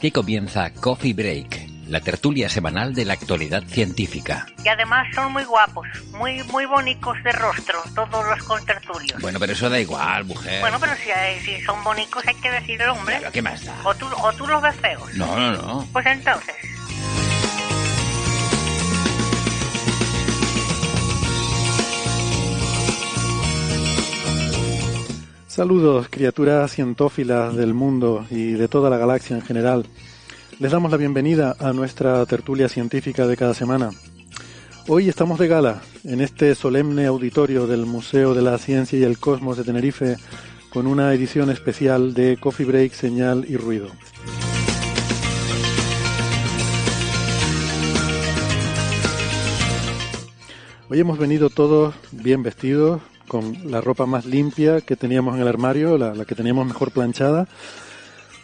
Aquí comienza Coffee Break, la tertulia semanal de la actualidad científica. Y además son muy guapos, muy muy bonitos de rostro, todos los contertulios. Bueno, pero eso da igual, mujer. Bueno, pero si, si son bonitos hay que decir el hombre. Claro, ¿qué más da? O tú, o tú los ves feos. No, no, no. Pues entonces. Saludos, criaturas cientófilas del mundo y de toda la galaxia en general. Les damos la bienvenida a nuestra tertulia científica de cada semana. Hoy estamos de gala en este solemne auditorio del Museo de la Ciencia y el Cosmos de Tenerife con una edición especial de Coffee Break, Señal y Ruido. Hoy hemos venido todos bien vestidos, con la ropa más limpia que teníamos en el armario, la, que teníamos mejor planchada,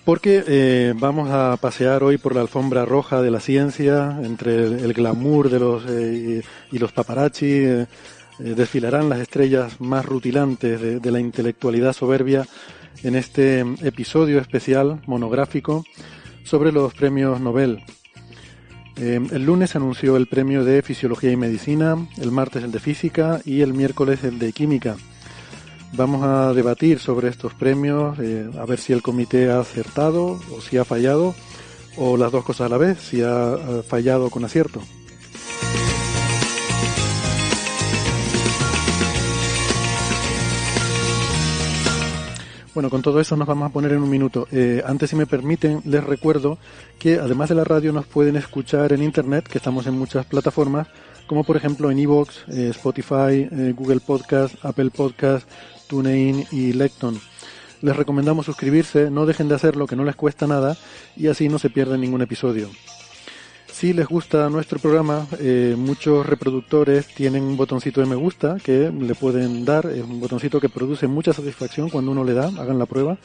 porque eh, vamos a pasear hoy por la alfombra roja de la ciencia, entre el, glamour de los eh, y, los paparazzi, eh, desfilarán las estrellas más rutilantes de la intelectualidad soberbia en este episodio especial monográfico sobre los premios Nobel. Eh, el lunes anunció el premio de Fisiología y Medicina, el martes el de Física y el miércoles el de Química. Vamos a debatir sobre estos premios, eh, a ver si el comité ha acertado o si ha fallado, o las dos cosas a la vez, si ha fallado con acierto. Bueno, con todo eso nos vamos a poner en un minuto. Eh, antes, si me permiten, les recuerdo que además de la radio nos pueden escuchar en Internet, que estamos en muchas plataformas, como por ejemplo en Evox, eh, Spotify, eh, Google Podcast, Apple Podcast, TuneIn y Lecton. Les recomendamos suscribirse, no dejen de hacerlo, que no les cuesta nada, y así no se pierden ningún episodio. Si les gusta nuestro programa, eh, muchos reproductores tienen un botoncito de me gusta que le pueden dar, es un botoncito que produce mucha satisfacción cuando uno le da, hagan la prueba.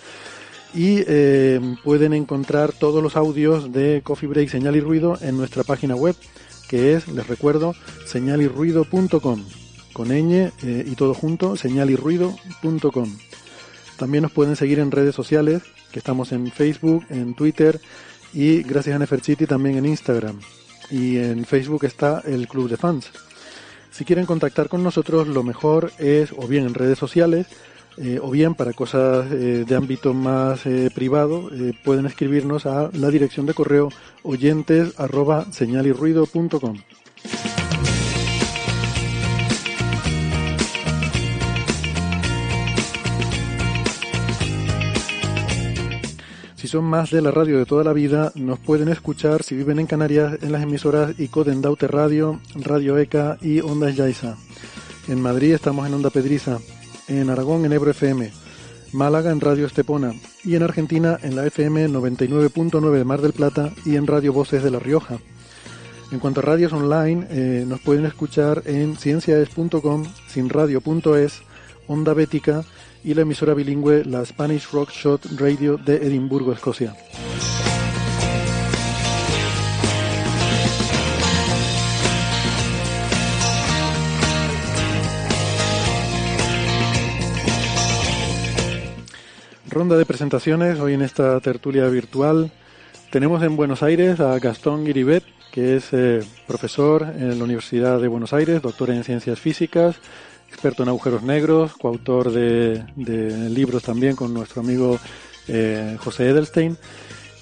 Y eh, pueden encontrar todos los audios de Coffee Break, Señal y Ruido en nuestra página web, que es, les recuerdo, señalirruido.com, con ñ eh, y todo junto, señalirruido.com. También nos pueden seguir en redes sociales, que estamos en Facebook, en Twitter, y gracias a Neferchiti también en Instagram. Y en Facebook está el Club de Fans. Si quieren contactar con nosotros, lo mejor es o bien en redes sociales, eh, o bien para cosas eh, de ámbito más eh, privado, pueden escribirnos a la dirección de correo oyentes señalirruido.com. Son más de la radio de toda la vida, nos pueden escuchar si viven en Canarias en las emisoras ICODEN Daute Radio, Radio ECA y Ondas Yaiza. En Madrid estamos en Onda Pedriza, en Aragón en Ebro FM, Málaga en Radio Estepona y en Argentina en la FM 99.9 de Mar del Plata y en Radio Voces de La Rioja. En cuanto a radios online, eh, nos pueden escuchar en cienciaes.com, sinradio.es, Onda Bética y la emisora bilingüe la Spanish Rock Shot Radio de Edimburgo, Escocia. Ronda de presentaciones hoy en esta tertulia virtual. Tenemos en Buenos Aires a Gastón Guiribet, que es eh, profesor en la Universidad de Buenos Aires, doctor en ciencias físicas, experto en agujeros negros, coautor de, de libros también con nuestro amigo eh, José Edelstein.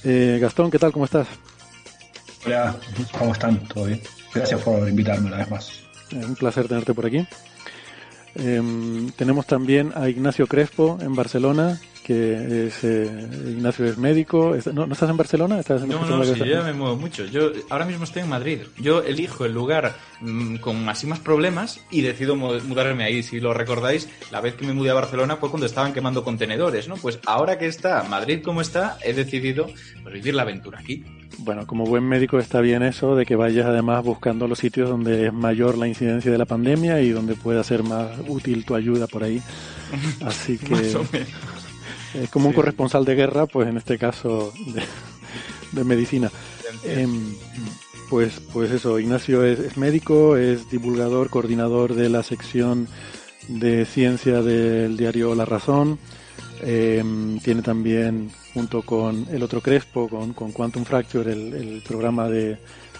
Eh, Gastón, ¿qué tal? ¿Cómo estás? Hola, ¿cómo están? ¿Todo bien? Gracias por invitarme una vez más. Eh, un placer tenerte por aquí. Em, tenemos también a Ignacio Crespo en Barcelona, que es, eh, Ignacio es médico. ¿no, estás en Barcelona? ¿Estás no, no, sí, yo ya me muevo mucho. Yo ahora mismo estoy en Madrid. Yo elijo el lugar mm, con más y más problemas y decido mudarme ahí. Si lo recordáis, la vez que me mudé a Barcelona fue cuando estaban quemando contenedores, ¿no? Pues ahora que está Madrid como está, he decidido pues, vivir la aventura aquí. Bueno, como buen médico está bien eso de que vayas además buscando los sitios donde es mayor la incidencia de la pandemia y donde pueda ser más útil tu ayuda por ahí. Así que... Es como un corresponsal de guerra, pues en este caso de, medicina. Em, pues, pues eso, Ignacio es, médico, es divulgador, coordinador de la sección de ciencia del diario La Razón. Em, tiene también, junto con el otro Crespo, con, con Quantum Fracture, el programa de,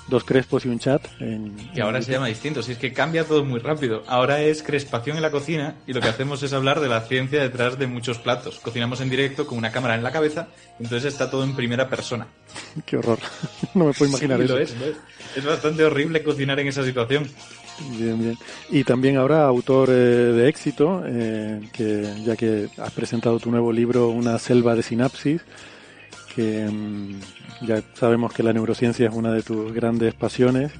dos crespos y un chat. En, y ahora se llama distinto, si es que cambia todo muy rápido. Ahora es crespación en la cocina y lo que hacemos es hablar de la ciencia detrás de muchos platos. Cocinamos en directo con una cámara en la cabeza, entonces está todo en primera persona. Qué horror, no me puedo imaginar eso. es, es bastante horrible cocinar en esa situación. Bien, bien. Y también ahora autor eh, de éxito, eh, que ya que has presentado tu nuevo libro, Una selva de sinapsis, que mm, ya sabemos que la neurociencia es una de tus grandes pasiones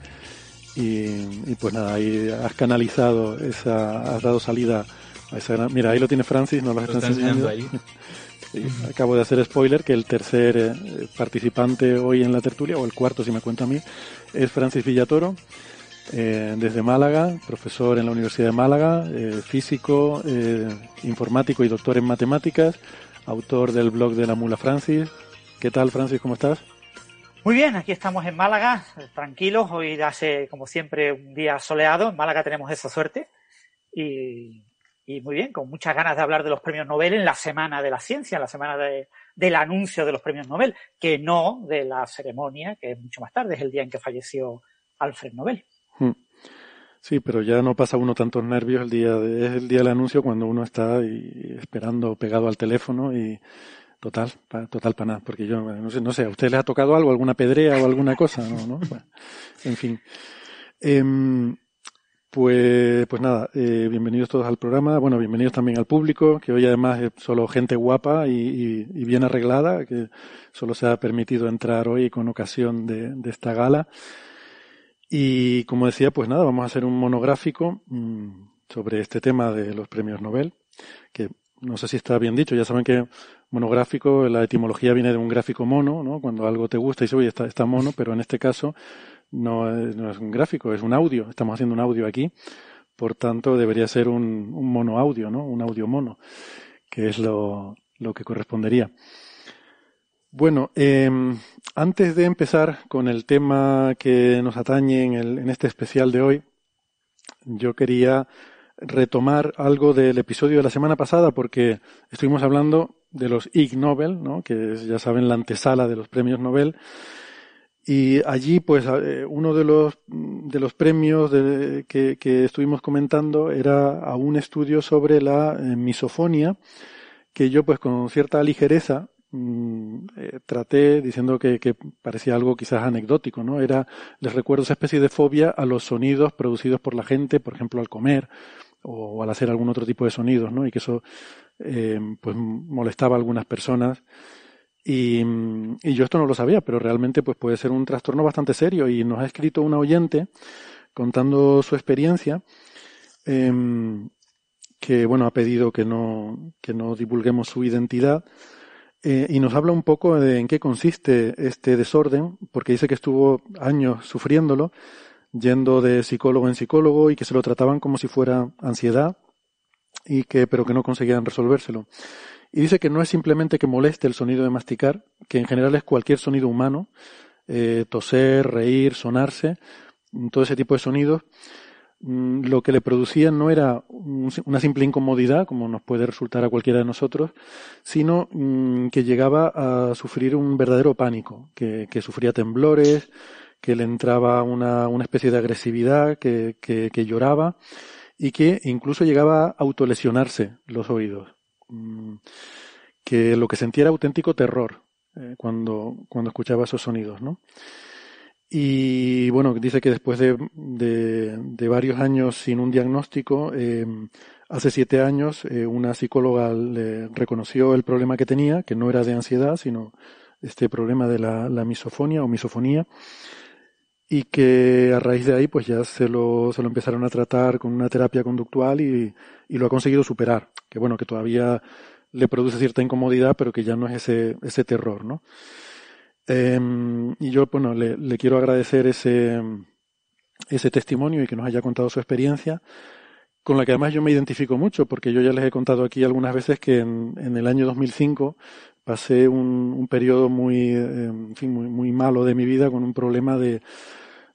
y, pues nada, ahí has canalizado esa, has dado salida a esa gran... Mira, ahí lo tiene Francis, nos lo, está enseñando. ahí. acabo de hacer spoiler que el tercer eh, participante hoy en la tertulia, o el cuarto si me cuenta a mí, es Francis Villatoro, eh, desde Málaga, profesor en la Universidad de Málaga, eh, físico, informático y doctor en matemáticas, autor del blog de la Mula Francis, ¿Qué tal, Francis? ¿Cómo estás? Muy bien, aquí estamos en Málaga, tranquilos. Hoy hace, como siempre, un día soleado. En Málaga tenemos esa suerte. Y, muy bien, con muchas ganas de hablar de los premios Nobel en la Semana de la Ciencia, en la semana del anuncio de los premios Nobel, que no de la ceremonia, que es mucho más tarde, es el día en que falleció Alfred Nobel. Hmm. Sí, pero ya no pasa uno tantos nervios el día de, es el día del anuncio cuando uno está esperando pegado al teléfono y Total, total para nada, porque yo no sé, no sé, ¿a usted le ha tocado algo, alguna pedrea o alguna cosa? No, no, en fin. Em, pues, pues nada, eh, bienvenidos todos al programa, bueno, bienvenidos también al público, que hoy además es solo gente guapa y, bien arreglada, que solo se ha permitido entrar hoy con ocasión de, esta gala. Y como decía, pues nada, vamos a hacer un monográfico mm, sobre este tema de los premios Nobel, que no sé si está bien dicho, ya saben que monográfico, la etimología viene de un gráfico mono, ¿no? Cuando algo te gusta y dice, oye, está, está mono, pero en este caso no es, no es un gráfico, es un audio. Estamos haciendo un audio aquí. Por tanto, debería ser un, un mono audio, ¿no? Un audio mono, que es lo, lo que correspondería. Bueno, eh, antes de empezar con el tema que nos atañe en, el, en este especial de hoy, yo quería retomar algo del episodio de la semana pasada porque estuvimos hablando de los Ig Nobel, ¿no? que es, ya saben, la antesala de los premios Nobel. Y allí, pues, eh, uno de los, de los premios que, que, estuvimos comentando era a un estudio sobre la eh, misofonía, que yo, pues, con cierta ligereza, mm, eh, traté diciendo que, parecía algo quizás anecdótico, ¿no? Era, les recuerdo esa especie de fobia a los sonidos producidos por la gente, por ejemplo, al comer o al hacer algún otro tipo de sonidos, ¿no? Y que eso eh, pues molestaba a algunas personas. Y, y, yo esto no lo sabía, pero realmente pues puede ser un trastorno bastante serio. Y nos ha escrito una oyente contando su experiencia, eh, que bueno, ha pedido que no, que no divulguemos su identidad. Eh, y nos habla un poco de en qué consiste este desorden, porque dice que estuvo años sufriéndolo, yendo de psicólogo en psicólogo y que se lo trataban como si fuera ansiedad y que, pero que no conseguían resolvérselo. Y dice que no es simplemente que moleste el sonido de masticar, que en general es cualquier sonido humano, eh, toser, reír, sonarse, todo ese tipo de sonidos, lo que le producía no era una simple incomodidad, como nos puede resultar a cualquiera de nosotros, sino mm, que llegaba a sufrir un verdadero pánico, que, sufría temblores, que le entraba una, especie de agresividad, que lloraba, y que incluso llegaba a autolesionarse los oídos. Mm, que lo que sentía era auténtico terror eh, cuando, cuando escuchaba esos sonidos, ¿no? Y bueno, dice que después de, de, varios años sin un diagnóstico, eh, Hace siete años eh, una psicóloga le reconoció el problema que tenía, que no era de ansiedad, sino este problema de la, misofonía o misofonía, y que a raíz de ahí pues ya se lo, se lo empezaron a tratar con una terapia conductual y, y lo ha conseguido superar. Que bueno, que todavía le produce cierta incomodidad, pero que ya no es ese, ese terror, ¿no? Em, y yo, bueno, le, le, quiero agradecer ese, ese testimonio y que nos haya contado su experiencia, con la que además yo me identifico mucho, porque yo ya les he contado aquí algunas veces que en, en el año 2005 pasé un, un periodo muy, en fin, muy, muy malo de mi vida con un problema de,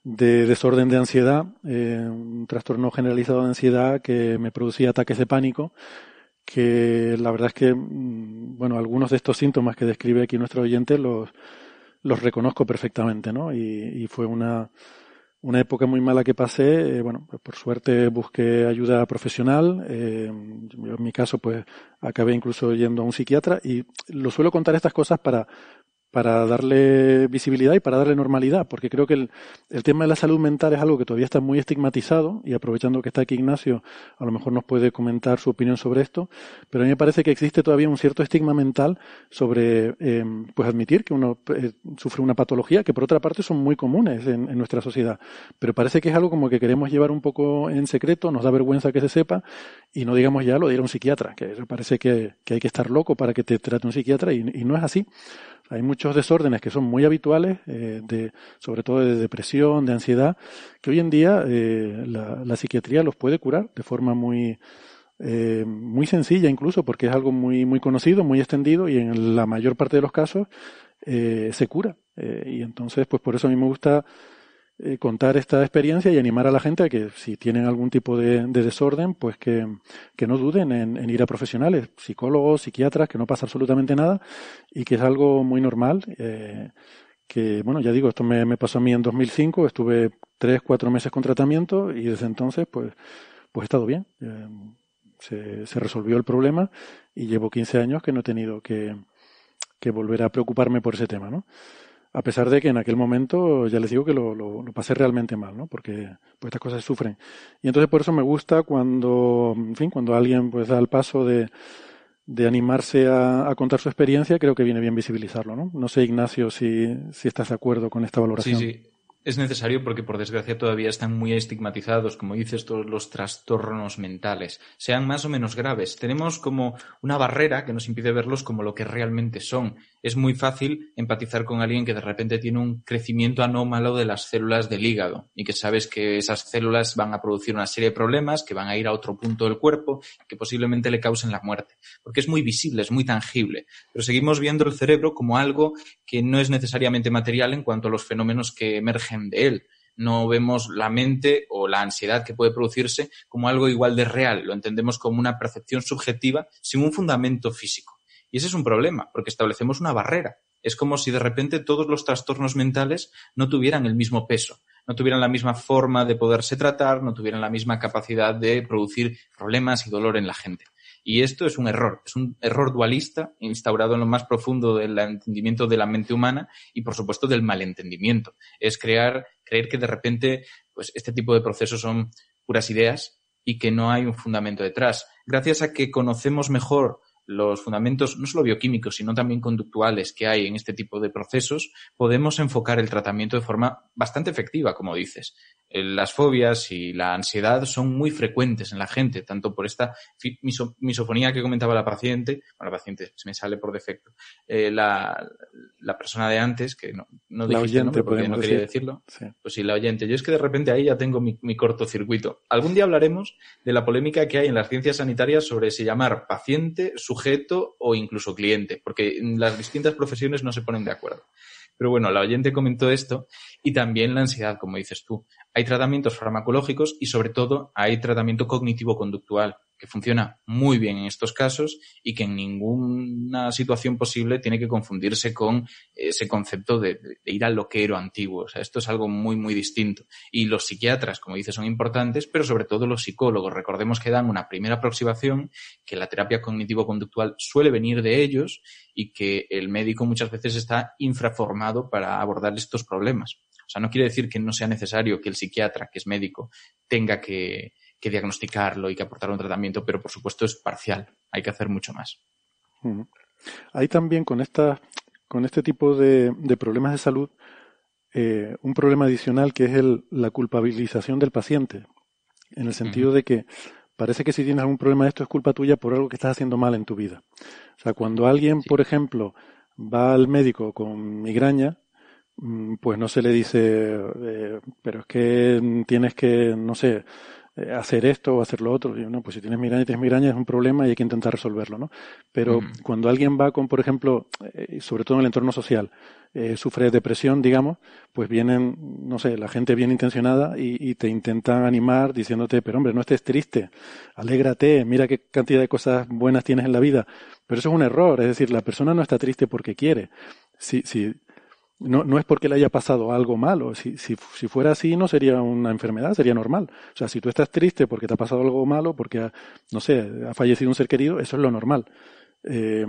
de desorden de ansiedad, eh, un trastorno generalizado de ansiedad que me producía ataques de pánico, que la verdad es que, mm, bueno, algunos de estos síntomas que describe aquí nuestro oyente los, los reconozco perfectamente, ¿no? Y, y fue una, una época muy mala que pasé, eh, bueno, pues por suerte busqué ayuda profesional, eh, en mi caso pues acabé incluso yendo a un psiquiatra y lo suelo contar estas cosas para, para darle visibilidad y para darle normalidad, porque creo que el, tema de la salud mental es algo que todavía está muy estigmatizado y aprovechando que está aquí Ignacio, a lo mejor nos puede comentar su opinión sobre esto, pero a mí me parece que existe todavía un cierto estigma mental sobre eh, pues admitir que uno eh, sufre una patología que por otra parte son muy comunes en, en, nuestra sociedad, pero parece que es algo como que queremos llevar un poco en secreto, nos da vergüenza que se sepa y no digamos ya lo de ir a un psiquiatra, que parece que, que hay que estar loco para que te trate un psiquiatra y, y no es así. Hay muchos desórdenes que son muy habituales, eh, de, sobre todo de depresión, de ansiedad, que hoy en día eh, la, psiquiatría los puede curar de forma muy, eh, muy sencilla incluso, porque es algo muy, muy conocido, muy extendido y en la mayor parte de los casos eh, se cura. Eh, y entonces, pues por eso a mí me gusta eh, contar esta experiencia y animar a la gente a que si tienen algún tipo de, de desorden, pues que, que no duden en, ir a profesionales, psicólogos, psiquiatras, que no pasa absolutamente nada y que es algo muy normal. Eh, que, bueno, ya digo, esto me, me, pasó a mí en 2005, estuve tres, cuatro meses con tratamiento y desde entonces, pues, pues he estado bien. Eh, se, se, resolvió el problema y llevo 15 años que no he tenido que, que volver a preocuparme por ese tema, ¿no? A pesar de que en aquel momento ya les digo que lo, pasé realmente mal, ¿no? Porque pues estas cosas sufren. Y entonces por eso me gusta cuando, en fin, cuando alguien pues da el paso de, de animarse a, a, contar su experiencia, creo que viene bien visibilizarlo, ¿no? No sé, Ignacio, si, si estás de acuerdo con esta valoración. Sí, sí es necesario porque por desgracia todavía están muy estigmatizados, como dices, todos los trastornos mentales, sean más o menos graves. Tenemos como una barrera que nos impide verlos como lo que realmente son. Es muy fácil empatizar con alguien que de repente tiene un crecimiento anómalo de las células del hígado y que sabes que esas células van a producir una serie de problemas, que van a ir a otro punto del cuerpo, que posiblemente le causen la muerte. Porque es muy visible, es muy tangible. Pero seguimos viendo el cerebro como algo que no es necesariamente material en cuanto a los fenómenos que emergen de él. No vemos la mente o la ansiedad que puede producirse como algo igual de real, lo entendemos como una percepción subjetiva sin un fundamento físico. Y ese es un problema, porque establecemos una barrera. Es como si de repente todos los trastornos mentales no tuvieran el mismo peso, no tuvieran la misma forma de poderse tratar, no tuvieran la misma capacidad de producir problemas y dolor en la gente. Y esto es un error, es un error dualista instaurado en lo más profundo del entendimiento de la mente humana y, por supuesto, del malentendimiento. Es crear, creer que de repente, pues, este tipo de procesos son puras ideas y que no hay un fundamento detrás. Gracias a que conocemos mejor los fundamentos no solo bioquímicos, sino también conductuales que hay en este tipo de procesos, podemos enfocar el tratamiento de forma bastante efectiva, como dices. Eh, las fobias y la ansiedad son muy frecuentes en la gente, tanto por esta miso misofonía que comentaba la paciente, bueno, la paciente se me sale por defecto, eh, la, la, persona de antes, que no, no la oyente, porque no quería decir. decirlo, sí. pues sí, la oyente. Yo es que de repente ahí ya tengo mi, mi cortocircuito. Algún día hablaremos de la polémica que hay en las ciencias sanitarias sobre si llamar paciente, sujeto o incluso cliente, porque las distintas profesiones no se ponen de acuerdo. Pero bueno, la oyente comentó esto y también la ansiedad, como dices tú. Hay tratamientos farmacológicos y sobre todo hay tratamiento cognitivo-conductual que funciona muy bien en estos casos y que en ninguna situación posible tiene que confundirse con ese concepto de, ir al loquero antiguo. O sea, esto es algo muy, muy distinto. Y los psiquiatras, como dices, son importantes, pero sobre todo los psicólogos. Recordemos que dan una primera aproximación, que la terapia cognitivo-conductual suele venir de ellos y que el médico muchas veces está infraformado para abordar estos problemas. O sea, no quiere decir que no sea necesario que el psiquiatra, que es médico, tenga que, que diagnosticarlo y que aportar un tratamiento, pero por supuesto es parcial. Hay que hacer mucho más. Hay también con esta, con este tipo de, problemas de salud, eh, un problema adicional que es el, la culpabilización del paciente, en el sentido de que parece que si tienes algún problema de esto es culpa tuya por algo que estás haciendo mal en tu vida. O sea, cuando alguien, por ejemplo, va al médico con migraña, pues no se le dice, eh, pero es que tienes que, no sé, eh, hacer esto o hacer lo otro. no, pues si tienes migraña y tienes migraña es un problema y hay que intentar resolverlo, ¿no? Pero cuando alguien va con, por ejemplo, eh, sobre todo en el entorno social, eh, sufre depresión, digamos, pues vienen, no sé, la gente bien intencionada y, y, te intentan animar diciéndote, pero hombre, no estés triste, alégrate, mira qué cantidad de cosas buenas tienes en la vida. Pero eso es un error, es decir, la persona no está triste porque quiere. Si, si, no, no es porque le haya pasado algo malo. Si, si, si, fuera así, no sería una enfermedad, sería normal. O sea, si tú estás triste porque te ha pasado algo malo, porque, no sé, ha fallecido un ser querido, eso es lo normal. Eh,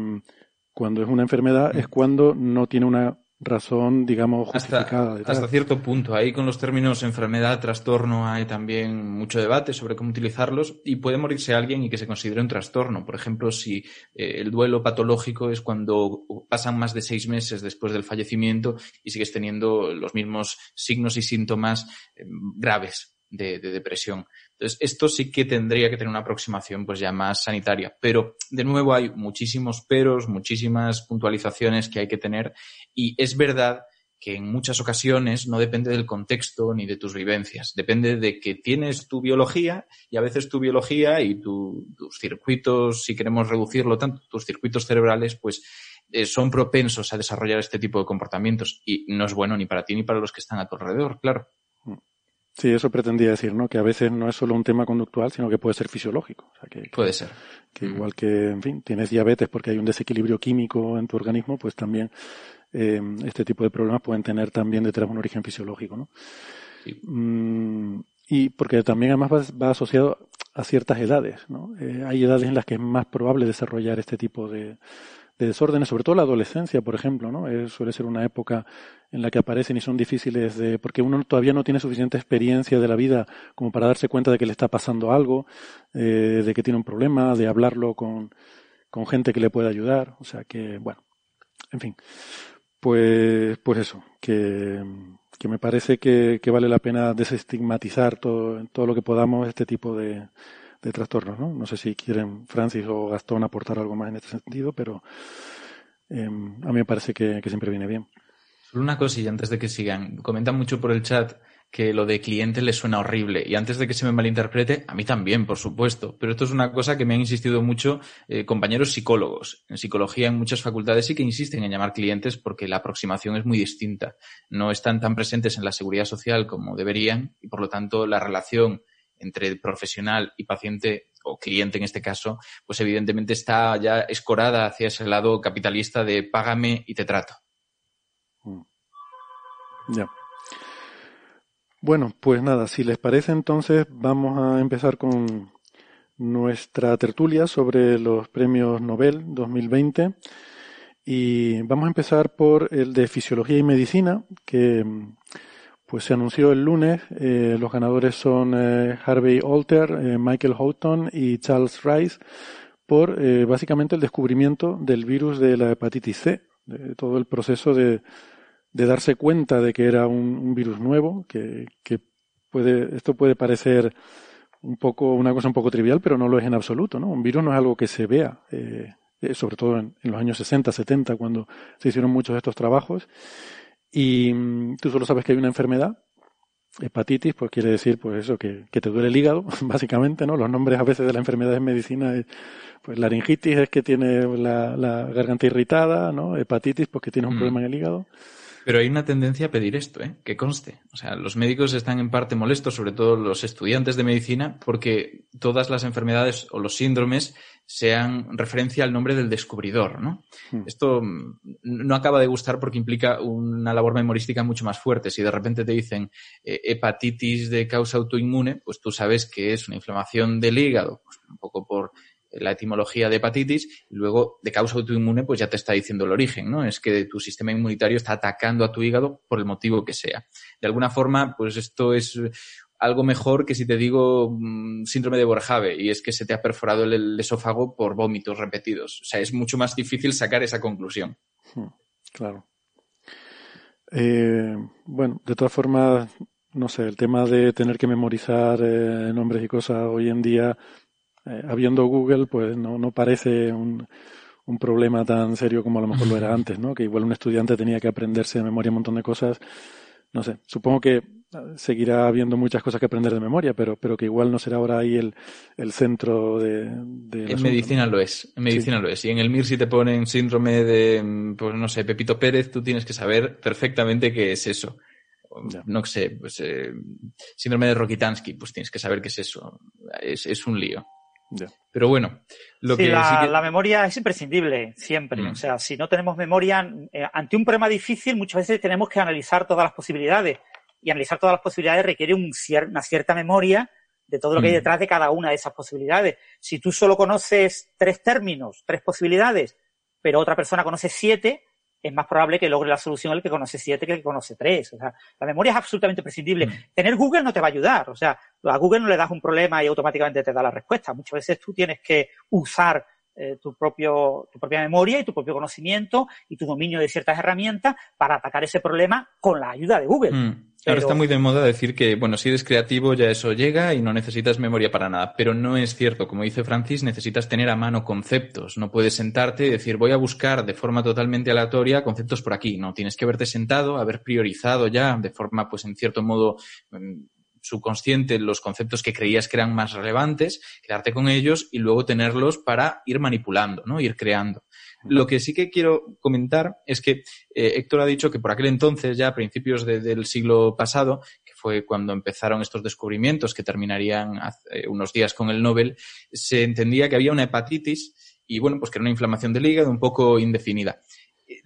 cuando es una enfermedad es cuando no tiene una razón, digamos, justificada. Hasta, cierto punto. Ahí con los términos enfermedad, trastorno, hay también mucho debate sobre cómo utilizarlos y puede morirse alguien y que se considere un trastorno. Por ejemplo, si eh, el duelo patológico es cuando pasan más de seis meses después del fallecimiento y sigues teniendo los mismos signos y síntomas eh, graves de, depresión. Entonces, esto sí que tendría que tener una aproximación pues ya más sanitaria. Pero, de nuevo, hay muchísimos peros, muchísimas puntualizaciones que hay que tener y es verdad que en muchas ocasiones no depende del contexto ni de tus vivencias, depende de que tienes tu biología y a veces tu biología y tus circuitos, si queremos reducirlo tanto, tus circuitos cerebrales, pues eh, son propensos a desarrollar este tipo de comportamientos y no es bueno ni para ti ni para los que están a tu alrededor, claro. Sí, eso pretendía decir, ¿no? Que a veces no es solo un tema conductual, sino que puede ser fisiológico. O sea, que, puede ser. Que igual que, en fin, tienes diabetes porque hay un desequilibrio químico en tu organismo, pues también eh, este tipo de problemas pueden tener también detrás un origen fisiológico, ¿no? Sí. Mm, y porque también además va, asociado a ciertas edades, ¿no? Eh, hay edades en las que es más probable desarrollar este tipo de, de desórdenes, sobre todo la adolescencia, por ejemplo, ¿no? Suele ser una época en la que aparecen y son difíciles de, porque uno todavía no tiene suficiente experiencia de la vida como para darse cuenta de que le está pasando algo, eh, de que tiene un problema, de hablarlo con, con gente que le pueda ayudar, o sea que, bueno, en fin, pues, pues eso, que, que me parece que, que vale la pena desestigmatizar todo, todo lo que podamos este tipo de, de trastornos. ¿no? no sé si quieren Francis o Gastón aportar algo más en este sentido, pero eh, a mí me parece que, siempre viene bien. Solo una cosilla antes de que sigan. Comentan mucho por el chat que lo de cliente les suena horrible. Y antes de que se me malinterprete, a mí también, por supuesto. Pero esto es una cosa que me han insistido mucho eh, compañeros psicólogos. En psicología, en muchas facultades sí que insisten en llamar clientes porque la aproximación es muy distinta. No están tan presentes en la seguridad social como deberían y, por lo tanto, la relación entre profesional y paciente o cliente en este caso, pues evidentemente está ya escorada hacia ese lado capitalista de págame y te trato. Mm. Ya. Bueno, pues nada, si les parece entonces vamos a empezar con nuestra tertulia sobre los premios Nobel 2020 y vamos a empezar por el de Fisiología y Medicina, que pues se anunció el lunes, eh, los ganadores son eh, Harvey Alter, eh, Michael Houghton y Charles Rice por básicamente el descubrimiento del virus de la hepatitis C, de todo el proceso de, darse cuenta de que era un, virus nuevo, que, que, puede, esto puede parecer un poco, una cosa un poco trivial, pero no lo es en absoluto, ¿no? Un virus no es algo que se vea, sobre todo en, en, los años 60, 70, cuando se hicieron muchos de estos trabajos, y mm, tú solo sabes que hay una enfermedad, hepatitis, pues quiere decir, pues eso, que, que te duele el hígado, básicamente, ¿no? Los nombres a veces de la enfermedad en medicina, es, pues laringitis es que tiene la, la garganta irritada, ¿no? Hepatitis, pues que tiene un mm. problema en el hígado. Pero hay una tendencia a pedir esto, ¿eh? que conste. O sea, los médicos están en parte molestos, sobre todo los estudiantes de medicina, porque todas las enfermedades o los síndromes sean referencia al nombre del descubridor, ¿no? Hmm. Esto no acaba de gustar porque implica una labor memorística mucho más fuerte. Si de repente te dicen eh, hepatitis de causa autoinmune, pues tú sabes que es una inflamación del hígado, pues un poco por la etimología de hepatitis, y luego de causa autoinmune, pues ya te está diciendo el origen, ¿no? Es que tu sistema inmunitario está atacando a tu hígado por el motivo que sea. De alguna forma, pues esto es algo mejor que si te digo mm, síndrome de Borjave y es que se te ha perforado el, esófago por vómitos repetidos. O sea, es mucho más difícil sacar esa conclusión. Hmm, claro. Eh, bueno, de todas formas, no sé, el tema de tener que memorizar eh, nombres y cosas hoy en día, eh, habiendo Google, pues no, no parece un, un problema tan serio como a lo mejor lo era antes, ¿no? Que igual un estudiante tenía que aprenderse de memoria un montón de cosas. No sé, supongo que seguirá habiendo muchas cosas que aprender de memoria, pero, pero que igual no será ahora ahí el, el centro de... de en medicina lo es, en medicina lo es. Y en el MIR si te ponen síndrome de, pues no sé, Pepito Pérez, tú tienes que saber perfectamente qué es eso. No sé, pues eh, síndrome de Rokitansky, pues tienes que saber qué es eso. Es, es un lío. Pero bueno, lo que, la, la, memoria es imprescindible, siempre. Mm. O sea, si no tenemos memoria, eh, ante un problema difícil, muchas veces tenemos que analizar todas las posibilidades. Y analizar todas las posibilidades requiere un una cierta memoria de todo lo que hay mm. detrás de cada una de esas posibilidades. Si tú solo conoces tres términos, tres posibilidades, pero otra persona conoce siete, es más probable que logre la solución el que conoce siete que el que conoce tres. O sea, la memoria es absolutamente prescindible. Mm. Tener Google no te va a ayudar. O sea, a Google no le das un problema y automáticamente te da la respuesta. Muchas veces tú tienes que usar eh, tu, propio, tu propia memoria y tu propio conocimiento y tu dominio de ciertas herramientas para atacar ese problema con la ayuda de Google. Mm. Ahora está muy de moda decir que, bueno, si eres creativo ya eso llega y no necesitas memoria para nada, pero no es cierto. Como dice Francis, necesitas tener a mano conceptos. No puedes sentarte y decir voy a buscar de forma totalmente aleatoria conceptos por aquí. No, tienes que haberte sentado, haber priorizado ya de forma, pues en cierto modo, mm, subconsciente los conceptos que creías que eran más relevantes, quedarte con ellos y luego tenerlos para ir manipulando, ¿no? Ir creando. Lo que sí que quiero comentar es que eh, Héctor ha dicho que por aquel entonces, ya a principios del siglo pasado, que fue cuando empezaron estos descubrimientos que terminarían hace unos días con el Nobel, se entendía que había una hepatitis y bueno, pues que era una inflamación del hígado un poco indefinida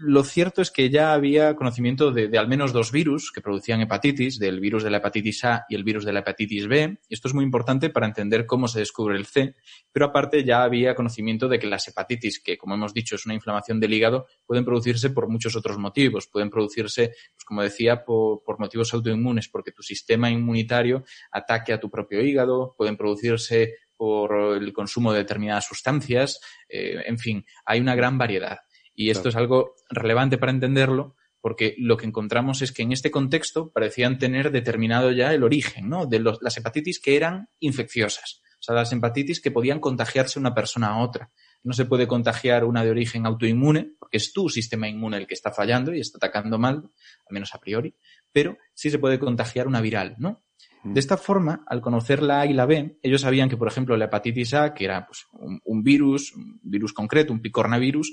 lo cierto es que ya había conocimiento de, al menos dos virus que producían hepatitis, del virus de la hepatitis A y el virus de la hepatitis B. Esto es muy importante para entender cómo se descubre el C. Pero aparte ya había conocimiento de que las hepatitis, que como hemos dicho es una inflamación del hígado, pueden producirse por muchos otros motivos. Pueden producirse, pues como decía, por, por motivos autoinmunes, porque tu sistema inmunitario ataque a tu propio hígado. Pueden producirse por el consumo de determinadas sustancias. Eh, en fin, hay una gran variedad. Y esto es algo relevante para entenderlo, porque lo que encontramos es que en este contexto parecían tener determinado ya el origen, ¿no? De las hepatitis que eran infecciosas. O sea, las hepatitis que podían contagiarse una persona a otra. No se puede contagiar una de origen autoinmune, porque es tu sistema inmune el que está fallando y está atacando mal, al menos a priori, pero sí se puede contagiar una viral, ¿no? Mm. De esta forma, al conocer la A y la B, ellos sabían que, por ejemplo, la hepatitis A, que era pues, un, un virus, un virus concreto, un picornavirus,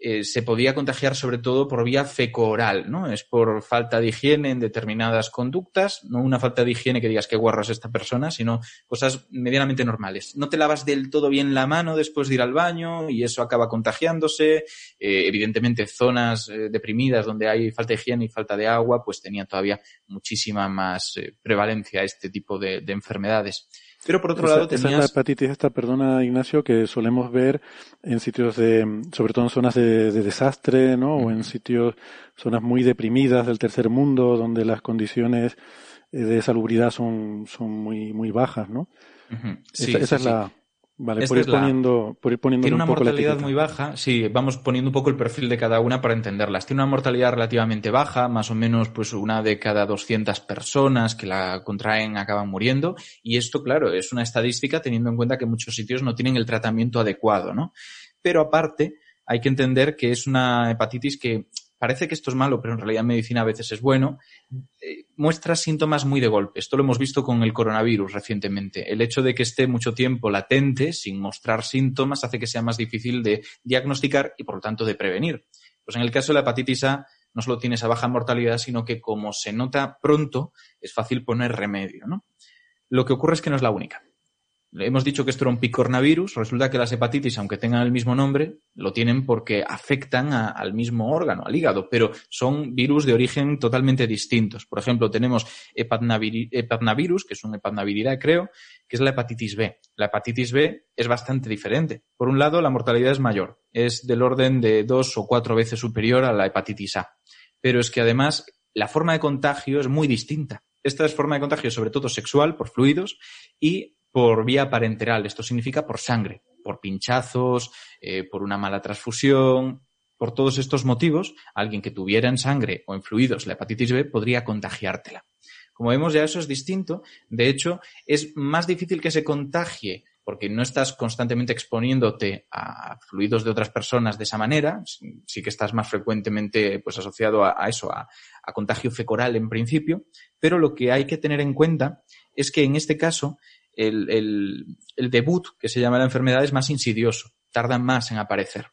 eh, se podía contagiar sobre todo por vía feco-oral, ¿no? Es por falta de higiene en determinadas conductas, no una falta de higiene que digas que guarras esta persona, sino cosas medianamente normales. No te lavas del todo bien la mano después de ir al baño y eso acaba contagiándose. Eh, evidentemente, zonas eh, deprimidas donde hay falta de higiene y falta de agua, pues tenía todavía muchísima más prevalencia este tipo de enfermedades. Pero por otro lado tenías... Esa es la hepatitis esta, perdona Ignacio, que solemos ver en sitios de, sobre todo en zonas de, desastre, ¿no? O en sitios, zonas muy deprimidas del tercer mundo, donde las condiciones eh, de salubridad son, son muy, muy bajas, ¿no? esa, es la, Vale, por ir, poniendo, por ir poniendo, Tiene una mortalidad muy baja, sí, vamos poniendo un poco el perfil de cada una para entenderlas. Tiene una mortalidad relativamente baja, más o menos pues una de cada 200 personas que la contraen acaban muriendo. Y esto, claro, es una estadística teniendo en cuenta que muchos sitios no tienen el tratamiento adecuado, ¿no? Pero aparte, hay que entender que es una hepatitis que parece que esto es malo, pero en realidad en medicina a veces es bueno, eh, muestra síntomas muy de golpe. Esto lo hemos visto con el coronavirus recientemente. El hecho de que esté mucho tiempo latente, sin mostrar síntomas, hace que sea más difícil de diagnosticar y, por lo tanto, de prevenir. Pues en el caso de la hepatitis A, no solo tiene esa baja mortalidad, sino que como se nota pronto, es fácil poner remedio, ¿no? Lo que ocurre es que no es la única. Hemos dicho que esto era un picornavirus. Resulta que las hepatitis, aunque tengan el mismo nombre, lo tienen porque afectan al mismo órgano, al hígado, pero son virus de origen totalmente distintos. Por ejemplo, tenemos hepatnavirus, que es un hepatnaviridae, creo, que es la hepatitis B. La hepatitis B es bastante diferente. Por un lado, la mortalidad es mayor. Es del orden de dos o cuatro veces superior a la hepatitis A. Pero es que además la forma de contagio es muy distinta Esta es forma de contagio sobre todo sexual, por fluidos, y por vía parenteral. Esto significa por sangre, por pinchazos, eh, por una mala transfusión. Por todos estos motivos, alguien que tuviera en sangre o en fluidos la hepatitis B podría contagiártela. Como vemos, ya eso es distinto. De hecho, es más difícil que se contagie porque no estás constantemente exponiéndote a fluidos de otras personas de esa manera, sí que estás más frecuentemente pues, asociado a, eso, a, contagio fecoral en principio, pero lo que hay que tener en cuenta es que en este caso el, debut, que se llama la enfermedad, es más insidioso, tarda más en aparecer.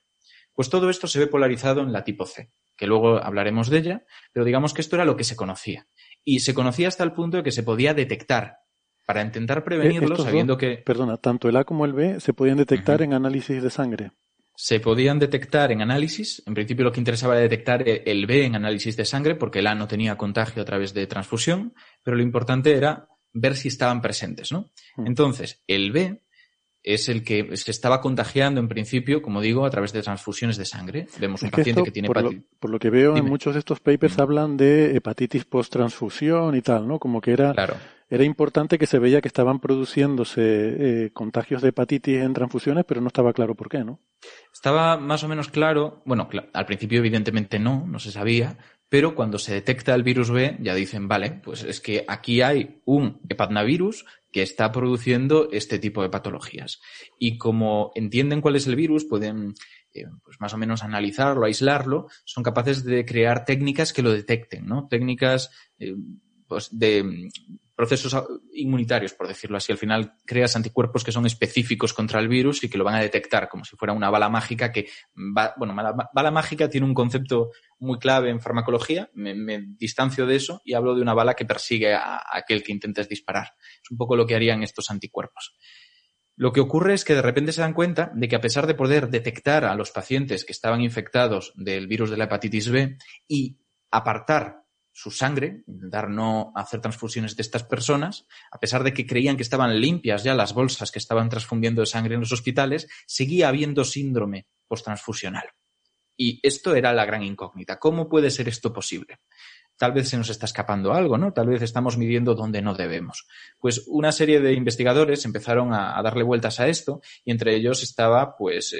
Pues todo esto se ve polarizado en la tipo C, que luego hablaremos de ella, pero digamos que esto era lo que se conocía. Y se conocía hasta el punto de que se podía detectar para intentar prevenirlo, sabiendo que... Perdona, tanto el A como el B se podían detectar en análisis de sangre. Se podían detectar en análisis. En principio lo que interesaba era detectar el B en análisis de sangre, porque el A no tenía contagio a través de transfusión, pero lo importante era ver si estaban presentes, ¿no? Entonces, el B es el que se estaba contagiando en principio, como digo, a través de transfusiones de sangre. Vemos un paciente que tiene por lo, por lo, que veo en muchos de estos papers hablan de hepatitis post-transfusión y tal, ¿no? Como que era claro era importante que se veía que estaban produciéndose eh, contagios de hepatitis en transfusiones, pero no estaba claro por qué, ¿no? Estaba más o menos claro, bueno, al principio evidentemente no, no se sabía, pero cuando se detecta el virus B ya dicen, vale, pues es que aquí hay un hepatnavirus que está produciendo este tipo de patologías. Y como entienden cuál es el virus, pueden eh, pues más o menos analizarlo, aislarlo, son capaces de crear técnicas que lo detecten, ¿no? Técnicas eh, pues de procesos inmunitarios, por decirlo así. Al final creas anticuerpos que son específicos contra el virus y que lo van a detectar como si fuera una bala mágica que va, bueno, bala, mágica tiene un concepto muy clave en farmacología, me, distancio de eso y hablo de una bala que persigue a, aquel que intentes disparar. Es un poco lo que harían estos anticuerpos. Lo que ocurre es que de repente se dan cuenta de que a pesar de poder detectar a los pacientes que estaban infectados del virus de la hepatitis B y apartar su sangre, intentar no hacer transfusiones de estas personas, a pesar de que creían que estaban limpias ya las bolsas que estaban transfundiendo de sangre en los hospitales, seguía habiendo síndrome posttransfusional. Y esto era la gran incógnita. ¿Cómo puede ser esto posible? Tal vez se nos está escapando algo, ¿no? Tal vez estamos midiendo donde no debemos. Pues una serie de investigadores empezaron a, darle vueltas a esto y entre ellos estaba, pues,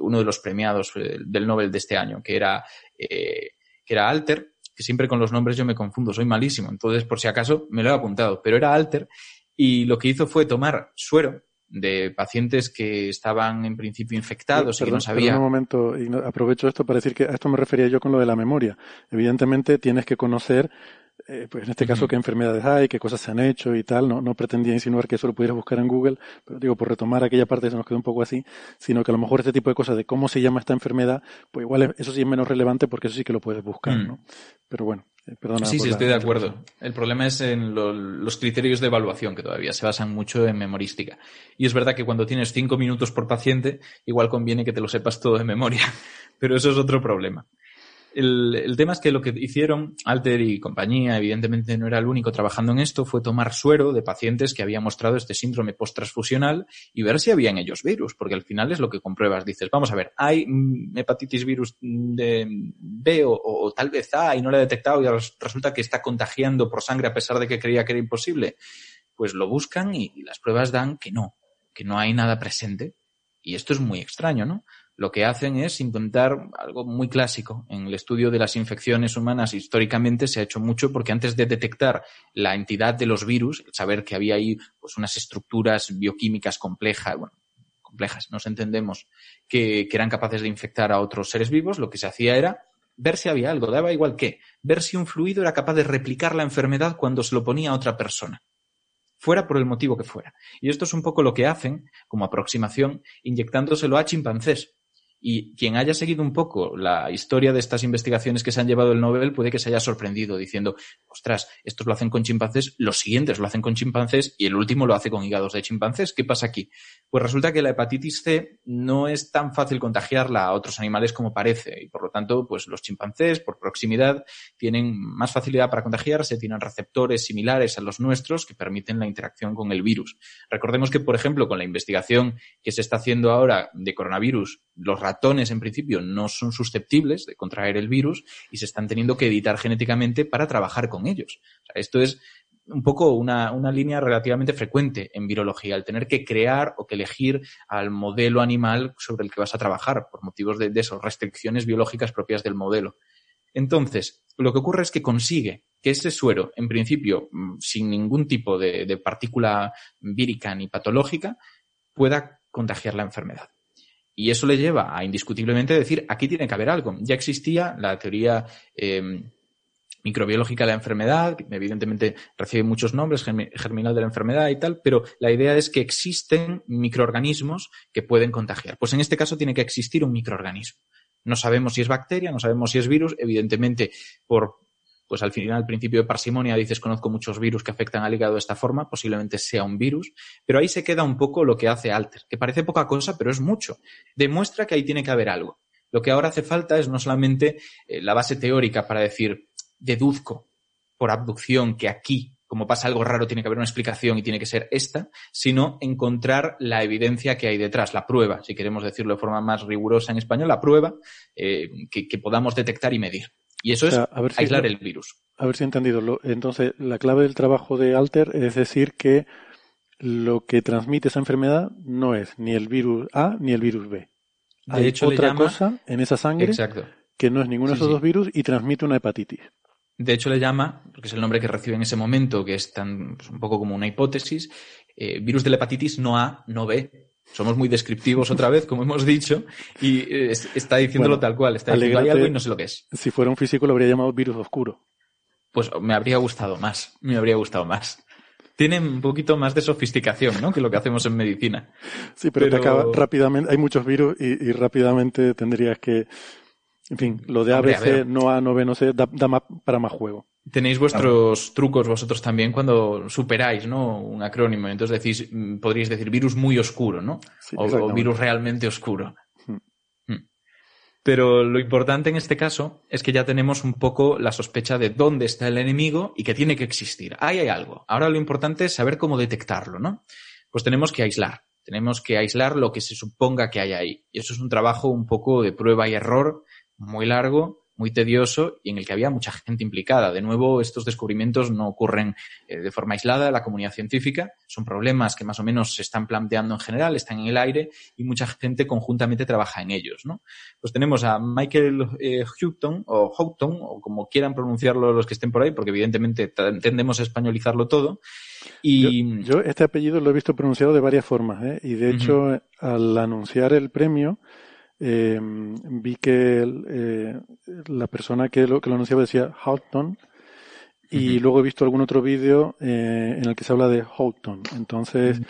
uno de los premiados del Nobel de este año, que era, eh, que era Alter, que siempre con los nombres yo me confundo, soy malísimo. Entonces, por si acaso, me lo he apuntado. Pero era Alter y lo que hizo fue tomar suero de pacientes que estaban en principio infectados y que no sabían. un momento, aprovecho esto para decir que a esto me refería yo con lo de la memoria. Evidentemente tienes que conocer eh, pues en este caso, qué enfermedades hay, qué cosas se han hecho y tal. No, no pretendía insinuar que eso lo pudieras buscar en Google, pero digo, por retomar aquella parte se nos quedó un poco así, sino que a lo mejor este tipo de cosas de cómo se llama esta enfermedad, pues igual eso sí es menos relevante porque eso sí que lo puedes buscar, mm. ¿no? Pero bueno, eh, perdona. Sí, sí, estoy de acuerdo. El problema es en los criterios de evaluación que todavía se basan mucho en memorística. Y es verdad que cuando tienes cinco minutos por paciente, igual conviene que te lo sepas todo de memoria, pero eso es otro problema el, tema es que lo que hicieron Alter y compañía, evidentemente no era el único trabajando en esto, fue tomar suero de pacientes que habían mostrado este síndrome post-transfusional y ver si había en ellos virus, porque al final es lo que compruebas. Dices, vamos a ver, hay mm, hepatitis virus de B o, tal vez A y no lo he detectado y resulta que está contagiando por sangre a pesar de que creía que era imposible. Pues lo buscan y las pruebas dan que no, que no hay nada presente. Y esto es muy extraño, ¿no? Lo que hacen es intentar algo muy clásico. En el estudio de las infecciones humanas históricamente se ha hecho mucho porque antes de detectar la entidad de los virus, saber que había ahí pues unas estructuras bioquímicas complejas, complejas, nos entendemos, que eran capaces de infectar a otros seres vivos, lo que se hacía era ver si había algo, daba igual qué, ver si un fluido era capaz de replicar la enfermedad cuando se lo ponía a otra persona fuera por el motivo que fuera. Y esto es un poco lo que hacen como aproximación inyectándoselo a chimpancés. Y quien haya seguido un poco la historia de estas investigaciones que se han llevado el Nobel puede que se haya sorprendido diciendo, ostras, estos lo hacen con chimpancés, los siguientes lo hacen con chimpancés y el último lo hace con hígados de chimpancés. ¿Qué pasa aquí? Pues resulta que la hepatitis C no es tan fácil contagiarla a otros animales como parece y por lo tanto, pues los chimpancés, por proximidad, tienen más facilidad para contagiarse, tienen receptores similares a los nuestros que permiten la interacción con el virus. Recordemos que, por ejemplo, con la investigación que se está haciendo ahora de coronavirus, los en principio no son susceptibles de contraer el virus y se están teniendo que editar genéticamente para trabajar con ellos. esto es un poco una, línea relativamente frecuente en virología, el tener que crear o que elegir al modelo animal sobre el que vas a trabajar por motivos de, de esas restricciones biológicas propias del modelo. Entonces, lo que ocurre es que consigue que ese suero, en principio, mm, sin ningún tipo de, de partícula vírica ni patológica, pueda contagiar la enfermedad. Y eso le lleva a indiscutiblemente decir, aquí tiene que haber algo. Ya existía la teoría eh, microbiológica de la enfermedad, evidentemente recibe muchos nombres, germinal de la enfermedad y tal, pero la idea es que existen microorganismos que pueden contagiar. Pues en este caso tiene que existir un microorganismo. No sabemos si es bacteria, no sabemos si es virus, evidentemente por pues al final, al principio de parsimonia, dices, conozco muchos virus que afectan al hígado de esta forma, posiblemente sea un virus, pero ahí se queda un poco lo que hace Alter, que parece poca cosa, pero es mucho. Demuestra que ahí tiene que haber algo. Lo que ahora hace falta es no solamente eh, la base teórica para decir, deduzco por abducción que aquí, como pasa algo raro, tiene que haber una explicación y tiene que ser esta, sino encontrar la evidencia que hay detrás, la prueba, si queremos decirlo de forma más rigurosa en español, la prueba eh, que, que, podamos detectar y medir. Y eso es si aislar el virus. A ver si he entendido. Entonces, la clave del trabajo de Alter es decir que lo que transmite esa enfermedad no es ni el virus A ni el virus B. De Hay hecho, otra llama... cosa en esa sangre Exacto. que no es ninguno de Sí, esos sí. dos virus y transmite una hepatitis. De hecho, le llama, porque es el nombre que recibe en ese momento, que es tan, pues, un poco como una hipótesis, eh, virus de la hepatitis no A, no B. Somos muy descriptivos otra vez, como hemos dicho, y eh, es- está diciéndolo Bueno, tal cual. Está diciendo hay algo y no sé lo que es. Si fuera un físico lo habría llamado virus oscuro. Pues me habría gustado más, me habría gustado más. Tiene un poquito más de sofisticación, ¿no? Que lo que hacemos en medicina. Sí, pero, te acaba rápidamente. Hay muchos virus y, y rápidamente tendrías que. En fin, lo de Hombre, a ABC, ver. no A, no B, no sé, da, da más para más juego. Tenéis vuestros trucos vosotros también cuando superáis, ¿no? Un acrónimo. Entonces decís, mm, podríais decir virus muy oscuro, ¿no? Sí, o, virus realmente oscuro. Hmm. Hmm. Pero lo importante en este caso es que ya tenemos un poco la sospecha de dónde está el enemigo y que tiene que existir. Ahí hay algo. Ahora lo importante es saber cómo detectarlo, ¿no? Pues tenemos que aislar. Tenemos que aislar lo que se suponga que hay ahí. Y eso es un trabajo un poco de prueba y error, muy largo, muy tedioso y en el que había mucha gente implicada. De nuevo, estos descubrimientos no ocurren eh, de forma aislada, la comunidad científica, son problemas que más o menos se están planteando en general, están en el aire y mucha gente conjuntamente trabaja en ellos, ¿no? Pues tenemos a Michael eh, Houghton, o Houghton, o como quieran pronunciarlo los que estén por ahí, porque evidentemente tendemos a españolizarlo todo. Y Yo este apellido lo he visto pronunciado de varias formas, ¿eh? y de hecho, al anunciar el premio, eh, vi que el, eh, la persona que lo, que lo anunciaba decía Houghton, y luego he visto algún otro vídeo eh, en el que se habla de Houghton. Entonces,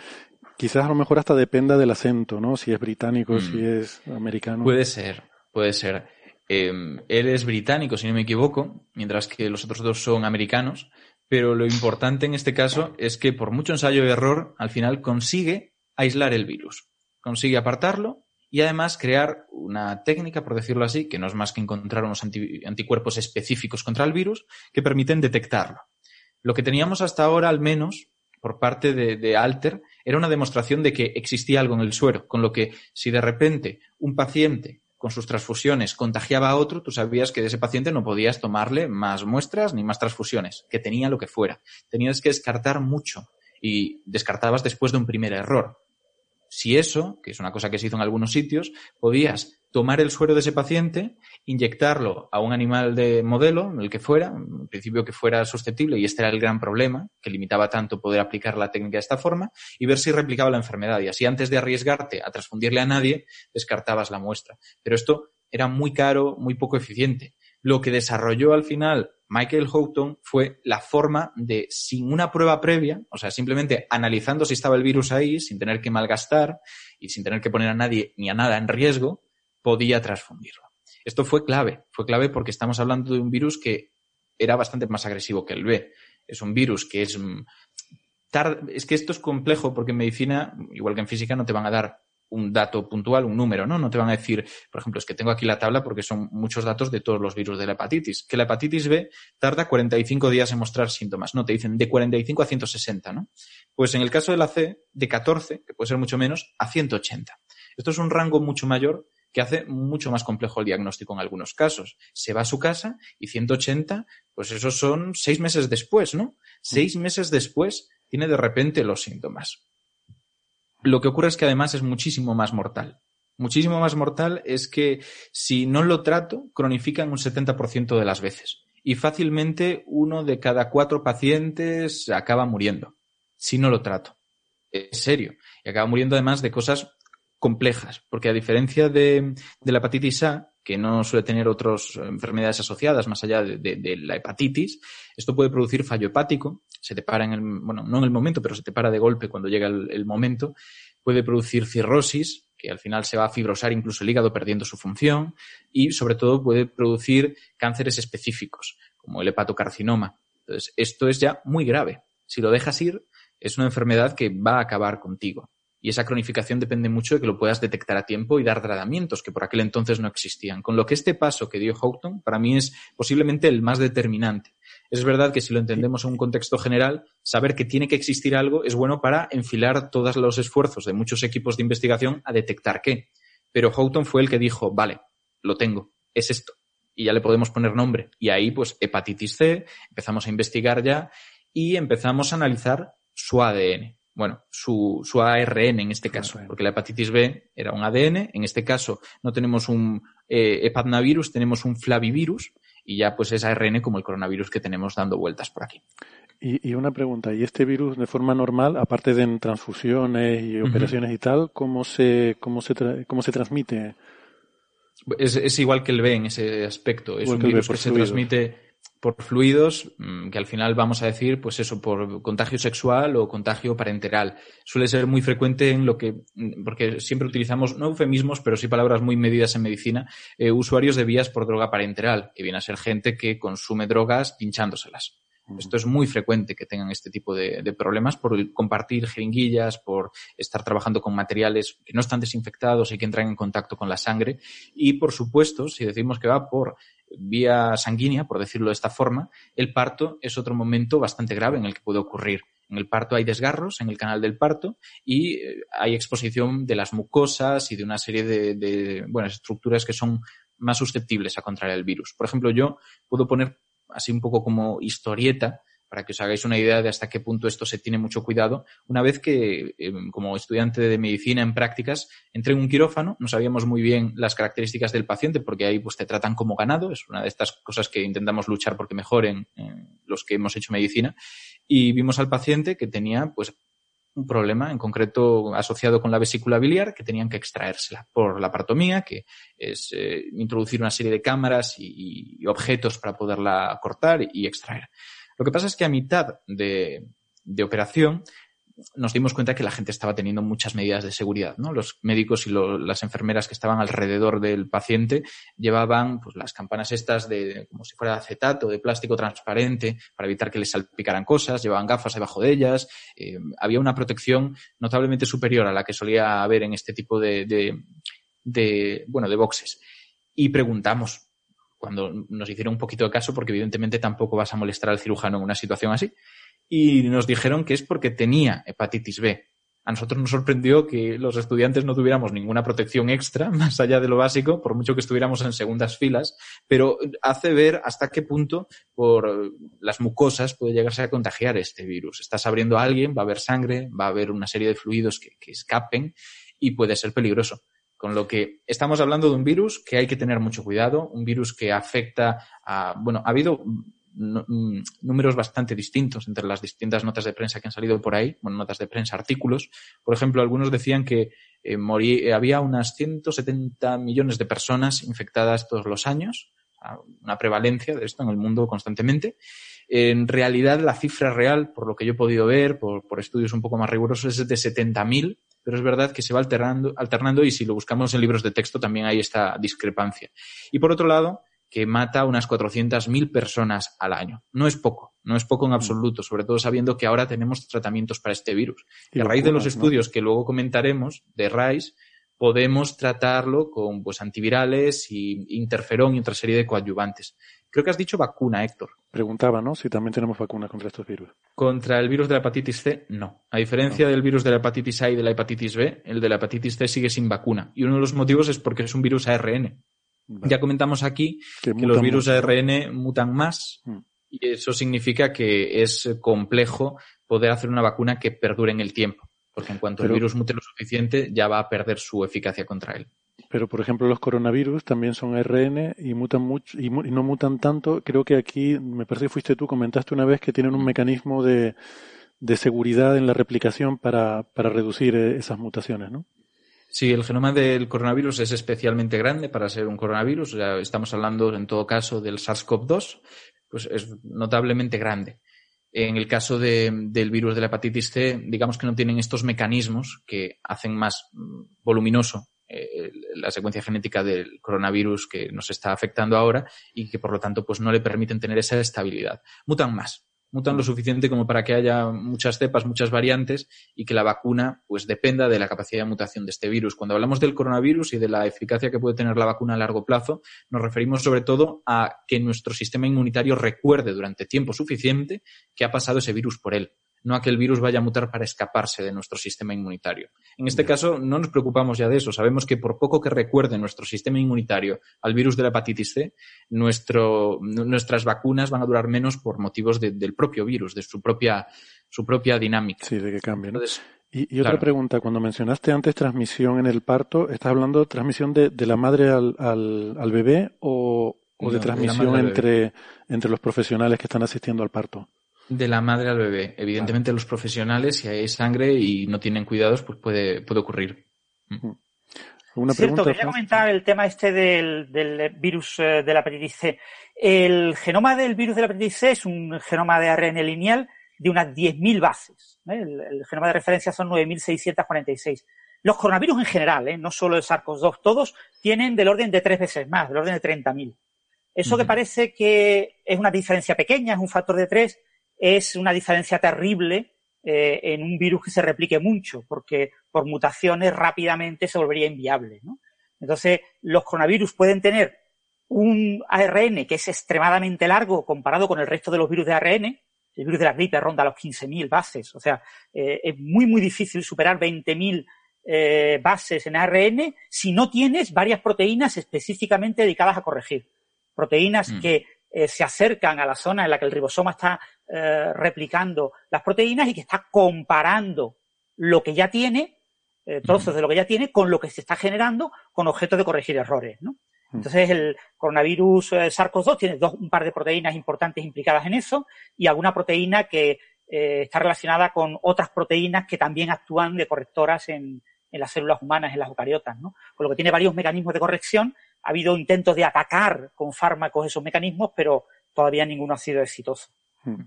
quizás a lo mejor hasta dependa del acento, ¿no? Si es británico, Mm. si es americano. Puede ser, puede ser. Eh, él es británico, si no me equivoco, mientras que los otros dos son americanos, pero lo importante en este caso es que por mucho ensayo y error, al final consigue aislar el virus, consigue apartarlo y además crear una técnica, por decirlo así, que no es más que encontrar unos anti- anticuerpos específicos contra el virus que permiten detectarlo. Lo que teníamos hasta ahora, al menos, por parte de Alter, era una demostración de que existía algo en el suero, con lo que si de repente un paciente con sus transfusiones contagiaba a otro, tú sabías que de ese paciente no podías tomarle más muestras ni más transfusiones, que tenía lo que fuera. Tenías que descartar mucho y descartabas después de un primer error. Si eso, que es una cosa que se hizo en algunos sitios, podías tomar el suero de ese paciente, inyectarlo a un animal de modelo, el que fuera, en principio que fuera susceptible, y este era el gran problema, que limitaba tanto poder aplicar la técnica de esta forma, y ver si replicaba la enfermedad. Y así antes de arriesgarte a transfundirle a nadie, descartabas la muestra. Pero esto era muy caro, muy poco eficiente. Lo que desarrolló al final Michael Houghton fue la forma de, sin una prueba previa, o sea, simplemente analizando si estaba el virus ahí, sin tener que malgastar y sin tener que poner a nadie ni a nada en riesgo, podía transfundirlo. Esto fue clave, fue clave porque estamos hablando de un virus que era bastante más agresivo que el B. Es un virus que es... mm, Es que esto es complejo porque en medicina, igual que en física, no te van a dar un dato puntual, un número, ¿no? No te van a decir, por ejemplo, es que tengo aquí la tabla porque son muchos datos de todos los virus de la hepatitis. Que la hepatitis B tarda 45 días en mostrar síntomas, ¿no? Te dicen de 45 a 160, ¿no? Pues en el caso de la C, de 14, que puede ser mucho menos, a 180. Esto es un rango mucho mayor que hace mucho más complejo el diagnóstico en algunos casos. Se va a su casa y 180, pues esos son seis meses después, ¿no? Seis meses después tiene de repente los síntomas. Lo que ocurre es que además es muchísimo más mortal. Muchísimo más mortal es que si no lo trato, cronifican un 70% de las veces. Y fácilmente uno de cada cuatro pacientes acaba muriendo si no lo trato. Es serio. Y acaba muriendo además de cosas complejas, porque a diferencia de, la hepatitis A, que no suele tener otras enfermedades asociadas más allá de, la hepatitis, esto puede producir fallo hepático, se te para en el, bueno, no en el momento, pero se te para de golpe cuando llega el, momento, puede producir cirrosis, que al final se va a fibrosar incluso el hígado perdiendo su función, y sobre todo puede producir cánceres específicos, como el hepatocarcinoma. Entonces, esto es ya muy grave. Si lo dejas ir, es una enfermedad que va a acabar contigo. Y esa cronificación depende mucho de que lo puedas detectar a tiempo y dar tratamientos que por aquel entonces no existían. Con lo que este paso que dio Houghton para mí es posiblemente el más determinante. Es verdad que si lo entendemos en un contexto general, saber que tiene que existir algo es bueno para enfilar todos los esfuerzos de muchos equipos de investigación a detectar qué. Pero Houghton fue el que dijo, vale, lo tengo, es esto. Y ya le podemos poner nombre. Y ahí, pues, hepatitis C, empezamos a investigar ya y empezamos a analizar su ADN. Bueno, su, su ARN en este caso, porque la hepatitis B era un ADN. En este caso no tenemos un eh, hepatnavirus, tenemos un flavivirus y ya pues es ARN como el coronavirus que tenemos dando vueltas por aquí. Y, una pregunta, ¿y este virus de forma normal, aparte de transfusiones y operaciones y tal, cómo se, cómo se, cómo se transmite? Es, es, igual que el B en ese aspecto. Es un virus que se transmite por fluidos, mm, que al final vamos a decir, pues eso, por contagio sexual o contagio parenteral. Suele ser muy frecuente en lo que, mm, porque siempre utilizamos, no eufemismos, pero sí palabras muy medidas en medicina, eh, usuarios de vías por droga parenteral, que viene a ser gente que consume drogas pinchándoselas. Esto es muy frecuente que tengan este tipo de, problemas por compartir jeringuillas, por estar trabajando con materiales que no están desinfectados y que entran en contacto con la sangre. Y, por supuesto, si decimos que va por vía sanguínea, por decirlo de esta forma, el parto es otro momento bastante grave en el que puede ocurrir. En el parto hay desgarros en el canal del parto y eh, hay exposición de las mucosas y de una serie de, de buenas estructuras que son más susceptibles a contraer el virus. Por ejemplo, yo puedo poner así un poco como historieta para que os hagáis una idea de hasta qué punto esto se tiene mucho cuidado. Una vez que, eh, como estudiante de medicina en prácticas, entré en un quirófano, no sabíamos muy bien las características del paciente porque ahí pues te tratan como ganado, es una de estas cosas que intentamos luchar porque mejoren los que hemos hecho medicina, y vimos al paciente que tenía pues un problema en concreto asociado con la vesícula biliar que tenían que extraérsela por la partomía, que es eh, introducir una serie de cámaras y, y objetos para poderla cortar y extraer. Lo que pasa es que a mitad de, operación nos dimos cuenta que la gente estaba teniendo muchas medidas de seguridad, ¿no? Los médicos y las enfermeras que estaban alrededor del paciente llevaban pues, las campanas estas de como si fuera acetato, de plástico transparente para evitar que les salpicaran cosas, llevaban gafas debajo de ellas, eh, había una protección notablemente superior a la que solía haber en este tipo de, de bueno, de boxes. Y preguntamos, cuando nos hicieron un poquito de caso, porque evidentemente tampoco vas a molestar al cirujano en una situación así. Y nos dijeron que es porque tenía hepatitis B. A nosotros nos sorprendió que los estudiantes no tuviéramos ninguna protección extra, más allá de lo básico, por mucho que estuviéramos en segundas filas, pero hace ver hasta qué punto por las mucosas puede llegarse a contagiar este virus. Estás abriendo a alguien, va a haber sangre, va a haber una serie de fluidos que, que escapen y puede ser peligroso. Con lo que estamos hablando de un virus que hay que tener mucho cuidado, un virus que afecta a, bueno, ha habido números bastante distintos entre las distintas notas de prensa que han salido por ahí, bueno, notas de prensa, artículos. Por ejemplo, algunos decían que eh, eh, había unas 170 millones de personas infectadas todos los años, una prevalencia de esto en el mundo constantemente. En realidad, la cifra real, por lo que yo he podido ver, por, por estudios un poco más rigurosos, es de 70.000 pero es verdad que se va alternando, alternando y si lo buscamos en libros de texto también hay esta discrepancia. Y por otro lado, que mata a unas 400.000 personas al año. No es poco, no es poco en mm. absoluto, sobre todo sabiendo que ahora tenemos tratamientos para este virus. Y a raíz de los estudios que luego comentaremos de RICE, podemos tratarlo con pues, antivirales y interferón y otra serie de coadyuvantes. Creo que has dicho vacuna, Héctor. Preguntaba, ¿no? Si también tenemos vacuna contra estos virus. Contra el virus de la hepatitis C, no. A diferencia del virus de la hepatitis A y de la hepatitis B, el de la hepatitis C sigue sin vacuna. Y uno de los motivos es porque es un virus ARN. Ya comentamos aquí que, los virus ARN mutan más mm. y eso significa que es complejo poder hacer una vacuna que perdure en el tiempo. Porque en cuanto el virus mute lo suficiente, ya va a perder su eficacia contra él. Pero, por ejemplo, los coronavirus también son ARN y mutan mucho y, no mutan tanto. Creo que aquí, me parece que fuiste tú, comentaste una vez que tienen un mecanismo de, de seguridad en la replicación para, para reducir eh, esas mutaciones, ¿no? Sí, el genoma del coronavirus es especialmente grande para ser un coronavirus. estamos hablando, en todo caso, del SARS-CoV-2, pues es notablemente grande. En el caso del virus de la hepatitis C, digamos que no tienen estos mecanismos que hacen más mm, voluminoso eh, la secuencia genética del coronavirus que nos está afectando ahora y que por lo tanto pues no le permiten tener esa estabilidad. Mutan más, mutan lo suficiente como para que haya muchas cepas, muchas variantes y que la vacuna pues dependa de la capacidad de mutación de este virus. Cuando hablamos del coronavirus y de la eficacia que puede tener la vacuna a largo plazo, nos referimos sobre todo a que nuestro sistema inmunitario recuerde durante tiempo suficiente que ha pasado ese virus por él no a que el virus vaya a mutar para escaparse de nuestro sistema inmunitario. En este caso, no nos preocupamos ya de eso. Sabemos que por poco que recuerde nuestro sistema inmunitario al virus de la hepatitis C, nuestro, nuestras vacunas van a durar menos por motivos del propio virus, de su propia, su propia dinámica. Sí, de que cambie. y, otra pregunta, cuando mencionaste antes transmisión en el parto, ¿estás hablando de transmisión de, la madre al, al, bebé o, de transmisión entre, entre los profesionales que están asistiendo al parto? De la madre al bebé. Evidentemente los profesionales, si hay sangre y no tienen cuidados, pues puede, puede ocurrir. Mm. Una Cierto, quería comentar el tema este del, del virus eh, de la hepatitis C. El genoma del virus de la hepatitis C es un genoma de ARN lineal de unas 10.000 bases. ¿eh? El, genoma de referencia son 9.646. Los coronavirus en general, ¿eh? no solo el SARS-CoV-2, todos tienen del orden de tres veces más, del orden de 30.000. Eso que parece que es una diferencia pequeña, es un factor de tres, es una diferencia terrible eh, en un virus que se replique mucho, porque por mutaciones rápidamente se volvería inviable. ¿no? Entonces, los coronavirus pueden tener un ARN que es extremadamente largo comparado con el resto de los virus de ARN. El virus de la gripe ronda los 15.000 bases. O sea, eh, es muy, muy difícil superar 20.000 eh, bases en ARN si no tienes varias proteínas específicamente dedicadas a corregir. Proteínas mm. que eh, se acercan a la zona en la que el ribosoma está eh, replicando las proteínas y que está comparando lo que ya tiene, eh, trozos de lo que ya tiene, con lo que se está generando con objeto de corregir errores, ¿no? Entonces, el coronavirus SARS-CoV-2 tiene dos, un par de proteínas importantes implicadas en eso y alguna proteína que está relacionada con otras proteínas que también actúan de correctoras en, en las células humanas, en las eucariotas, ¿no? Con lo que tiene varios mecanismos de corrección ha habido intentos de atacar con fármacos esos mecanismos, pero todavía ninguno ha sido exitoso. Hmm.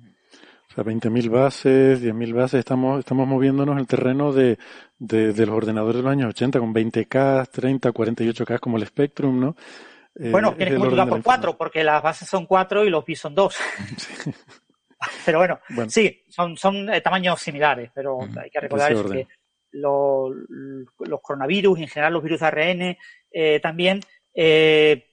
O sea, 20.000 bases, 10.000 bases, estamos, estamos moviéndonos en el terreno de, de, los ordenadores de los años 80 con 20K, 30, 48K como el Spectrum, ¿no? Eh, bueno, tienes que multiplicar por cuatro, porque las bases son cuatro y los bits son dos. pero bueno, sí, son, son eh, tamaños similares, pero hay que recordar que los, los, coronavirus y en general los virus de ARN eh, también eh,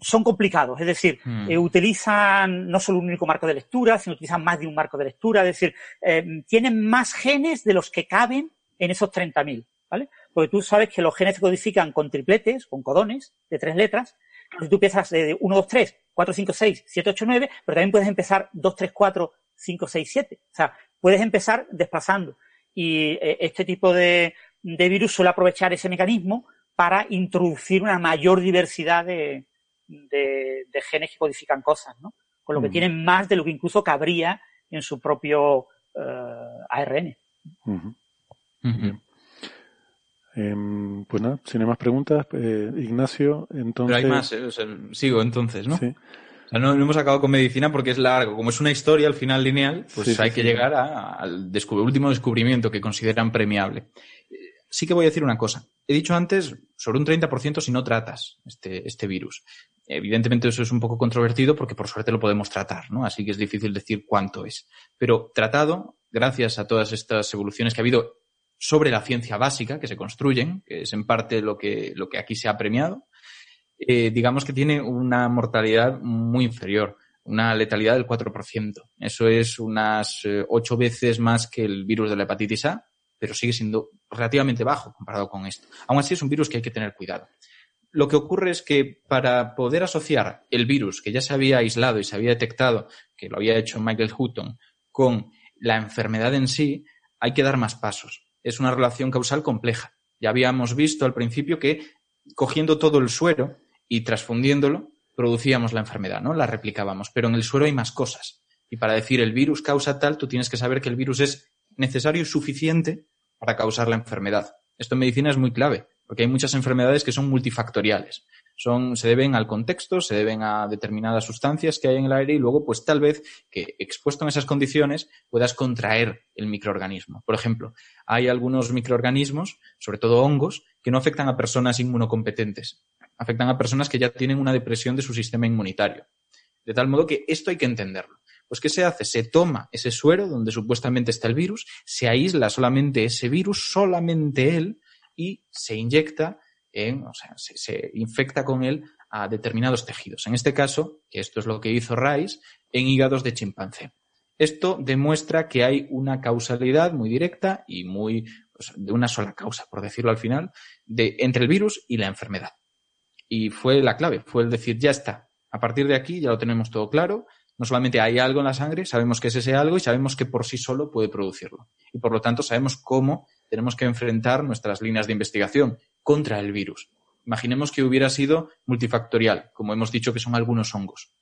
son complicados, es decir, hmm. eh, utilizan no solo un único marco de lectura, sino utilizan más de un marco de lectura, es decir, eh, tienen más genes de los que caben en esos 30.000, ¿vale? Porque tú sabes que los genes se codifican con tripletes, con codones de tres letras, entonces tú empiezas de 1, 2, 3, 4, 5, 6, 7, 8, 9, pero también puedes empezar 2, 3, 4, 5, 6, 7. O sea, puedes empezar desplazando. Y este tipo de, de virus suele aprovechar ese mecanismo para introducir una mayor diversidad de, de, genes que codifican cosas, ¿no? Con lo que mm. tienen más de lo que incluso cabría en su propio uh, ARN. Em, pues nada, si no hay más preguntas, eh, Ignacio, entonces. Pero hay más, eh, o sea, sigo entonces, ¿no? Sí. O sea, no, hemos acabado con medicina porque es largo. Como es una historia al final lineal, pues hay que llegar al último descubrimiento que consideran premiable sí que voy a decir una cosa. He dicho antes sobre un 30% si no tratas este, este virus. Evidentemente eso es un poco controvertido porque por suerte lo podemos tratar, ¿no? Así que es difícil decir cuánto es. Pero tratado, gracias a todas estas evoluciones que ha habido sobre la ciencia básica que se construyen, que es en parte lo que, lo que aquí se ha premiado, eh, digamos que tiene una mortalidad muy inferior, una letalidad del 4%. Eso es unas eh, ocho veces más que el virus de la hepatitis A, pero sigue siendo relativamente bajo comparado con esto. Aún así es un virus que hay que tener cuidado. Lo que ocurre es que para poder asociar el virus que ya se había aislado y se había detectado, que lo había hecho Michael Hutton, con la enfermedad en sí, hay que dar más pasos. Es una relación causal compleja. Ya habíamos visto al principio que cogiendo todo el suero y transfundiéndolo, producíamos la enfermedad, ¿no? La replicábamos. Pero en el suero hay más cosas. Y para decir el virus causa tal, tú tienes que saber que el virus es necesario y suficiente para causar la enfermedad. Esto en medicina es muy clave, porque hay muchas enfermedades que son multifactoriales. Son, se deben al contexto, se deben a determinadas sustancias que hay en el aire y luego, pues tal vez que expuesto en esas condiciones puedas contraer el microorganismo. Por ejemplo, hay algunos microorganismos, sobre todo hongos, que no afectan a personas inmunocompetentes afectan a personas que ya tienen una depresión de su sistema inmunitario. De tal modo que esto hay que entenderlo. Pues, ¿qué se hace? Se toma ese suero donde supuestamente está el virus, se aísla solamente ese virus, solamente él, y se inyecta en, o sea, se, infecta con él a determinados tejidos. En este caso, que esto es lo que hizo Rice, en hígados de chimpancé. Esto demuestra que hay una causalidad muy directa y muy pues, de una sola causa, por decirlo al final, de, entre el virus y la enfermedad. Y fue la clave, fue el decir, ya está, a partir de aquí ya lo tenemos todo claro, no solamente hay algo en la sangre, sabemos que es ese algo y sabemos que por sí solo puede producirlo. Y por lo tanto sabemos cómo tenemos que enfrentar nuestras líneas de investigación contra el virus. Imaginemos que hubiera sido multifactorial, como hemos dicho que son algunos hongos.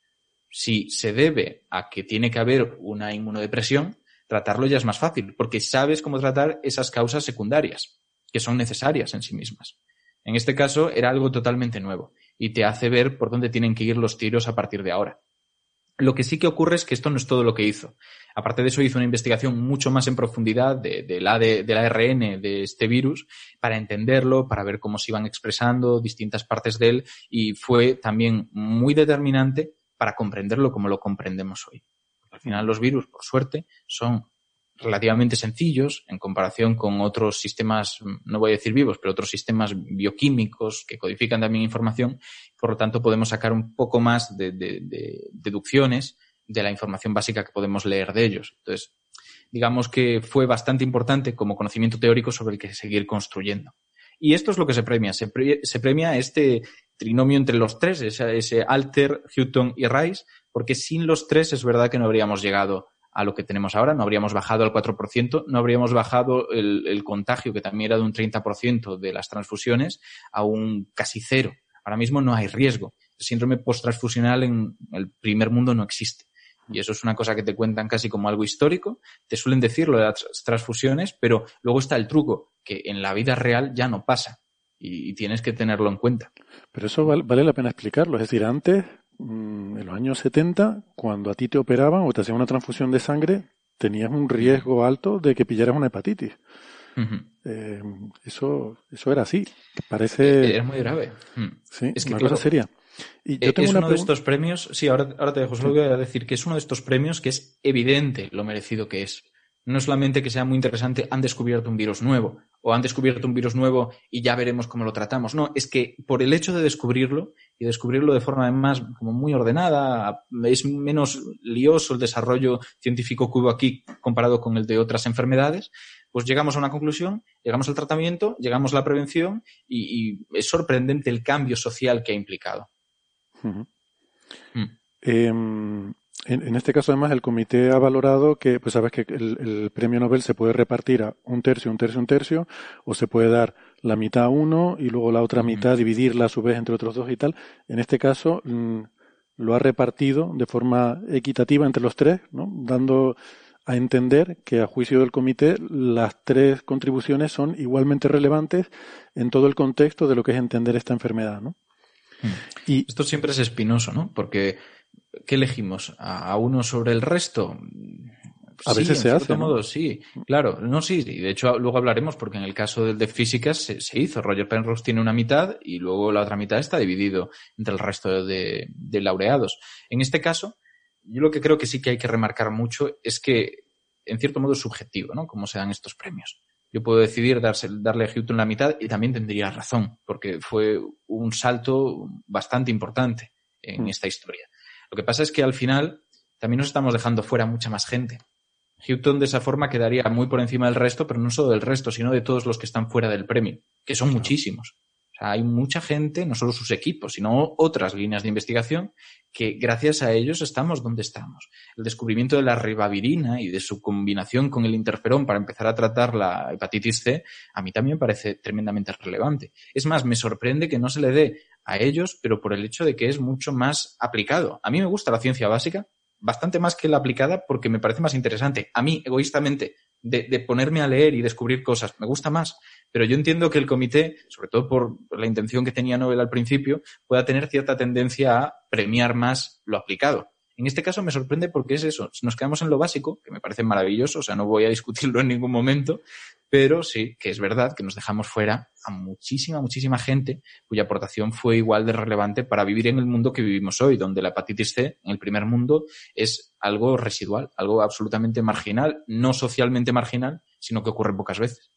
Si se debe a que tiene que haber una inmunodepresión, tratarlo ya es más fácil, porque sabes cómo tratar esas causas secundarias, que son necesarias en sí mismas. En este caso era algo totalmente nuevo y te hace ver por dónde tienen que ir los tiros a partir de ahora. Lo que sí que ocurre es que esto no es todo lo que hizo. Aparte de eso, hizo una investigación mucho más en profundidad de, de la, de, del ARN de este virus para entenderlo, para ver cómo se iban expresando distintas partes de él y fue también muy determinante para comprenderlo como lo comprendemos hoy. Al final los virus, por suerte, son relativamente sencillos en comparación con otros sistemas, no voy a decir vivos, pero otros sistemas bioquímicos que codifican también información. Por lo tanto, podemos sacar un poco más de, de, de deducciones de la información básica que podemos leer de ellos. Entonces, digamos que fue bastante importante como conocimiento teórico sobre el que seguir construyendo. Y esto es lo que se premia. Se, pre se premia este trinomio entre los tres, ese, ese Alter, Hutton y Rice, porque sin los tres es verdad que no habríamos llegado a lo que tenemos ahora, no habríamos bajado al 4%, no habríamos bajado el, el contagio, que también era de un 30% de las transfusiones, a un casi cero. Ahora mismo no hay riesgo. El síndrome post-transfusional en el primer mundo no existe. Y eso es una cosa que te cuentan casi como algo histórico. Te suelen decir lo de las transfusiones, pero luego está el truco, que en la vida real ya no pasa. Y, tienes que tenerlo en cuenta. Pero eso vale, vale la pena explicarlo. Es decir, antes Mm, los años 70, cuando a ti te operaban o te hacían una transfusión de sangre, tenías un riesgo alto de que pillaras una hepatitis. Uh -huh. eh, eso, eso era así. Parece. Eh, era muy grave. Sí, es que, una claro, cosa seria. Y yo tengo es una uno de estos premios, sí, ahora, ahora te dejo, solo voy a decir que es uno de estos premios que es evidente lo merecido que es. No solamente que sea muy interesante, han descubierto un virus nuevo o han descubierto un virus nuevo y ya veremos cómo lo tratamos. No, es que por el hecho de descubrirlo y descubrirlo de forma además como muy ordenada, es menos lioso el desarrollo científico que hubo aquí comparado con el de otras enfermedades, pues llegamos a una conclusión, llegamos al tratamiento, llegamos a la prevención y, y es sorprendente el cambio social que ha implicado. Uh -huh. mm. eh, en, en, este caso, además, el comité ha valorado que, pues sabes que el, el, premio Nobel se puede repartir a un tercio, un tercio, un tercio, o se puede dar la mitad a uno y luego la otra mitad, dividirla a su vez entre otros dos y tal. En este caso, mmm, lo ha repartido de forma equitativa entre los tres, ¿no? dando a entender que a juicio del comité las tres contribuciones son igualmente relevantes en todo el contexto de lo que es entender esta enfermedad, ¿no? Y esto siempre es espinoso, ¿no? Porque ¿qué elegimos? ¿A uno sobre el resto? A veces sí, se hace. ¿no? modo, sí, claro. No, sí, y de hecho luego hablaremos porque en el caso del de físicas se, se, hizo. Roger Penrose tiene una mitad y luego la otra mitad está dividido entre el resto de, de laureados. En este caso, yo lo que creo que sí que hay que remarcar mucho es que, en cierto modo, es subjetivo, ¿no? Cómo se dan estos premios. yo puedo decidir darle a Houghton la mitad y también tendría razón, porque fue un salto bastante importante en mm. esta historia. Lo que pasa es que al final también nos estamos dejando fuera mucha más gente. Houghton de esa forma quedaría muy por encima del resto, pero no solo del resto, sino de todos los que están fuera del premio, que son muchísimos hay mucha gente, no solo sus equipos, sino otras líneas de investigación, que gracias a ellos estamos donde estamos. El descubrimiento de la ribavirina y de su combinación con el interferón para empezar a tratar la hepatitis C, a mí también parece tremendamente relevante. Es más, me sorprende que no se le dé a ellos, pero por el hecho de que es mucho más aplicado. A mí me gusta la ciencia básica, bastante más que la aplicada porque me parece más interesante. A mí, egoístamente, de, ponerme a leer y descubrir cosas, me gusta más. Pero yo entiendo que el comité, sobre todo por la intención que tenía Nobel al principio, pueda tener cierta tendencia a premiar más lo aplicado. En este caso me sorprende porque es eso. Nos quedamos en lo básico, que me parece maravilloso, o sea, no voy a discutirlo en ningún momento, pero sí que es verdad que nos dejamos fuera a muchísima, muchísima gente cuya aportación fue igual de relevante para vivir en el mundo que vivimos hoy, donde la hepatitis C en el primer mundo es algo residual, algo absolutamente marginal, no socialmente marginal, sino que ocurre pocas veces.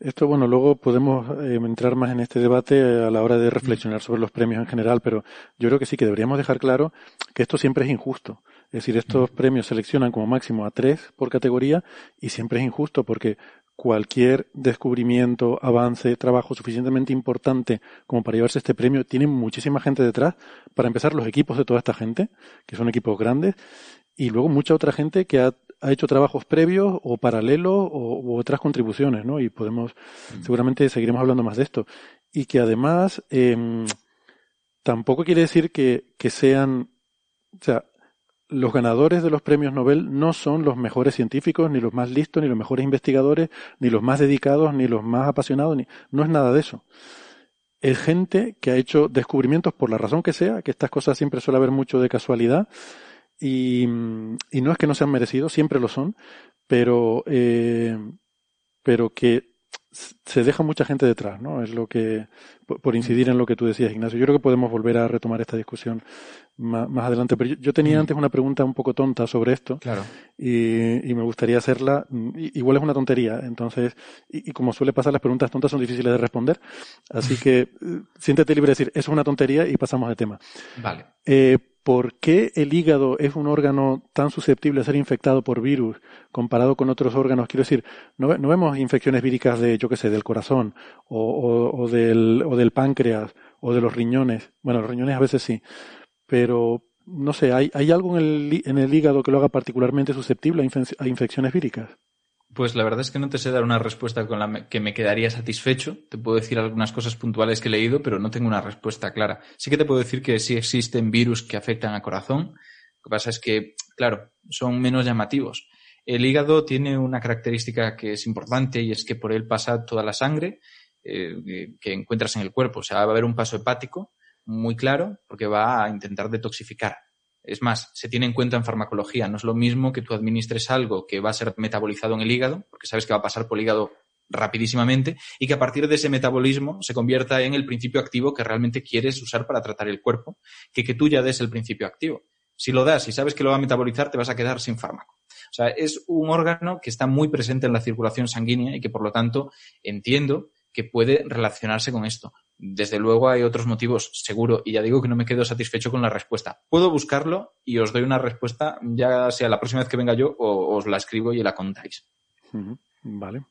Esto, bueno, luego podemos eh, entrar más en este debate a la hora de reflexionar sobre los premios en general, pero yo creo que sí que deberíamos dejar claro que esto siempre es injusto. Es decir, estos premios seleccionan como máximo a tres por categoría y siempre es injusto porque cualquier descubrimiento, avance, trabajo suficientemente importante como para llevarse este premio tiene muchísima gente detrás. Para empezar, los equipos de toda esta gente, que son equipos grandes, y luego mucha otra gente que ha ha hecho trabajos previos o paralelos o, u otras contribuciones, ¿no? Y podemos, mm. seguramente seguiremos hablando más de esto. Y que además, eh, tampoco quiere decir que, que sean, o sea, los ganadores de los premios Nobel no son los mejores científicos, ni los más listos, ni los mejores investigadores, ni los más dedicados, ni los más apasionados, ni, no es nada de eso. Es gente que ha hecho descubrimientos por la razón que sea, que estas cosas siempre suele haber mucho de casualidad, y, y no es que no sean merecidos, siempre lo son, pero, eh, pero que se deja mucha gente detrás, ¿no? Es lo que, por incidir en lo que tú decías, Ignacio. Yo creo que podemos volver a retomar esta discusión más, más adelante. Pero yo, tenía antes una pregunta un poco tonta sobre esto. Claro. Y, y me gustaría hacerla. Igual es una tontería. Entonces, y, y, como suele pasar, las preguntas tontas son difíciles de responder. Así que eh, siéntete libre de decir, eso es una tontería y pasamos de tema. Vale. Eh, ¿por qué el hígado es un órgano tan susceptible a ser infectado por virus comparado con otros órganos? Quiero decir, no, vemos infecciones víricas de, yo qué sé, del corazón o, del, o del páncreas o de los riñones. Bueno, los riñones a veces sí, pero no sé, ¿hay, hay algo en el, en el hígado que lo haga particularmente susceptible a infecciones víricas? Pues la verdad es que no te sé dar una respuesta con la que me quedaría satisfecho. Te puedo decir algunas cosas puntuales que he leído, pero no tengo una respuesta clara. Sí que te puedo decir que sí existen virus que afectan al corazón. Lo que pasa es que, claro, son menos llamativos. El hígado tiene una característica que es importante y es que por él pasa toda la sangre eh, que encuentras en el cuerpo. O sea, va a haber un paso hepático muy claro porque va a intentar detoxificar. Es más, se tiene en cuenta en farmacología. No es lo mismo que tú administres algo que va a ser metabolizado en el hígado, porque sabes que va a pasar por el hígado rapidísimamente, y que a partir de ese metabolismo se convierta en el principio activo que realmente quieres usar para tratar el cuerpo, que que tú ya des el principio activo. Si lo das y sabes que lo va a metabolizar, te vas a quedar sin fármaco. O sea, es un órgano que está muy presente en la circulación sanguínea y que por lo tanto entiendo que puede relacionarse con esto. Desde luego hay otros motivos, seguro, y ya digo que no me quedo satisfecho con la respuesta. Puedo buscarlo y os doy una respuesta, ya sea la próxima vez que venga yo, o os la escribo y la contáis. Vale.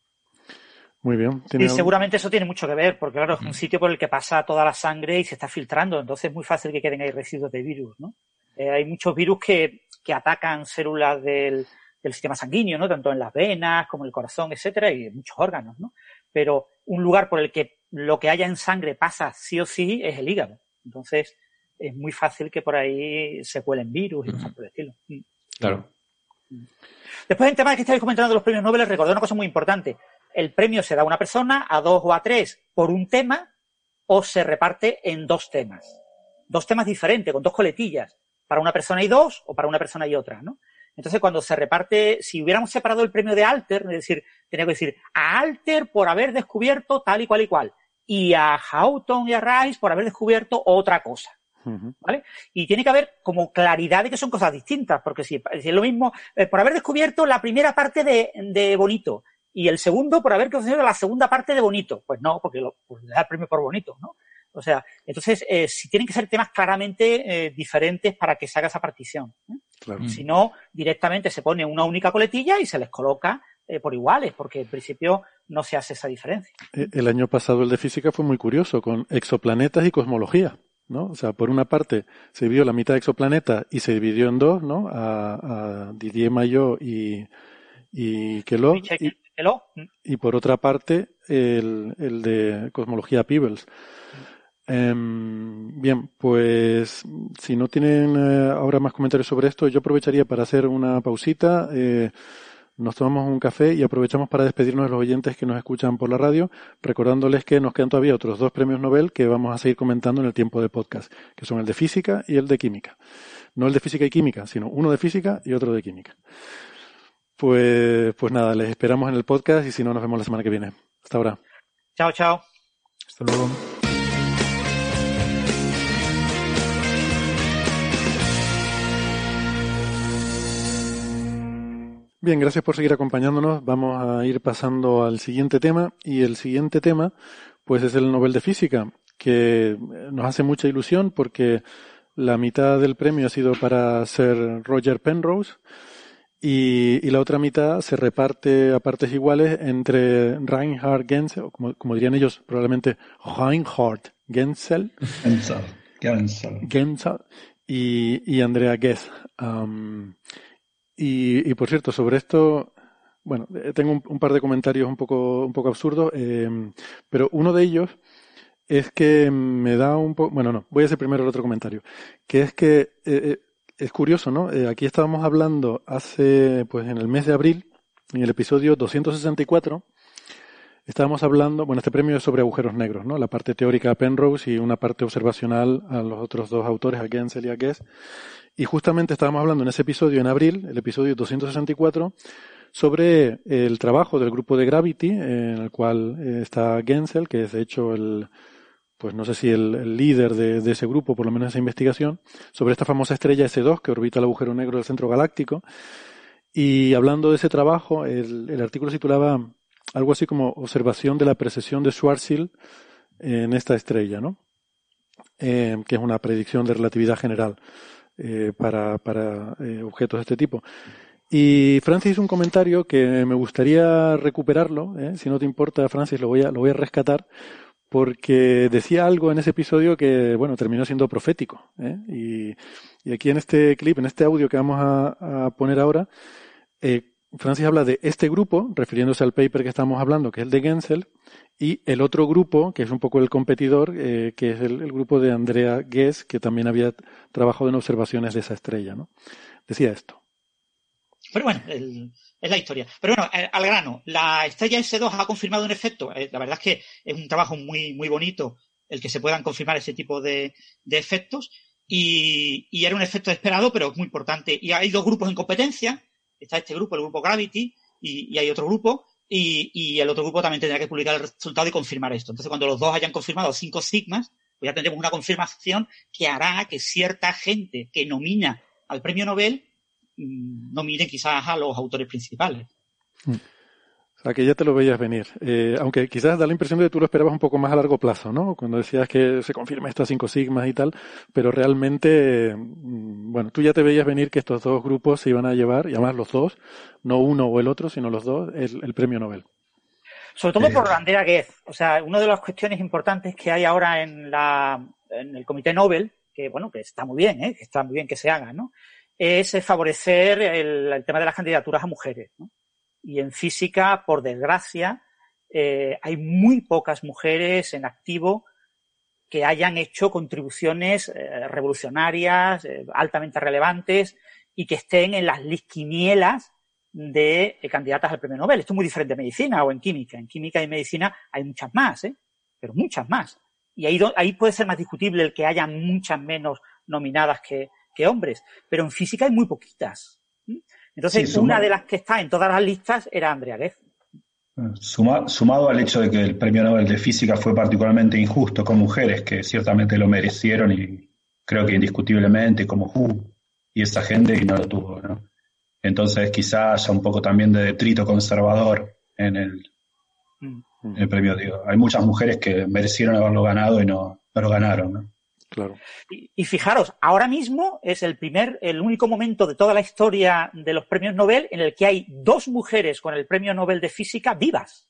Muy bien. Y seguramente eso tiene mucho que ver, porque claro, es un sitio por el que pasa toda la sangre y se está filtrando, entonces es muy fácil que queden ahí residuos de virus, ¿no? Eh, hay muchos virus que, que atacan células del, del sistema sanguíneo, ¿no? Tanto en las venas como en el corazón, etcétera, y en muchos órganos, ¿no? Pero un lugar por el que lo que haya en sangre pasa sí o sí es el hígado. Entonces, es muy fácil que por ahí se cuelen virus y cosas por el estilo. Mm. Claro. Después, en tema que estáis comentando de los premios Nobel, recordé una cosa muy importante. El premio se da a una persona, a dos o a tres, por un tema, o se reparte en dos temas. Dos temas diferentes, con dos coletillas. Para una persona y dos, o para una persona y otra, ¿no? Entonces, cuando se reparte, si hubiéramos separado el premio de Alter, es decir, tenía que decir a Alter por haber descubierto tal y cual y cual, y a Houghton y a Rice por haber descubierto otra cosa. ¿Vale? Y tiene que haber como claridad de que son cosas distintas, porque si, es lo mismo, eh, por haber descubierto la primera parte de, de Bonito Y el segundo por haber conseguido la segunda parte de bonito. Pues no, porque lo, pues le da el premio por bonito, ¿no? O sea, entonces, eh, si tienen que ser temas claramente eh, diferentes para que se haga esa partición. ¿eh? Si no, directamente se pone una única coletilla y se les coloca eh, por iguales, porque en principio no se hace esa diferencia. Eh, el año pasado el de física fue muy curioso, con exoplanetas y cosmología. ¿no? O sea, por una parte se dividió la mitad de exoplaneta y se dividió en dos, ¿no? A, Didier Mayo y, y Queloz. Y, por otra parte el, el de cosmología Peebles. Em, bien, pues si no tienen eh, ahora más comentarios sobre esto, yo aprovecharía para hacer una pausita. Eh, nos tomamos un café y aprovechamos para despedirnos de los oyentes que nos escuchan por la radio, recordándoles que nos quedan todavía otros dos premios Nobel que vamos a seguir comentando en el tiempo de podcast, que son el de física y el de química. No el de física y química, sino uno de física y otro de química. Pues, pues nada, les esperamos en el podcast y si no, nos vemos la semana que viene. Hasta ahora. Chao, chao. Hasta luego. Bien, gracias por seguir acompañándonos. Vamos a ir pasando al siguiente tema y el siguiente tema pues es el Nobel de Física, que nos hace mucha ilusión porque la mitad del premio ha sido para ser Roger Penrose y, la otra mitad se reparte a partes iguales entre Reinhard Genzel, o como, dirían ellos probablemente Reinhard Genzel, Genzel, Genzel, y, Andrea Ghez. Y, por cierto, sobre esto, bueno, eh, tengo un, par de comentarios un poco, un poco absurdos, eh, pero uno de ellos es que me da un poco, bueno, no, voy a hacer primero el otro comentario, que es que eh, es curioso, ¿no? aquí estábamos hablando hace, pues en el mes de abril, en el episodio 264, estábamos hablando, bueno, este premio es sobre agujeros negros, ¿no? La parte teórica a Penrose y una parte observacional a los otros dos autores, a Gensel y a Guess. Y justamente estábamos hablando en ese episodio, en abril, el episodio 264, sobre el trabajo del grupo de Gravity, en el cual eh, está Gensel, que es de hecho el, pues no sé si el, líder de, ese grupo, por lo menos esa investigación, sobre esta famosa estrella S2 que orbita el agujero negro del centro galáctico. Y hablando de ese trabajo, el, artículo titulaba algo así como Observación de la precesión de Schwarzschild en esta estrella, ¿no? Eh, que es una predicción de relatividad general. Eh, para, para eh, objetos de este tipo. Y Francis un comentario que me gustaría recuperarlo, ¿eh? si no te importa, Francis, lo voy a, lo voy a rescatar, porque decía algo en ese episodio que, bueno, terminó siendo profético. Y, y, aquí en este clip, en este audio que vamos a, a poner ahora, Francis habla de este grupo, refiriéndose al paper que estamos hablando, que es el de Gensel, y el otro grupo, que es un poco el competidor, eh, que es el, grupo de Andrea Guess, que también había trabajado en observaciones de esa estrella, ¿no? Decía esto. Pero bueno, es la historia. Pero bueno, eh, al grano, la estrella S2 ha confirmado un efecto. Eh, la verdad es que es un trabajo muy, muy bonito el que se puedan confirmar ese tipo de, efectos. Y, y, era un efecto esperado, pero muy importante. Y hay dos grupos en competencia. Está este grupo, el grupo Gravity, y, hay otro grupo y, el otro grupo también tendrá que publicar el resultado y confirmar esto. Entonces, cuando los dos hayan confirmado cinco sigmas, pues ya tendremos una confirmación que hará que cierta gente que nomina al premio Nobel mm, nomine quizás a los autores principales. Mm. Sea, que ya te lo veías venir. Eh, aunque quizás da la impresión de que tú lo esperabas un poco más a largo plazo, ¿no? Cuando decías que se confirma esto a cinco sigmas y tal, pero realmente, mm, bueno, tú ya te veías venir que estos dos grupos se iban a llevar, y además los dos, no uno o el otro, sino los dos, el, premio Nobel. Sobre todo por Andrea Guez. O sea, una de las cuestiones importantes que hay ahora en, la, en el Comité Nobel, que bueno, que está muy bien, ¿eh? que está muy bien que se haga, ¿no? Es favorecer el, el tema de las candidaturas a mujeres, ¿no? Y en física, por desgracia, eh, hay muy pocas mujeres en activo que hayan hecho contribuciones eh, revolucionarias, eh, altamente relevantes y que estén en las lisquinielas de candidatas al premio Nobel. Esto es muy diferente en medicina o en química. En química y medicina hay muchas más, pero muchas más. Y ahí, ahí puede ser más discutible el que haya muchas menos nominadas que, que hombres. Pero en física hay muy poquitas. Entonces, una de las que está en todas las listas era Andrea Guez. sumado al hecho de que el premio Nobel de Física fue particularmente injusto con mujeres que ciertamente lo merecieron y creo que indiscutiblemente como Hu y esa gente y no lo tuvo, ¿no? Entonces quizá haya un poco también de detrito conservador en el, mm. en el premio. Digo. Hay muchas mujeres que merecieron haberlo ganado y no, no lo ganaron. ¿no? Claro. Y, fijaros, ahora mismo es el primer, el único momento de toda la historia de los premios Nobel en el que hay dos mujeres con el premio Nobel de Física vivas.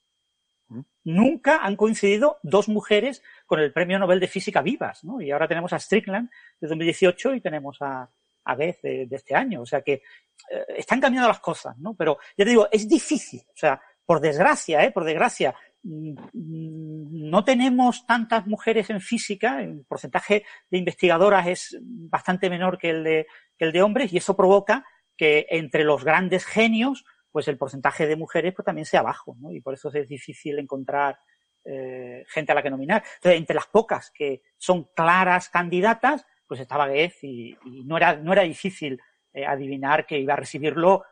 ¿Mm? Nunca han coincidido dos mujeres con el premio Nobel de Física vivas, ¿no? Y ahora tenemos a Strickland de 2018 y tenemos a, a Beth de, este año. O sea que eh, están cambiando las cosas, ¿no? Pero ya te digo, es difícil. O sea, por desgracia, ¿eh? Por desgracia, no tenemos tantas mujeres en física, el porcentaje de investigadoras es bastante menor que el de, el de hombres y eso provoca que entre los grandes genios, pues el porcentaje de mujeres pues también sea bajo, ¿no? Y por eso es difícil encontrar eh, gente a la que nominar. Entonces, entre las pocas que son claras candidatas, pues estaba Goethe y, no era, no era difícil eh, adivinar que iba a recibirlo,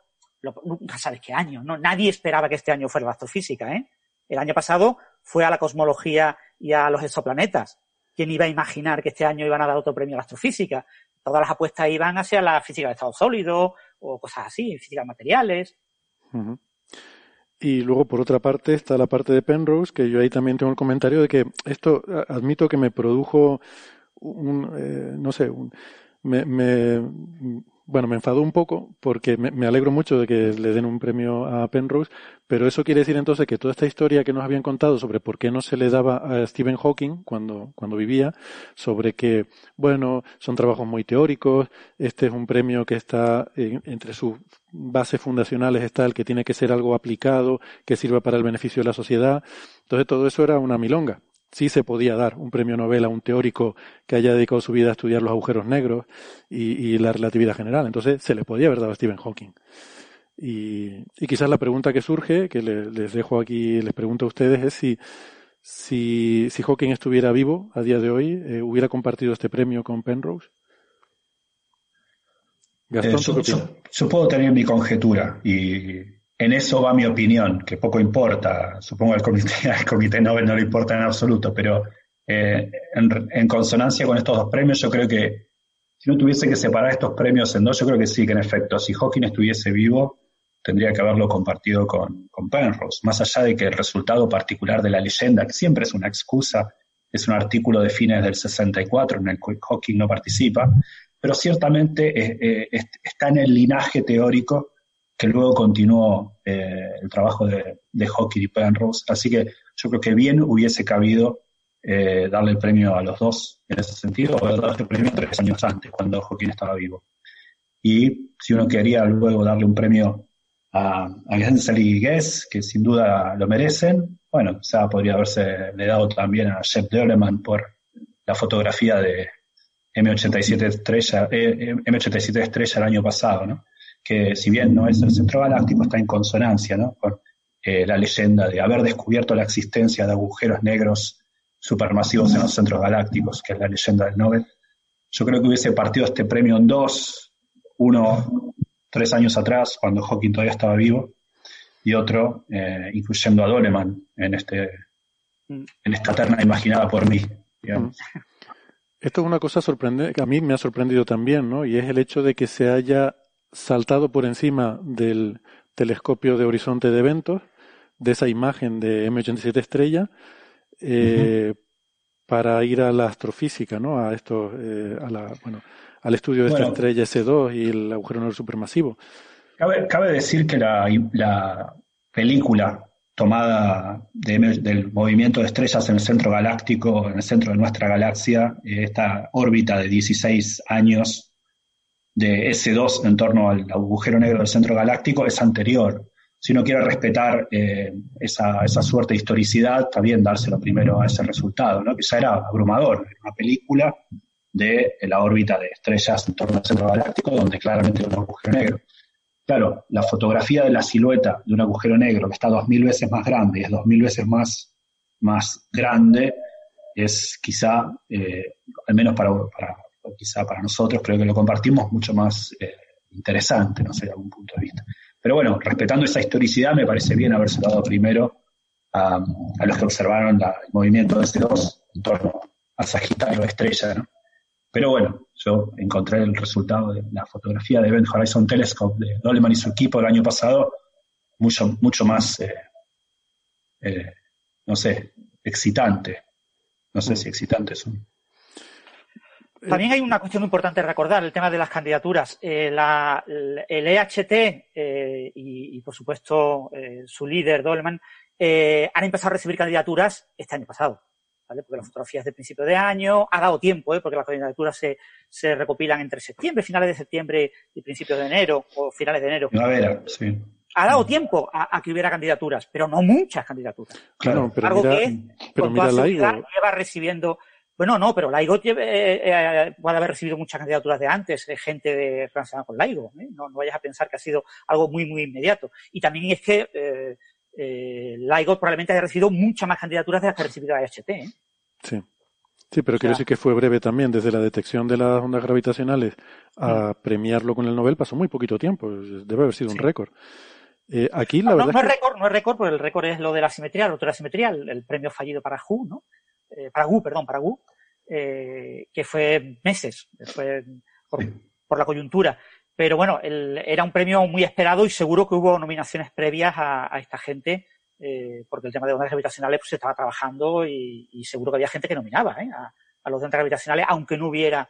nunca sabes qué año, ¿no? Nadie esperaba que este año fuera astrofísica, ¿eh? El año pasado fue a la cosmología y a los exoplanetas. ¿Quién iba a imaginar que este año iban a dar otro premio a la astrofísica? Todas las apuestas iban hacia la física de estado sólido o cosas así, física de materiales. Y luego, por otra parte, está la parte de Penrose, que yo ahí también tengo el comentario de que esto, admito que me produjo un, eh, no sé, un, me, me, bueno, me enfadó un poco porque me, alegro mucho de que le den un premio a Penrose, pero eso quiere decir entonces que toda esta historia que nos habían contado sobre por qué no se le daba a Stephen Hawking cuando, cuando vivía, sobre que, bueno, son trabajos muy teóricos, este es un premio que está entre sus bases fundacionales está el que tiene que ser algo aplicado, que sirva para el beneficio de la sociedad. Entonces todo eso era una milonga sí se podía dar un premio Nobel a un teórico que haya dedicado su vida a estudiar los agujeros negros y, la relatividad general. Entonces se le podía haber dado a Stephen Hawking. Y, quizás la pregunta que surge, que les dejo aquí, les pregunto a ustedes, es si, si, si Hawking estuviera vivo a día de hoy, eh, hubiera compartido este premio con Penrose. Gastón, eh, yo, puedo tener mi conjetura y en eso va mi opinión, que poco importa. Supongo al comité, al comité Nobel no le importa en absoluto, pero eh, en, consonancia con estos dos premios, yo creo que si no tuviese que separar estos premios en dos, yo creo que sí, que en efecto, si Hawking estuviese vivo, tendría que haberlo compartido con, con Penrose. Más allá de que el resultado particular de la leyenda, que siempre es una excusa, es un artículo de fines del 64 en el que Hawking no participa, pero ciertamente eh, eh, está en el linaje teórico que luego continuó eh, el trabajo de, de Hockey y Penrose. Así que yo creo que bien hubiese cabido eh, darle el premio a los dos en ese sentido, o haber dado este premio tres años antes, cuando Hawking estaba vivo. Y si uno quería luego darle un premio a, a Gensel y Guess, que sin duda lo merecen, bueno, quizá podría haberse le dado también a Jeff Doleman por la fotografía de M87 estrella, eh, M87 estrella el año pasado, ¿no? Que si bien no es el centro galáctico, está en consonancia ¿no? con eh, la leyenda de haber descubierto la existencia de agujeros negros supermasivos en los centros galácticos, que es la leyenda del Nobel. Yo creo que hubiese partido este premio en dos, uno tres años atrás, cuando Hawking todavía estaba vivo, y otro eh, incluyendo a Doleman en, este, en esta terna imaginada por mí. Esto es una cosa sorprendente, que a mí me ha sorprendido también, ¿no? Y es el hecho de que se haya saltado por encima del telescopio de horizonte de eventos, de esa imagen de M87 estrella, eh, para ir a la astrofísica, ¿no? A esto, eh, a la, bueno, al estudio de esta estrella S2 y el agujero negro supermasivo. Cabe, cabe decir que la, la película tomada del movimiento de estrellas en el centro galáctico, en el centro de nuestra galaxia, eh, esta órbita de 16 años de S2 en torno al agujero negro del centro galáctico es anterior. Si uno quiere respetar eh, esa, esa, suerte de historicidad, está bien dárselo primero a ese resultado, ¿no? que ya era abrumador, una película de la órbita de estrellas en torno al centro galáctico, donde claramente hay un agujero negro. Claro, la fotografía de la silueta de un agujero negro que está dos mil veces más grande y es dos mil veces más, más grande, es quizá, eh, al menos para, quizá para nosotros, creo que lo compartimos mucho más eh, interesante, no sé, de algún punto de vista. Pero bueno, respetando esa historicidad, me parece bien haberse dado primero a, los que observaron el movimiento de S2 en torno a Sagitario Estrella, ¿no? Pero bueno, yo encontré el resultado de la fotografía de Event Horizon Telescope de Doleman y su equipo el año pasado mucho, mucho más, eh, eh, no sé, excitante. No sé si excitante son. También hay una cuestión importante recordar, el tema de las candidaturas. Eh, el EHT eh, y, por supuesto, eh, su líder, Dolman, han empezado a recibir candidaturas este año pasado. ¿vale? Porque las fotografías de principio de año, ha dado tiempo, porque las candidaturas se, se, recopilan entre septiembre, finales de septiembre y principios de enero, o finales de enero. sí. Ha dado tiempo a, que hubiera candidaturas, pero no muchas candidaturas. Claro, pero Algo que es, pero con toda lleva recibiendo bueno, no, pero Laigo eh, eh, puede haber recibido muchas candidaturas de antes, de gente de, relacionada con Laigo. ¿eh? No, no, vayas a pensar que ha sido algo muy, muy inmediato. Y también es que eh, eh Laigo probablemente haya recibido muchas más candidaturas de las que ha recibido la HT. ¿eh? Sí. Sí, pero quiero decir que fue breve también. Desde la detección de las ondas gravitacionales a mm. premiarlo con el Nobel pasó muy poquito tiempo. Debe haber sido un récord. Eh, aquí la verdad no, es, récord, no es récord, porque el récord es lo de la simetría, la de la simetría, el, el premio fallido para Hu, ¿no? Eh, para Gu, perdón, para Gu, eh, que fue meses, fue por, la coyuntura. Pero bueno, era un premio muy esperado y seguro que hubo nominaciones previas a, esta gente, eh, porque el tema de ondas gravitacionales pues, se estaba trabajando y, seguro que había gente que nominaba a, los ondas gravitacionales, aunque no hubiera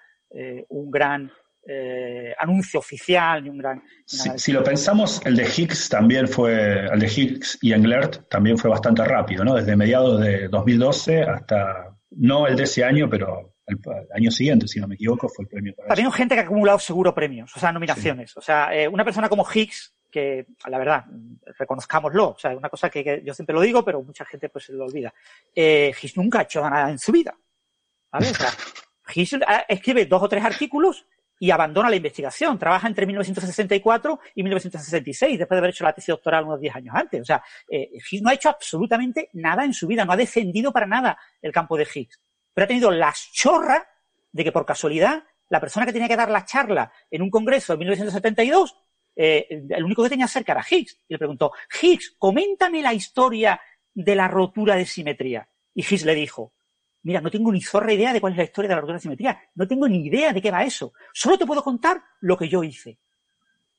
un gran eh, anuncio oficial ni un gran. Si, si, lo pensamos, el de Higgs también fue, el de Higgs y Englert también fue bastante rápido, ¿no? Desde mediados de 2012 hasta, no el de ese año, pero el, año siguiente, si no me equivoco, fue el premio. Para También gente que ha acumulado seguro premios, o sea, nominaciones. Sí. O sea, eh, una persona como Higgs, que la verdad, reconozcámoslo, o sea, es una cosa que, que, yo siempre lo digo, pero mucha gente pues lo olvida. Eh, Higgs nunca ha hecho nada en su vida. ¿Vale? O sea, Higgs ah, escribe dos o tres artículos y abandona la investigación. Trabaja entre 1964 y 1966, después de haber hecho la tesis doctoral unos 10 años antes. O sea, eh, Higgs no ha hecho absolutamente nada en su vida, no ha defendido para nada el campo de Higgs. Pero ha tenido la chorra de que por casualidad la persona que tenía que dar la charla en un congreso en 1972, eh, el único que tenía cerca era Higgs. Y le preguntó, Higgs, coméntame la historia de la rotura de simetría. Y Higgs le dijo, Mira, no tengo ni zorra idea de cuál es la historia de la rotura de simetría. No tengo ni idea de qué va eso. Solo te puedo contar lo que yo hice.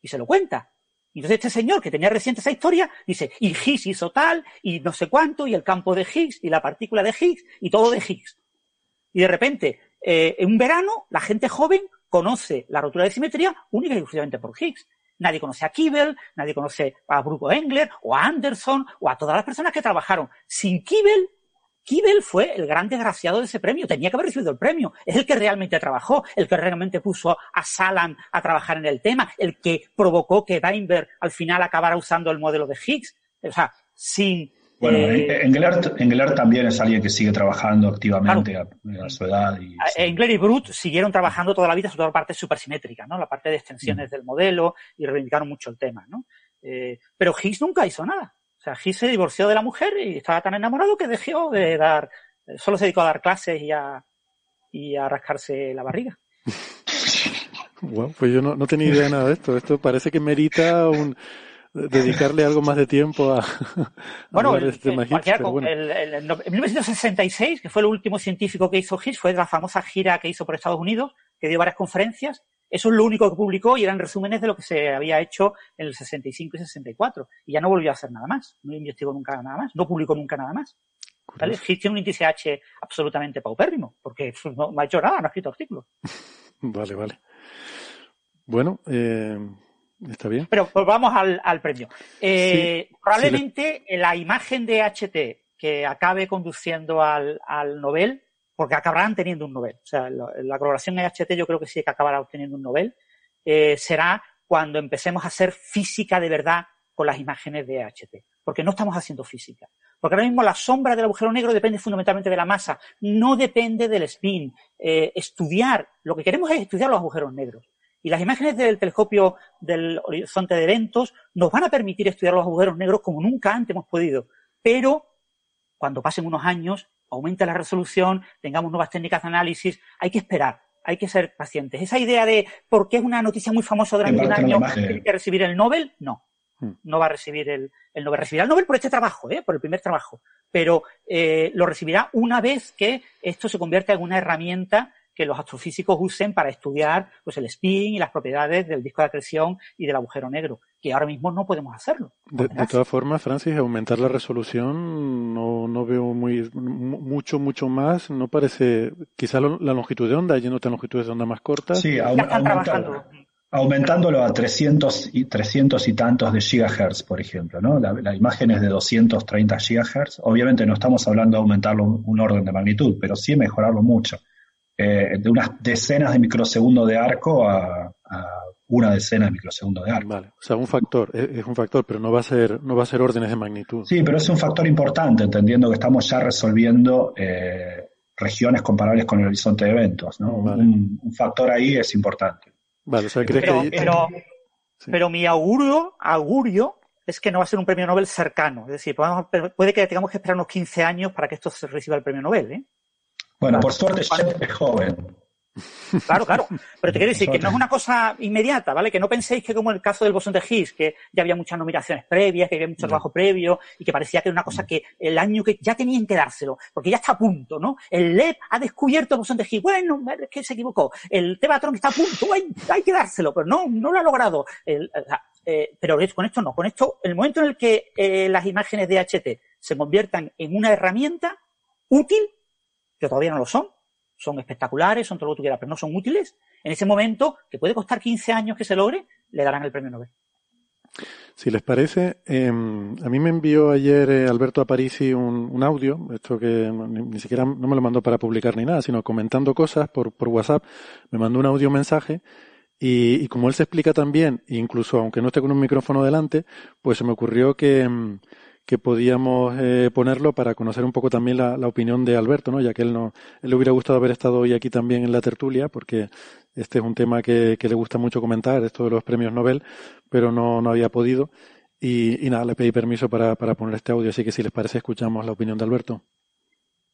Y se lo cuenta. Y entonces este señor que tenía reciente esa historia dice, y Higgs hizo tal, y no sé cuánto, y el campo de Higgs, y la partícula de Higgs, y todo de Higgs. Y de repente, eh, en un verano, la gente joven conoce la rotura de simetría única y exclusivamente por Higgs. Nadie conoce a Kibble, nadie conoce a Bruno Engler, o a Anderson, o a todas las personas que trabajaron. Sin Kibble Kibel fue el gran desgraciado de ese premio, tenía que haber recibido el premio, es el que realmente trabajó, el que realmente puso a Salam a trabajar en el tema, el que provocó que Weinberg al final acabara usando el modelo de Higgs. O sea, sin... Bueno, eh, Engler, también es alguien que sigue trabajando activamente claro, a, a, su edad. Y, sí. Engler y Brut siguieron trabajando toda la vida sobre la parte supersimétrica, ¿no? La parte de extensiones mm. del modelo y reivindicaron mucho el tema, ¿no? Eh, pero Higgs nunca hizo nada sea, Gis se divorció de la mujer y estaba tan enamorado que dejó de dar, solo se dedicó a dar clases y a, y a rascarse la barriga. Bueno, pues yo no, no tenía idea de nada de esto. Esto parece que merita un, dedicarle algo más de tiempo a, a bueno, el, este Higgs, pero bueno. el, el, en 1966, que fue el último científico que hizo Higgs, fue la famosa gira que hizo por Estados Unidos, que dio varias conferencias eso es lo único que publicó y eran resúmenes de lo que se había hecho en el 65 y 64. Y ya no volvió a hacer nada más. No investigó nunca nada más. No publicó nunca nada más. ¿Vale? Tiene un índice H absolutamente paupérrimo, porque no, no, ha hecho nada, no ha escrito artículos. vale, vale. Bueno, eh, está bien. Pero pues vamos al, al premio. Eh, sí, probablemente sí, le... la imagen de HT que acabe conduciendo al, al Nobel porque acabarán teniendo un Nobel. O sea, la, la colaboración EHT yo creo que sí que acabará obteniendo un Nobel. Eh, será cuando empecemos a hacer física de verdad con las imágenes de EHT. Porque no estamos haciendo física. Porque ahora mismo la sombra del agujero negro depende fundamentalmente de la masa, no depende del spin. Eh, estudiar, lo que queremos es estudiar los agujeros negros. Y las imágenes del telescopio del horizonte de eventos nos van a permitir estudiar los agujeros negros como nunca antes hemos podido. Pero cuando pasen unos años aumente la resolución, tengamos nuevas técnicas de análisis, hay que esperar, hay que ser pacientes. Esa idea de por qué es una noticia muy famosa durante un año tiene que recibir el Nobel, no. Hmm. No va a recibir el, el Nobel. Recibirá el Nobel por este trabajo, ¿eh? por el primer trabajo. Pero eh, lo recibirá una vez que esto se convierta en una herramienta que los astrofísicos usen para estudiar pues, el spin y las propiedades del disco de acreción y del agujero negro que ahora mismo no podemos hacerlo. De, todas formas, Francis, aumentar la resolución no, no veo muy mucho, mucho más. No parece, quizá la longitud de onda, yéndote a longitudes de onda más cortas. Sí, aumentar, aumentándolo a 300 y, 300 y tantos de gigahertz, por ejemplo. ¿no? La, imagen es de 230 gigahertz. Obviamente no estamos hablando de aumentarlo un orden de magnitud, pero sí mejorarlo mucho. Eh, de unas decenas de microsegundos de arco a, una decena de microsegundos de arco. Vale, o sea, un factor, es, un factor, pero no va a ser, no va a ser órdenes de magnitud. Sí, pero es un factor importante, entendiendo que estamos ya resolviendo eh, regiones comparables con el horizonte de eventos, ¿no? Un, factor ahí es importante. Vale, o sea, ¿crees pero, que... pero, pero mi augurio, augurio es que no va a ser un premio Nobel cercano. Es decir, puede que tengamos que esperar unos 15 años para que esto se reciba el premio Nobel, ¿eh? Bueno, por suerte Shep es joven. Claro, claro. Pero te quiero decir que no es una cosa inmediata, ¿vale? Que no penséis que como el caso del bosón de Higgs, que ya había muchas nominaciones previas, que había mucho trabajo previo y que parecía que era una cosa que el año que ya tenían que dárselo, porque ya está a punto, ¿no? El LEP ha descubierto el bosón de Higgs. Bueno, es que se equivocó. El Tevatron está a punto, hay, que dárselo, pero no, no lo ha logrado. Eh, pero con esto no. Con esto, el momento en el que eh, las imágenes de HT se conviertan en una herramienta útil, que todavía no lo son, son espectaculares, son todo lo que tú quieras, pero no son útiles, en ese momento, que puede costar 15 años que se logre, le darán el premio Nobel. Si les parece, em, a mí me envió ayer eh, Alberto Aparici un, un, audio, esto que ni, siquiera no me lo mandó para publicar ni nada, sino comentando cosas por, WhatsApp, me mandó un audio mensaje y, y, como él se explica también, incluso aunque no esté con un micrófono delante, pues se me ocurrió que, em, que podíamos eh, ponerlo para conocer un poco también la, opinión de Alberto, ¿no? Ya que él no, él le hubiera gustado haber estado hoy aquí también en la tertulia, porque este es un tema que, que le gusta mucho comentar, esto de los premios Nobel, pero no, no había podido. Y, y nada, le pedí permiso para, para poner este audio, así que si les parece escuchamos la opinión de Alberto.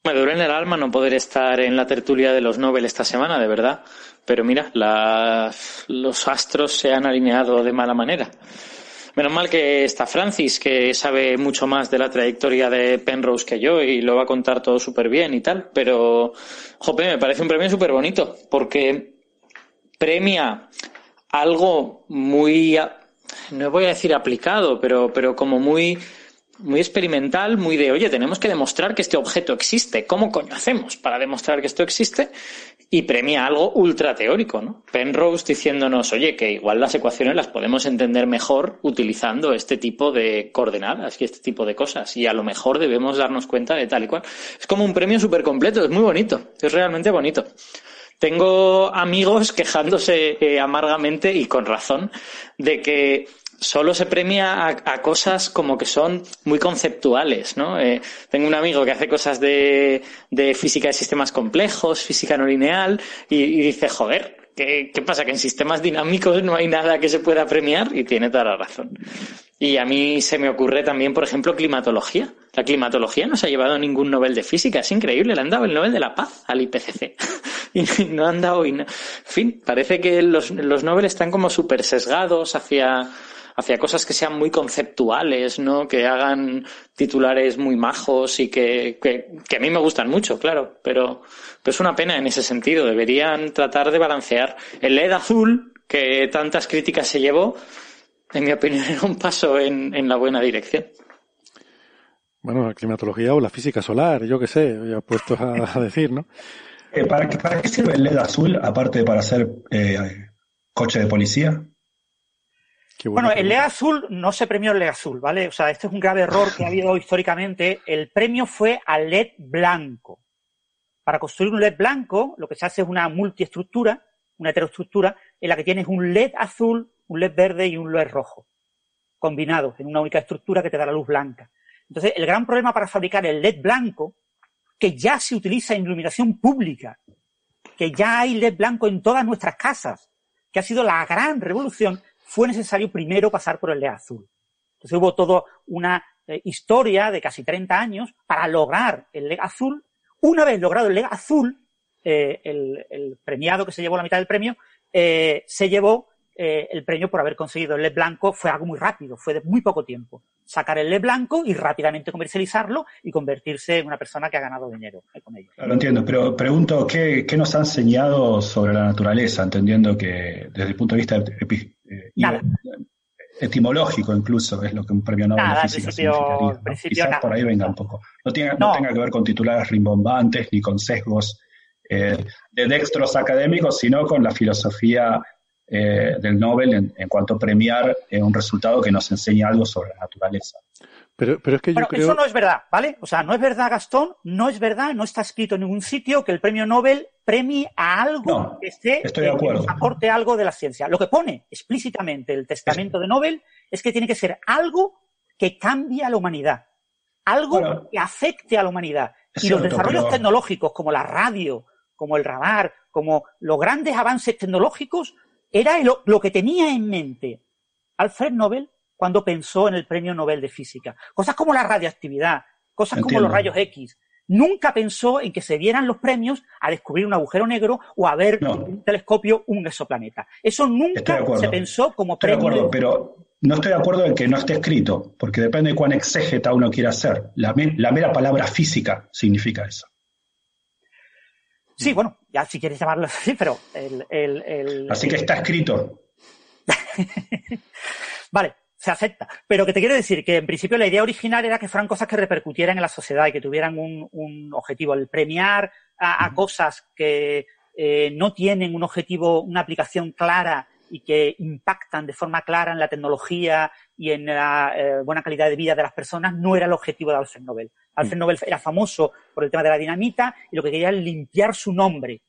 Me duele en el alma no poder estar en la tertulia de los Nobel esta semana, de verdad. Pero mira, los astros se han alineado de mala manera. Menos mal que está Francis, que sabe mucho más de la trayectoria de Penrose que yo y lo va a contar todo súper bien y tal. Pero, jope, me parece un premio súper bonito porque premia algo muy, no voy a decir aplicado, pero, pero como muy muy experimental, muy de, oye, tenemos que demostrar que este objeto existe. ¿Cómo coño hacemos para demostrar que esto existe? Y premia algo ultra teórico, ¿no? Penrose diciéndonos, oye, que igual las ecuaciones las podemos entender mejor utilizando este tipo de coordenadas y este tipo de cosas. Y a lo mejor debemos darnos cuenta de tal y cual. Es como un premio súper completo, es muy bonito, es realmente bonito. Tengo amigos quejándose eh, amargamente y con razón de que solo se premia a, cosas como que son muy conceptuales, ¿no? Eh, tengo un amigo que hace cosas de, de, física de sistemas complejos, física no lineal, y, dice, joder, ¿qué, ¿qué, pasa? Que en sistemas dinámicos no hay nada que se pueda premiar, y tiene toda la razón. Y a mí se me ocurre también, por ejemplo, climatología. La climatología no se ha llevado ningún Nobel de física, es increíble, le han dado el Nobel de la Paz al IPCC. y no han dado... En fin, parece que los, los Nobel están como súper sesgados hacia hacia cosas que sean muy conceptuales, ¿no? Que hagan titulares muy majos y que, que, a mí me gustan mucho, claro, pero, pero es una pena en ese sentido. Deberían tratar de balancear. El LED azul, que tantas críticas se llevó, en mi opinión era un paso en, en la buena dirección. Bueno, la climatología o la física solar, yo qué sé, ya puestos a, decir, ¿no? Eh, ¿para, qué, ¿Para qué sirve el LED azul, aparte de para hacer eh, coche de policía? Bueno, el LED azul no se premió el LED azul, ¿vale? O sea, este es un grave error que ha habido históricamente. El premio fue al LED blanco. Para construir un LED blanco, lo que se hace es una multiestructura, una heteroestructura, en la que tienes un LED azul, un LED verde y un LED rojo, combinados en una única estructura que te da la luz blanca. Entonces, el gran problema para fabricar el LED blanco, que ya se utiliza en iluminación pública, que ya hay LED blanco en todas nuestras casas, que ha sido la gran revolución, fue necesario primero pasar por el LED azul. Entonces hubo toda una eh, historia de casi 30 años para lograr el LED azul. Una vez logrado el LED azul, eh, el, premiado que se llevó la mitad del premio, eh, se llevó el premio por haber conseguido el LED blanco. Fue algo muy rápido, fue de muy poco tiempo. Sacar el LED blanco y rápidamente comercializarlo y convertirse en una persona que ha ganado dinero con ello. Lo entiendo, pero pregunto, ¿qué, ¿qué, nos ha enseñado sobre la naturaleza? Entendiendo que desde el punto de vista Nada. etimológico incluso es lo que un premio Nobel Nada, de en física principio- significaría. en ¿no? principio Quizás nada. por ahí venga un poco. No, tiene, no No. tenga que ver con titulares rimbombantes ni con sesgos eh, de dextros académicos, sino con la filosofía eh, del Nobel en, en cuanto a premiar eh, un resultado que nos enseña algo sobre la naturaleza. Pero, pero es que yo Bueno, creo... eso no es verdad, ¿vale? O sea, no es verdad, Gastón, no es verdad, no está escrito en ningún sitio que el premio Nobel premie a algo No, que esté estoy de acuerdo. aporte algo de la ciencia. Lo que pone explícitamente el testamento de Nobel es que tiene que ser algo que cambie a la humanidad, algo Bueno. que afecte a la humanidad. Y los desarrollos pero- tecnológicos, como la radio, como el radar, como los grandes avances tecnológicos, era lo que tenía en mente Alfred Nobel cuando pensó en el premio Nobel de Física. Cosas como la radioactividad, cosas como los rayos X. Nunca pensó en que se dieran los premios a descubrir un agujero negro o a ver No. un telescopio un exoplaneta. Eso nunca de se pensó como Estoy de premio. acuerdo, pero no estoy de acuerdo en que no esté escrito, porque depende de cuán exégeta uno quiera ser. La, la mera palabra física significa eso. Sí, bueno, ya si quieres llamarlo así, pero el, el- el- Así que está escrito. Vale, se acepta. Pero que te quiero decir que en principio la idea original era que fueran cosas que repercutieran en la sociedad y que tuvieran un, un objetivo. El premiar a, a cosas que eh, no tienen un objetivo, una aplicación clara y que impactan de forma clara en la tecnología y en la eh, buena calidad de vida de las personas no era el objetivo de Alfred Nobel. Alfred Nobel era famoso por el tema de la dinamita y lo que quería era limpiar su nombre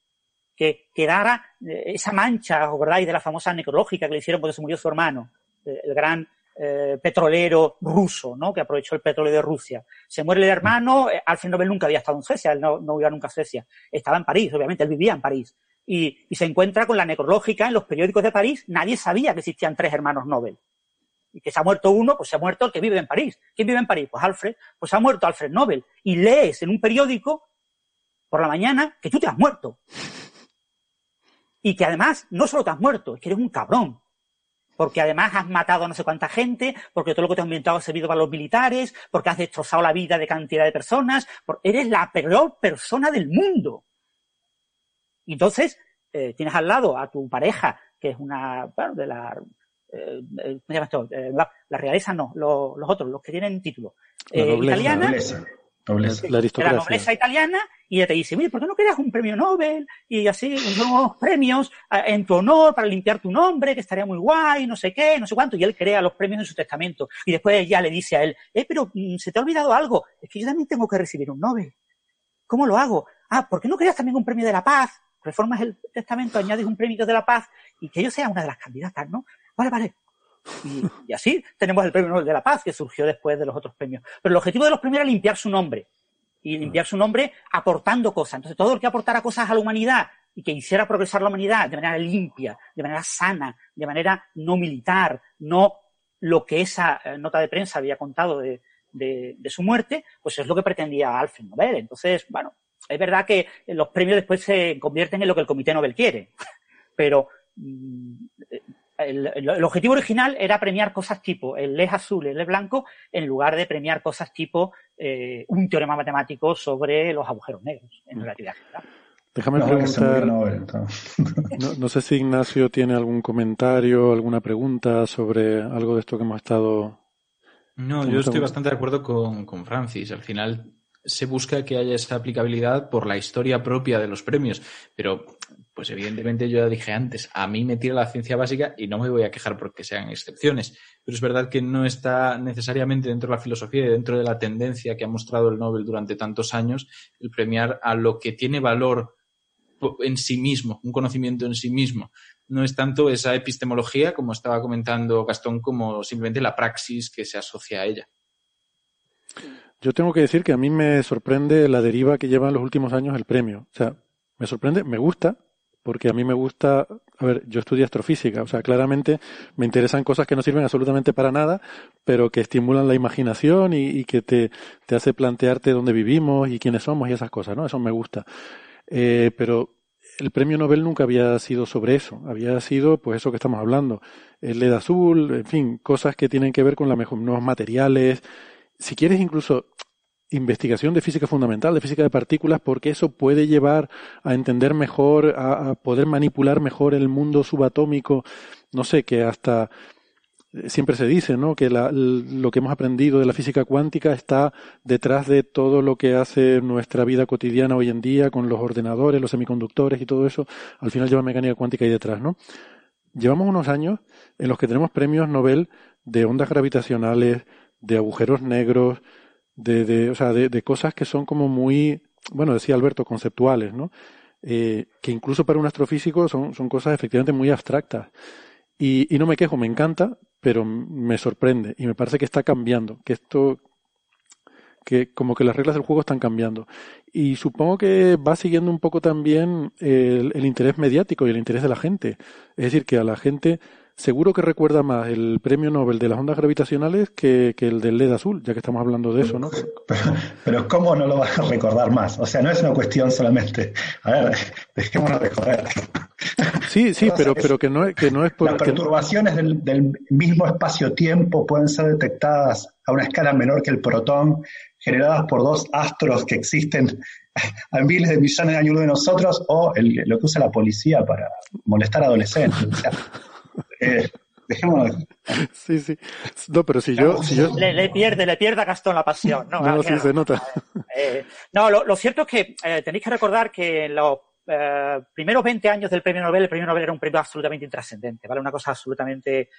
que quedara eh, esa mancha, ¿os acordáis de la famosa necrológica que le hicieron porque se murió su hermano, el gran eh, petrolero ruso, ¿no? Que aprovechó el petróleo de Rusia. Se muere el hermano, eh, Alfred Nobel nunca había estado en Suecia, él no, no iba nunca a Suecia. Estaba en París, obviamente, él vivía en París. Y, y se encuentra con la necrológica en los periódicos de París. Nadie sabía que existían tres hermanos Nobel. Y que se ha muerto uno, pues se ha muerto el que vive en París. ¿Quién vive en París? Pues Alfred. Pues ha muerto Alfred Nobel. Y lees en un periódico por la mañana que tú te has muerto. Y que además no solo te has muerto, es que eres un cabrón. Porque además has matado a no sé cuánta gente, porque todo lo que te has inventado ha servido para los militares, porque has destrozado la vida de cantidad de personas, eres la peor persona del mundo. Y entonces eh, tienes al lado a tu pareja, que es una, bueno, de la, eh, eh, ¿cómo se llama esto? Eh, la, la realeza no, lo- los otros, los que tienen título. La italiana. Nobleza. La de la aristocracia. nobleza italiana y ella te dice, mire, ¿por qué no creas un premio Nobel? Y así unos premios en tu honor para limpiar tu nombre, que estaría muy guay, no sé qué, no sé cuánto. Y él crea los premios en su testamento. Y después ella le dice a él, eh, pero mm, se te ha olvidado algo. Es que yo también tengo que recibir un Nobel. ¿Cómo lo hago? Ah, ¿por qué no creas también un premio de la paz? Reformas el testamento, añades un premio de la paz y que yo sea una de las candidatas, ¿no? Vale, vale. Y, y así tenemos el premio Nobel de la paz que surgió después de los otros premios. Pero el objetivo de los premios era limpiar su nombre y limpiar su nombre aportando cosas. Entonces, todo el que aportara cosas a la humanidad y que hiciera progresar la humanidad de manera limpia, de manera sana, de manera no militar, no lo que esa eh, nota de prensa había contado de, de- de su muerte, pues es lo que pretendía Alfred Nobel. Entonces, bueno, es verdad que los premios después se convierten en lo que el Comité Nobel quiere, pero mm, el, objetivo original era premiar cosas tipo el LED azul, el LED blanco, en lugar de premiar cosas tipo eh, un teorema matemático sobre los agujeros negros en relatividad general. Déjame No, preguntar, no, no sé si Ignacio tiene algún comentario, alguna pregunta sobre algo de esto que hemos estado... No, ¿Cómo yo estoy bastante de acuerdo con, con Francis. Al final se busca que haya esa aplicabilidad por la historia propia de los premios. Pero, pues evidentemente yo ya dije antes, a mí me tira la ciencia básica y no me voy a quejar porque sean excepciones. Pero es verdad que no está necesariamente dentro de la filosofía y dentro de la tendencia que ha mostrado el Nobel durante tantos años el premiar a lo que tiene valor en sí mismo, un conocimiento en sí mismo. No es tanto esa epistemología, como estaba comentando Gastón, como simplemente la praxis que se asocia a ella. Yo tengo que decir que a mí me sorprende la deriva que lleva en los últimos años el premio. O sea, me sorprende, me gusta, porque a mí me gusta, a ver, yo estudié astrofísica, o sea, claramente me interesan cosas que no sirven absolutamente para nada, pero que estimulan la imaginación y, que te, te hace plantearte dónde vivimos y quiénes somos y esas cosas, ¿no? Eso me gusta. Eh, pero el premio Nobel nunca había sido sobre eso, había sido pues eso que estamos hablando, el LED azul, en fin, cosas que tienen que ver con mejor, nuevos materiales, si quieres incluso investigación de física fundamental, de física de partículas, porque eso puede llevar a entender mejor, a, poder manipular mejor el mundo subatómico, no sé, que hasta siempre se dice, ¿no? Que lo que hemos aprendido de la física cuántica está detrás de todo lo que hace nuestra vida cotidiana hoy en día con los ordenadores, los semiconductores y todo eso. Al final lleva mecánica cuántica ahí detrás, ¿no? Llevamos unos años en los que tenemos premios Nobel de ondas gravitacionales, de agujeros negros, de, de o sea, de, cosas que son como muy, bueno, decía Alberto, conceptuales, ¿no? Eh, que incluso para un astrofísico son, son cosas efectivamente muy abstractas. Y, y no me quejo, me encanta, pero me sorprende y me parece que está cambiando, que esto, que como que las reglas del juego están cambiando. Y supongo que va siguiendo un poco también el, el interés mediático y el interés de la gente. Es decir, que a la gente seguro que recuerda más el premio Nobel de las ondas gravitacionales que, el del LED azul, ya que estamos hablando de eso, ¿no? Pero, ¿cómo no lo vas a recordar más? O sea, no es una cuestión solamente. A ver, dejémonos de joder. Sí, sí, pero, pero que no, que no es por. Las perturbaciones del, del mismo espacio-tiempo pueden ser detectadas a una escala menor que el protón, generadas por dos astros que existen a miles de millones de años de nosotros, o lo que usa la policía para molestar a adolescentes. O sea, eh, Sí, sí. No, pero si yo. Si yo... Le, pierde, le pierde a Gastón la pasión. No, no sí se nota. Eh, no, lo, cierto es que eh, tenéis que recordar que en los eh, primeros 20 años del premio Nobel, el premio Nobel era un premio absolutamente intrascendente, ¿vale? Una cosa absolutamente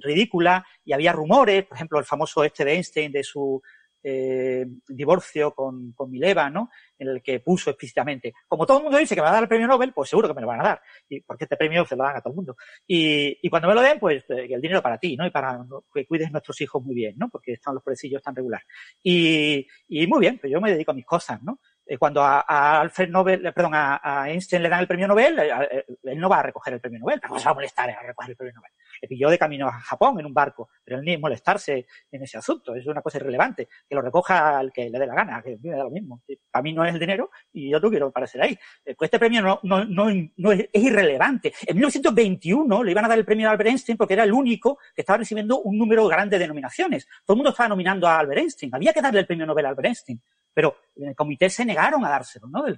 ridícula y había rumores, por ejemplo, el famoso este de Einstein de su eh, divorcio con, con Mileva, ¿no? En el que puso explícitamente, como todo el mundo dice que me va a dar el premio Nobel, pues seguro que me lo van a dar, y porque este premio se lo dan a todo el mundo. Y, y cuando me lo den, pues eh, el dinero para ti, ¿no? Y para que cuides nuestros hijos muy bien, ¿no? Porque están los pobrecillos tan regular. Y, y muy bien, pues yo me dedico a mis cosas, ¿no? Eh, cuando a, Alfred Nobel, eh, perdón, a, Einstein le dan el premio Nobel, eh, él no va a recoger el premio Nobel, no se va a molestar a recoger el premio Nobel. Le pilló de camino a Japón en un barco, pero él ni molestarse en ese asunto, es una cosa irrelevante, que lo recoja al que le dé la gana, que me da lo mismo. Para mí no es el dinero y yo no quiero aparecer ahí. Pues este premio no, no, no, es, irrelevante. En 1921 le iban a dar el premio a Albert Einstein porque era el único que estaba recibiendo un número grande de nominaciones. Todo el mundo estaba nominando a Albert Einstein. Había que darle el premio Nobel a Albert Einstein pero en el comité se negaron a dárselo, ¿no? El,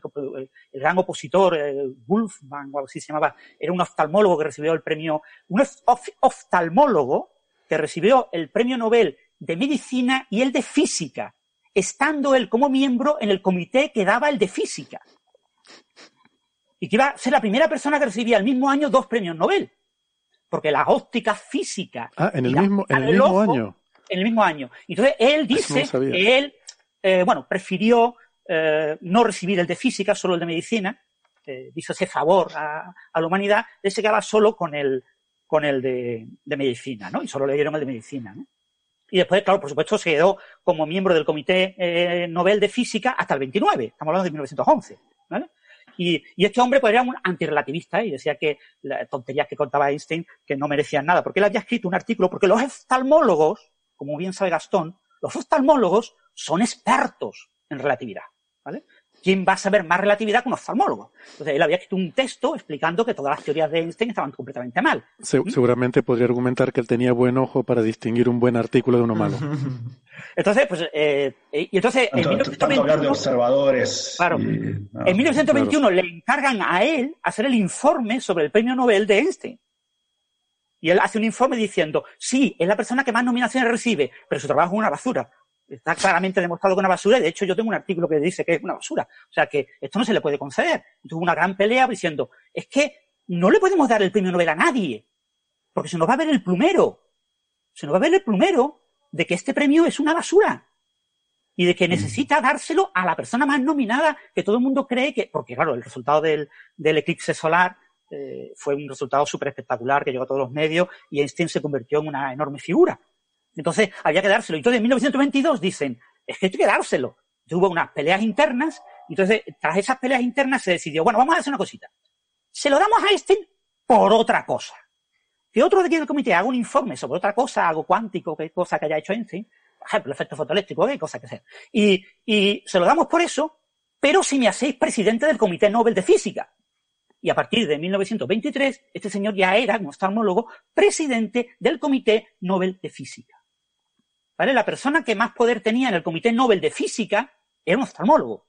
gran opositor, Wolfman, o así se llamaba, era un oftalmólogo que recibió el premio, un oftalmólogo que recibió el premio Nobel de Medicina y el de Física, estando él como miembro en el comité que daba el de Física. Y que iba a ser la primera persona que recibía el mismo año dos premios Nobel. Porque la óptica física. Ah, en el mismo, en el mismo año. En el mismo año. Entonces, él dice que él eh, bueno, prefirió eh, no recibir el de física, solo el de medicina, eh, hizo ese favor a, la humanidad, él se quedaba solo con el, con el de, medicina, ¿no? Y solo le dieron el de medicina, ¿no? Y después, claro, por supuesto, se quedó como miembro del Comité eh, Nobel de Física hasta el 29, estamos hablando de 1911, ¿vale? Y, y, este hombre pues, era un antirrelativista y decía que las tonterías que contaba Einstein que no merecían nada, porque él había escrito un artículo, porque los oftalmólogos, como bien sabe Gastón, los oftalmólogos son expertos en relatividad, ¿vale? ¿Quién va a saber más relatividad que un oftalmólogo? Entonces, él había escrito un texto explicando que todas las teorías de Einstein estaban completamente mal. seguramente podría argumentar que él tenía buen ojo para distinguir un buen artículo de uno malo. entonces, pues, eh, y entonces, en 1921, hablar de observadores. Claro, en 1921 le encargan a él hacer el informe sobre el premio Nobel de Einstein. Y él hace un informe diciendo, sí, es la persona que más nominaciones recibe, pero su trabajo es una basura. Está claramente demostrado que es una basura y de hecho yo tengo un artículo que dice que es una basura. O sea que esto no se le puede conceder. Tuvo una gran pelea diciendo, es que no le podemos dar el premio Nobel a nadie, porque se nos va a ver el plumero. Se nos va a ver el plumero de que este premio es una basura y de que mm. necesita dárselo a la persona más nominada que todo el mundo cree que, porque claro, el resultado del, del eclipse solar eh, fue un resultado súper espectacular que llegó a todos los medios y Einstein se convirtió en una enorme figura. Entonces había que dárselo. Y entonces en 1922 dicen, es que hay que dárselo. hubo unas peleas internas, y entonces tras esas peleas internas se decidió, bueno, vamos a hacer una cosita. Se lo damos a Einstein por otra cosa. Que otro de aquí del comité haga un informe sobre otra cosa, algo cuántico, qué cosa que haya hecho Einstein, por ejemplo, el efecto fotoeléctrico, qué cosa que sea. Y, y se lo damos por eso, pero si me hacéis presidente del Comité Nobel de Física. Y a partir de 1923, este señor ya era, como oftalmólogo, presidente del Comité Nobel de Física. La persona que más poder tenía en el Comité Nobel de Física era un oftalmólogo.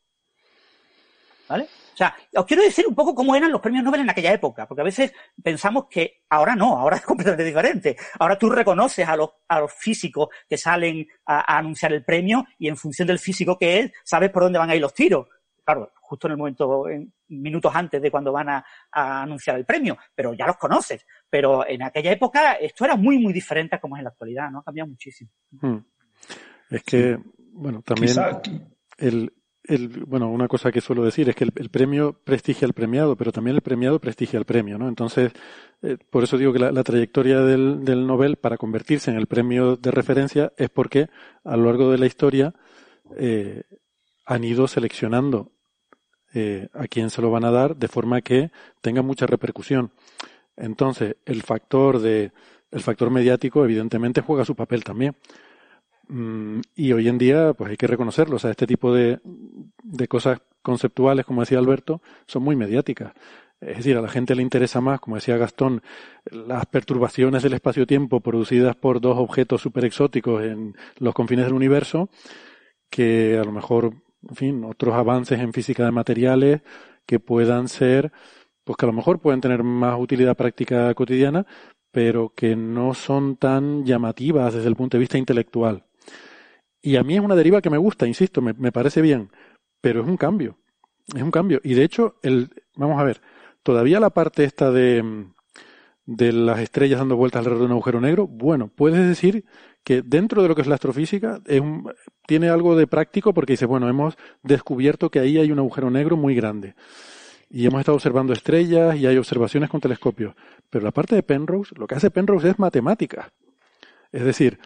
¿Vale? O sea, os quiero decir un poco cómo eran los premios Nobel en aquella época, porque a veces pensamos que ahora no, ahora es completamente diferente. Ahora tú reconoces a los, a los físicos que salen a, anunciar el premio y en función del físico que es, sabes por dónde van a ir los tiros. Claro, justo en el momento, en minutos antes de cuando van a, anunciar el premio, pero ya los conoces. Pero en aquella época esto era muy, muy diferente a como es en la actualidad, ¿no? Ha cambiado muchísimo. Hmm. Es que, bueno, también el, el, bueno, una cosa que suelo decir es que el, premio prestigia al premiado, pero también el premiado prestigia al premio, ¿no? Entonces, eh, por eso digo que la, trayectoria del, del, Nobel para convertirse en el premio de referencia es porque a lo largo de la historia eh, han ido seleccionando eh, a quién se lo van a dar de forma que tenga mucha repercusión. Entonces, el factor de, el factor mediático evidentemente juega su papel también. Mm, y hoy en día, pues hay que reconocerlo. O sea, este tipo de, de cosas conceptuales, como decía Alberto, son muy mediáticas. Es decir, a la gente le interesa más, como decía Gastón, las perturbaciones del espacio-tiempo producidas por dos objetos super exóticos en los confines del universo, que a lo mejor, en fin, otros avances en física de materiales que puedan ser, pues que a lo mejor pueden tener más utilidad práctica cotidiana, pero que no son tan llamativas desde el punto de vista intelectual. Y a mí es una deriva que me gusta, insisto, me, parece bien, pero es un cambio. Es un cambio. Y de hecho, el, vamos a ver, todavía la parte esta de, de las estrellas dando vueltas alrededor de un agujero negro, bueno, puedes decir que dentro de lo que es la astrofísica es un, tiene algo de práctico porque dice, bueno, hemos descubierto que ahí hay un agujero negro muy grande. Y hemos estado observando estrellas y hay observaciones con telescopios. Pero la parte de Penrose, lo que hace Penrose es matemática. Es decir,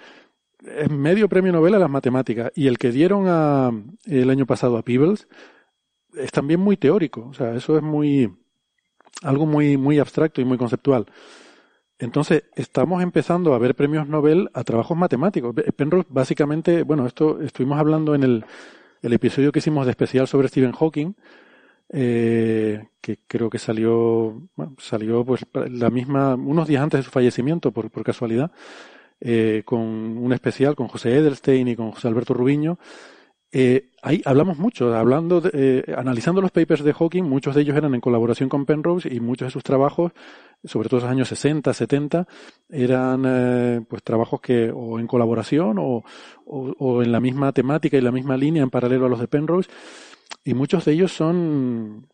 es medio premio Nobel a las matemáticas. Y el que dieron a, el año pasado a Peebles es también muy teórico. O sea, eso es muy, algo muy, muy abstracto y muy conceptual. Entonces, estamos empezando a ver premios Nobel a trabajos matemáticos. Penrose, básicamente, bueno, esto estuvimos hablando en el, el episodio que hicimos de especial sobre Stephen Hawking, eh, que creo que salió, salió pues la misma, unos días antes de su fallecimiento, por, por casualidad. Eh, con un especial con José Edelstein y con José Alberto Rubiño. Eh, ahí hablamos mucho, hablando, eh, analizando los papers de Hawking, muchos de ellos eran en colaboración con Penrose y muchos de sus trabajos, sobre todo en los años 60, 70, eran pues trabajos que o en colaboración o, o, en la misma temática y la misma línea en paralelo a los de Penrose y muchos de ellos son,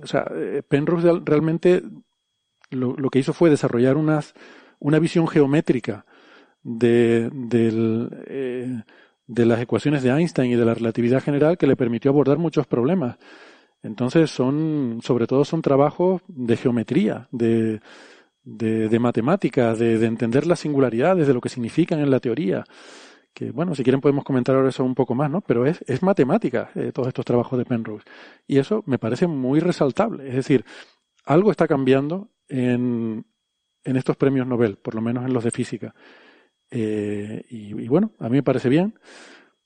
o sea, Penrose realmente lo, que hizo fue desarrollar unas, una visión geométrica de, eh, de las ecuaciones de Einstein y de la relatividad general que le permitió abordar muchos problemas. Entonces son, sobre todo son trabajos de geometría, de, de, de matemáticas, de, de, entender las singularidades, de lo que significan en la teoría. Que bueno, si quieren podemos comentar ahora eso un poco más, ¿no? Pero es, es matemática eh, todos estos trabajos de Penrose. Y eso me parece muy resaltable. Es decir, algo está cambiando en, en estos premios Nobel, por lo menos en los de física. Eh, y, bueno, a mí me parece bien,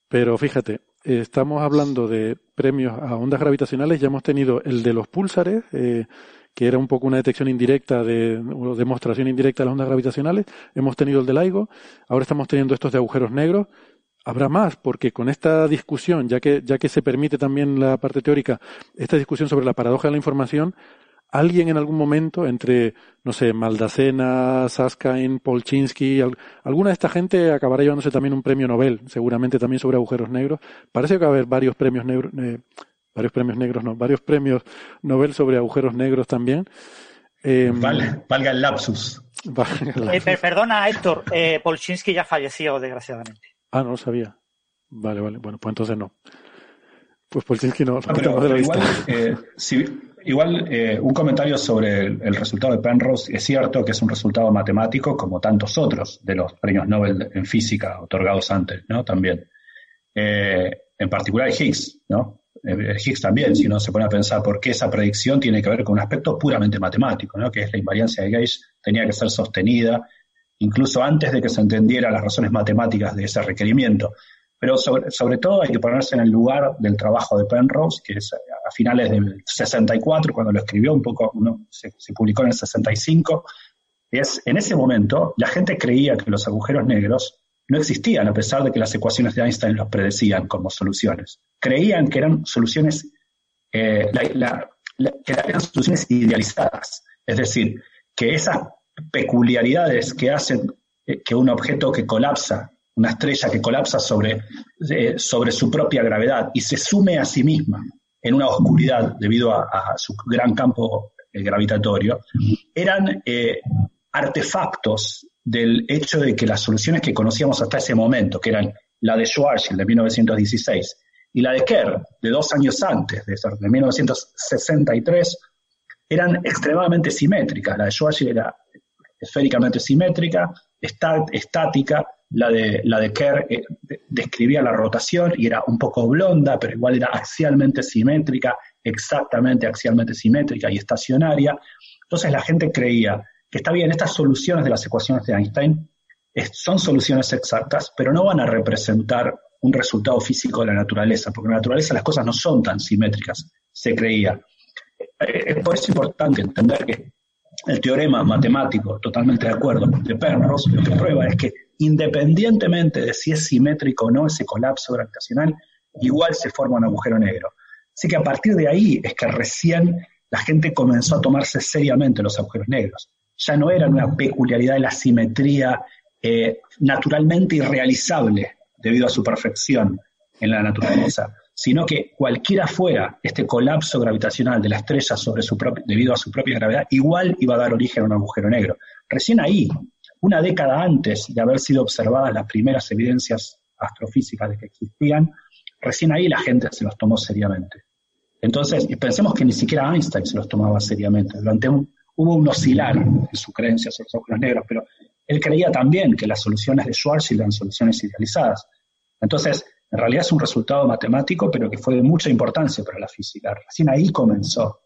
pero fíjate, estamos hablando de premios a ondas gravitacionales, ya hemos tenido el de los púlsares, eh, que era un poco una detección indirecta de, o demostración indirecta de las ondas gravitacionales, hemos tenido el de LIGO, ahora estamos teniendo estos de agujeros negros, habrá más, porque con esta discusión, ya que, ya que se permite también la parte teórica, esta discusión sobre la paradoja de la información, alguien en algún momento, entre, no sé, Maldacena, Saskain, Polchinski, alguna de esta gente acabará llevándose también un premio Nobel, seguramente también sobre agujeros negros. Parece que va a haber varios premios negros, eh, varios premios negros, no, varios premios Nobel sobre agujeros negros también. Eh, valga el lapsus. Eh, perdona, Héctor, eh, Polchinski ya falleció, desgraciadamente. Ah, no lo sabía. Vale, vale. Bueno, pues entonces no. Pues Polchinski no. Ah, pero, igual, eh, si, Igual, eh, un comentario sobre el, resultado de Penrose. Es cierto que es un resultado matemático como tantos otros de los premios Nobel en física otorgados antes, ¿no? También. Eh, en particular Higgs, ¿no? Eh, Higgs también, si uno se pone a pensar por qué esa predicción tiene que ver con un aspecto puramente matemático, ¿no? Que es la invariancia de Gauge tenía que ser sostenida incluso antes de que se entendiera las razones matemáticas de ese requerimiento. Pero sobre, todo hay que ponerse en el lugar del trabajo de Penrose, que es a finales del 64, cuando lo escribió, un poco, se, publicó en el 65. Es, en ese momento, la gente creía que los agujeros negros no existían, a pesar de que las ecuaciones de Einstein los predecían como soluciones. Creían que eran soluciones eh, que eran soluciones idealizadas. Es decir, que esas peculiaridades que hacen eh, que un objeto que colapsa, una estrella que colapsa sobre, eh, sobre su propia gravedad y se sume a sí misma en una oscuridad debido a, su gran campo gravitatorio, eran artefactos del hecho de que las soluciones que conocíamos hasta ese momento, que eran la de Schwarzschild de 1916 y la de Kerr de dos años antes, de, de 1963, eran extremadamente simétricas. La de Schwarzschild era esféricamente simétrica, estática, la de, la de Kerr eh, describía la rotación y era un poco blonda, pero igual era axialmente simétrica, exactamente axialmente simétrica y estacionaria. Entonces la gente creía que está bien, estas soluciones de las ecuaciones de Einstein son soluciones exactas, pero no van a representar un resultado físico de la naturaleza, porque en la naturaleza las cosas no son tan simétricas, se creía. Eh, por eso es importante entender que el teorema matemático, totalmente de acuerdo, de Penrose, lo que prueba es que independientemente de si es simétrico o no ese colapso gravitacional, igual se forma un agujero negro. Así que a partir de ahí es que recién la gente comenzó a tomarse seriamente los agujeros negros ya no era una peculiaridad de la simetría eh, naturalmente irrealizable debido a su perfección en la naturaleza, sino que cualquiera fuera este colapso gravitacional de la estrella sobre su debido a su propia gravedad, igual iba a dar origen a un agujero negro. Recién ahí, una década antes de haber sido observadas las primeras evidencias astrofísicas de que existían, recién ahí la gente se los tomó seriamente. Entonces, pensemos que ni siquiera Einstein se los tomaba seriamente. Durante un, hubo un oscilar en su creencia sobre los agujeros negros, pero él creía también que las soluciones de Schwarzschild eran soluciones idealizadas. Entonces, en realidad es un resultado matemático, pero que fue de mucha importancia para la física. Recién ahí comenzó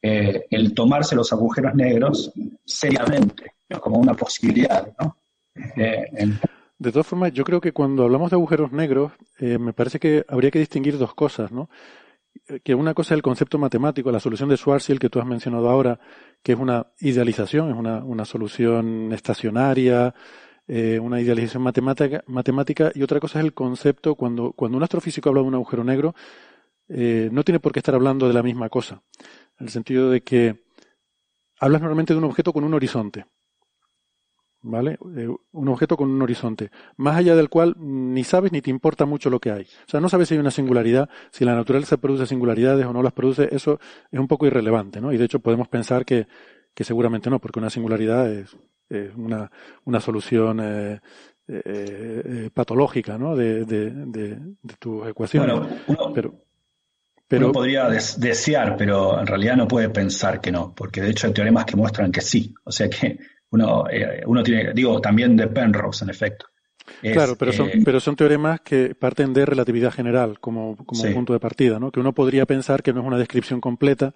eh, el tomarse los agujeros negros seriamente, como una posibilidad. Eh, de todas formas, yo creo que cuando hablamos de agujeros negros, eh, me parece que habría que distinguir dos cosas, ¿no? Que una cosa es el concepto matemático, la solución de Schwarzschild que tú has mencionado ahora, que es una idealización, es una, una solución estacionaria, eh, una idealización matemática, matemática, y otra cosa es el concepto, cuando, cuando un astrofísico habla de un agujero negro, eh, no tiene por qué estar hablando de la misma cosa, en el sentido de que hablas normalmente de un objeto con un horizonte. ¿Vale? Eh, un objeto con un horizonte, más allá del cual ni sabes ni te importa mucho lo que hay. O sea, no sabes si hay una singularidad, si la naturaleza produce singularidades o no las produce, eso es un poco irrelevante, ¿no? Y de hecho podemos pensar que, que seguramente no, porque una singularidad es, una, una solución eh, eh, patológica, ¿no? De, de, de, tu ecuación. uno, pero, pero, uno podría desear, pero en realidad no puede pensar que no, porque de hecho hay teoremas que muestran que sí. O sea que uno, eh, uno tiene, digo, también de Penrose, en efecto. claro, pero son, eh, pero son teoremas que parten de relatividad general como, como punto de partida, ¿no? Que uno podría pensar que no es una descripción completa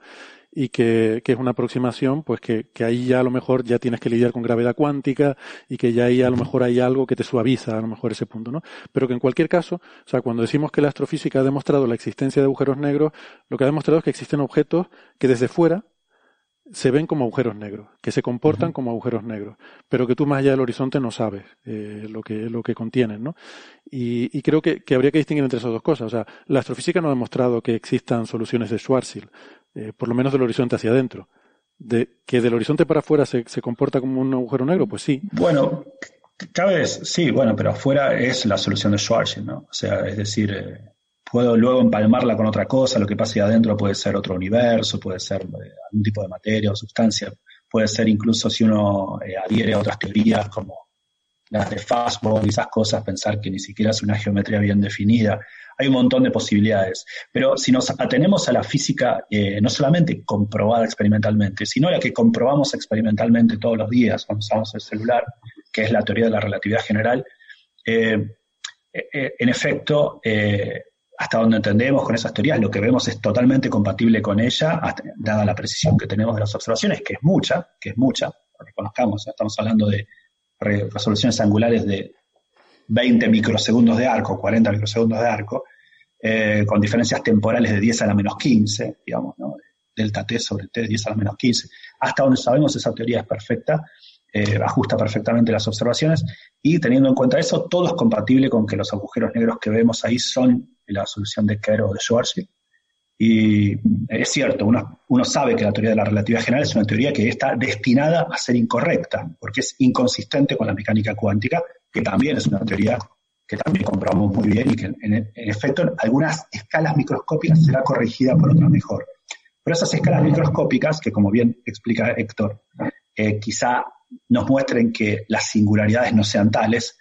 y que, que es una aproximación, pues que, que, ahí ya a lo mejor ya tienes que lidiar con gravedad cuántica y que ya ahí a lo mejor hay algo que te suaviza a lo mejor ese punto, ¿no? Pero que en cualquier caso, o sea, cuando decimos que la astrofísica ha demostrado la existencia de agujeros negros, lo que ha demostrado es que existen objetos que desde fuera se ven como agujeros negros, que se comportan como agujeros negros, pero que tú más allá del horizonte no sabes eh, lo, que, lo que contienen, ¿no? Y, y creo que, que, habría que distinguir entre esas dos cosas. O sea, la astrofísica no ha demostrado que existan soluciones de Schwarzschild, eh, por lo menos del horizonte hacia adentro. De, que del horizonte para afuera se, se comporta como un agujero negro, pues sí. Bueno, cada vez sí, bueno, pero afuera es la solución de Schwarzschild, ¿no? O sea, es decir, eh, puedo luego empalmarla con otra cosa, lo que pase adentro puede ser otro universo, puede ser eh, algún tipo de materia o sustancia, puede ser incluso si uno eh, adhiere a otras teorías como las de Fastball y esas cosas, pensar que ni siquiera es una geometría bien definida. Hay un montón de posibilidades. Pero si nos atenemos a la física, eh, no solamente comprobada experimentalmente, sino la que comprobamos experimentalmente todos los días cuando usamos el celular, que es la teoría de la relatividad general, en efecto, hasta donde entendemos con esas teorías, lo que vemos es totalmente compatible con ella, dada la precisión que tenemos de las observaciones, que es mucha, que es mucha, reconozcamos, estamos hablando de resoluciones angulares de 20 microsegundos de arco, 40 microsegundos de arco, eh, con diferencias temporales de 10 a la menos 15, digamos, ¿no? delta t sobre t, 10 a la menos 15. Hasta donde sabemos esa teoría es perfecta, eh, ajusta perfectamente las observaciones y teniendo en cuenta eso, todo es compatible con que los agujeros negros que vemos ahí son la solución de Kerr o de Schwarzschild. Y es cierto, uno, uno, sabe que la teoría de la relatividad general es una teoría que está destinada a ser incorrecta, porque es inconsistente con la mecánica cuántica, que también es una teoría que también comprobamos muy bien y que en, efecto en algunas escalas microscópicas será corregida por otra mejor. Pero esas escalas microscópicas, que como bien explica Héctor, eh, quizá nos muestren que las singularidades no sean tales,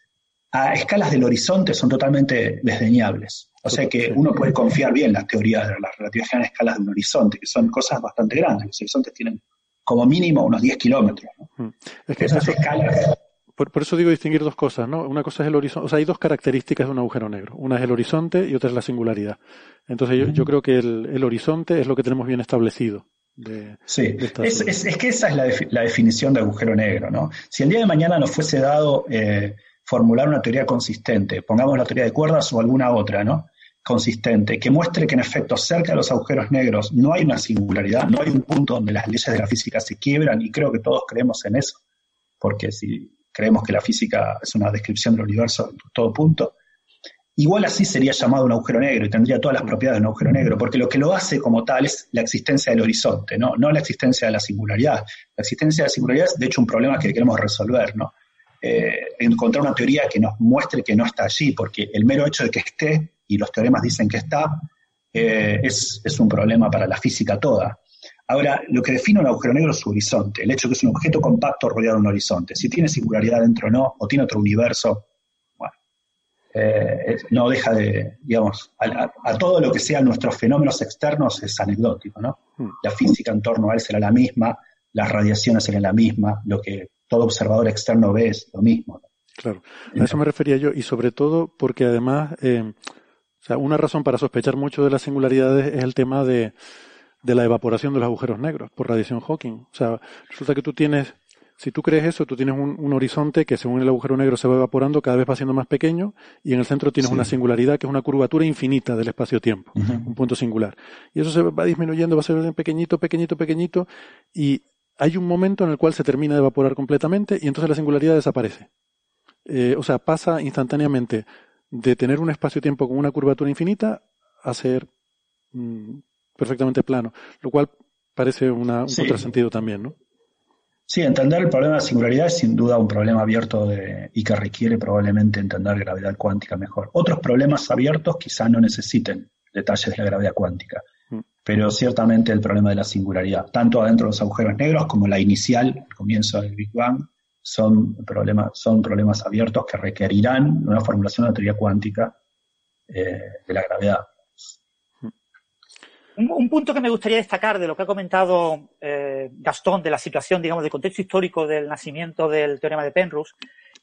a escalas del horizonte son totalmente desdeñables. O sea que uno puede confiar bien en las teorías de la relatividad general a escalas de un horizonte, que son cosas bastante grandes. Los horizontes tienen como mínimo unos 10 kilómetros. Mm. Es que esas escalas por, eso digo distinguir dos cosas, ¿no? Una cosa es el horizonte, o sea, hay dos características de un agujero negro. Una es el horizonte y otra es la singularidad. Entonces yo, creo que el, horizonte es lo que tenemos bien establecido. Sí, es, que esa es la, definición de agujero negro, ¿no? Si el día de mañana nos fuese dado eh, formular una teoría consistente, pongamos la teoría de cuerdas o alguna otra, ¿no? consistente, que muestre que en efecto cerca de los agujeros negros no hay una singularidad, no hay un punto donde las leyes de la física se quiebran, y creo que todos creemos en eso, porque si creemos que la física es una descripción del universo en todo punto, igual así sería llamado un agujero negro y tendría todas las propiedades de un agujero negro, porque lo que lo hace como tal es la existencia del horizonte, no, no la existencia de la singularidad. La existencia de la singularidad es, de hecho, un problema que queremos resolver, ¿no? Eh, encontrar una teoría que nos muestre que no está allí, porque el mero hecho de que esté, y los teoremas dicen que está, eh, es, es un problema para la física toda. Ahora, lo que define un agujero negro es su horizonte, el hecho de que es un objeto compacto rodeado de un horizonte. Si tiene singularidad dentro o no, o tiene otro universo, eh, no deja de, digamos, a, todo lo que sean nuestros fenómenos externos es anecdótico, ¿no? Hmm. La física en torno a él será la misma, las radiaciones serán la misma, lo que todo observador externo ve es lo mismo. Claro, a eso me refería yo, y sobre todo porque además, eh, o sea, una razón para sospechar mucho de las singularidades es el tema de de la evaporación de los agujeros negros por radiación Hawking. O sea, resulta que tú tienes, si tú crees eso, tú tienes un, horizonte que según el agujero negro se va evaporando, cada vez va siendo más pequeño, y en el centro tienes una singularidad que es una curvatura infinita del espacio-tiempo, un punto singular. Y eso se va disminuyendo, va a ser pequeñito, pequeñito, pequeñito, y hay un momento en el cual se termina de evaporar completamente y entonces la singularidad desaparece. Eh, o sea, pasa instantáneamente de tener un espacio-tiempo con una curvatura infinita a ser mm, perfectamente plano, lo cual parece una, un contrasentido también, ¿no? Sí, entender el problema de la singularidad es sin duda un problema abierto de, y que requiere probablemente entender gravedad cuántica mejor. Otros problemas abiertos quizá no necesiten detalles de la gravedad cuántica, mm. pero ciertamente el problema de la singularidad, tanto adentro de los agujeros negros como la inicial, el comienzo del Big Bang, son problemas, son problemas abiertos que requerirán una formulación de la teoría cuántica eh, de la gravedad. Un, punto que me gustaría destacar de lo que ha comentado eh, Gastón de la situación, digamos, del contexto histórico del nacimiento del teorema de Penrose,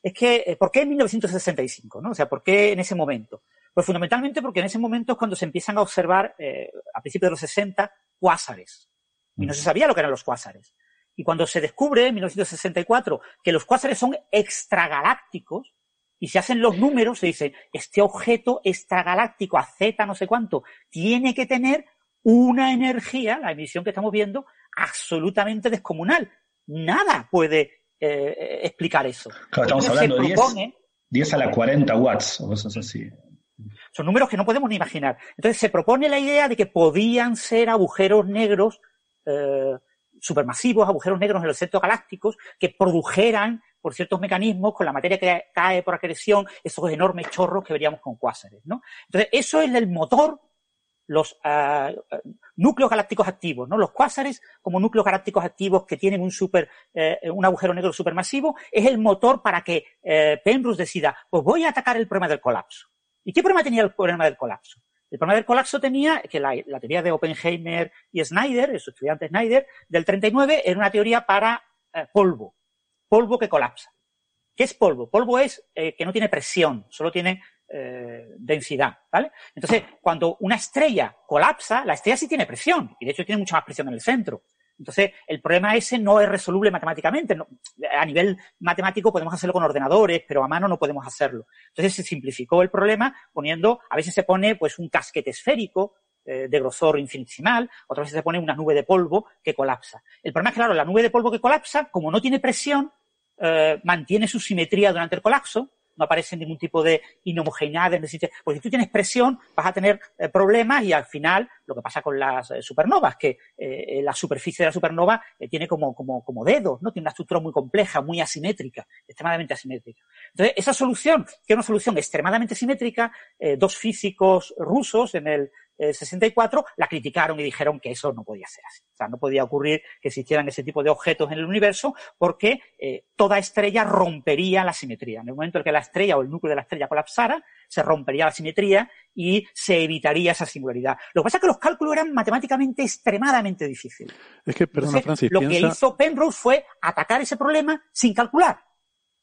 es que, eh, ¿por qué en 1965? ¿no? O sea, ¿por qué en ese momento? Pues fundamentalmente porque en ese momento es cuando se empiezan a observar, eh, a principios de los 60, cuásares. Y no se sabía lo que eran los cuásares. Y cuando se descubre en 1964 que los cuásares son extragalácticos, y se hacen los números, se dice, este objeto extragaláctico a Z no sé cuánto, tiene que tener una energía, la emisión que estamos viendo, absolutamente descomunal. Nada puede eh, explicar eso. Claro, estamos hablando de 10, a la 40 watts o cosas así. Son números que no podemos ni imaginar. Entonces se propone la idea de que podían ser agujeros negros eh, supermasivos, agujeros negros en los centros galácticos, que produjeran por ciertos mecanismos, con la materia que cae por acreción, esos enormes chorros que veríamos con cuásares, ¿no? Entonces, eso es el motor los ah, núcleos galácticos activos, ¿no? Los cuásares como núcleos galácticos activos que tienen un super, eh, un agujero negro supermasivo, es el motor para que eh, Penrose decida, pues voy a atacar el problema del colapso. ¿Y qué problema tenía el problema del colapso? El problema del colapso tenía que la, teoría de Oppenheimer y Snyder, su estudiante Snyder, del 39, era una teoría para eh, polvo, polvo que colapsa. ¿Qué es polvo? Polvo es que no tiene presión, solo tiene eh, densidad, ¿vale? Entonces, cuando una estrella colapsa, la estrella sí tiene presión, y de hecho tiene mucha más presión en el centro. Entonces, el problema ese no es resoluble matemáticamente. a nivel matemático podemos hacerlo con ordenadores, pero a mano no podemos hacerlo. Entonces, se simplificó el problema poniendo, a veces se pone pues un casquete esférico, eh, de grosor infinitesimal, otras veces se pone una nube de polvo que colapsa. El problema es que, claro, la nube de polvo que colapsa, como no tiene presión, eh, mantiene su simetría durante el colapso, no aparece ningún tipo de inhomogeneidad sistema. Porque si tú tienes presión, vas a tener eh, problemas y al final lo que pasa con las eh, supernovas, que eh, la superficie de la supernova tiene como, como, como dedos, ¿no? Tiene una estructura muy compleja, muy asimétrica, extremadamente asimétrica. Entonces, esa solución, que es una solución extremadamente simétrica, dos físicos rusos en el 64 la criticaron y dijeron que eso no podía ser así. O sea, no podía ocurrir que existieran ese tipo de objetos en el universo porque eh, toda estrella rompería la simetría. En el momento en que la estrella o el núcleo de la estrella colapsara, se rompería la simetría y se evitaría esa singularidad. Lo que pasa es que los cálculos eran matemáticamente extremadamente difíciles. Es que, perdona, Francis, Lo que hizo Penrose fue atacar ese problema sin calcular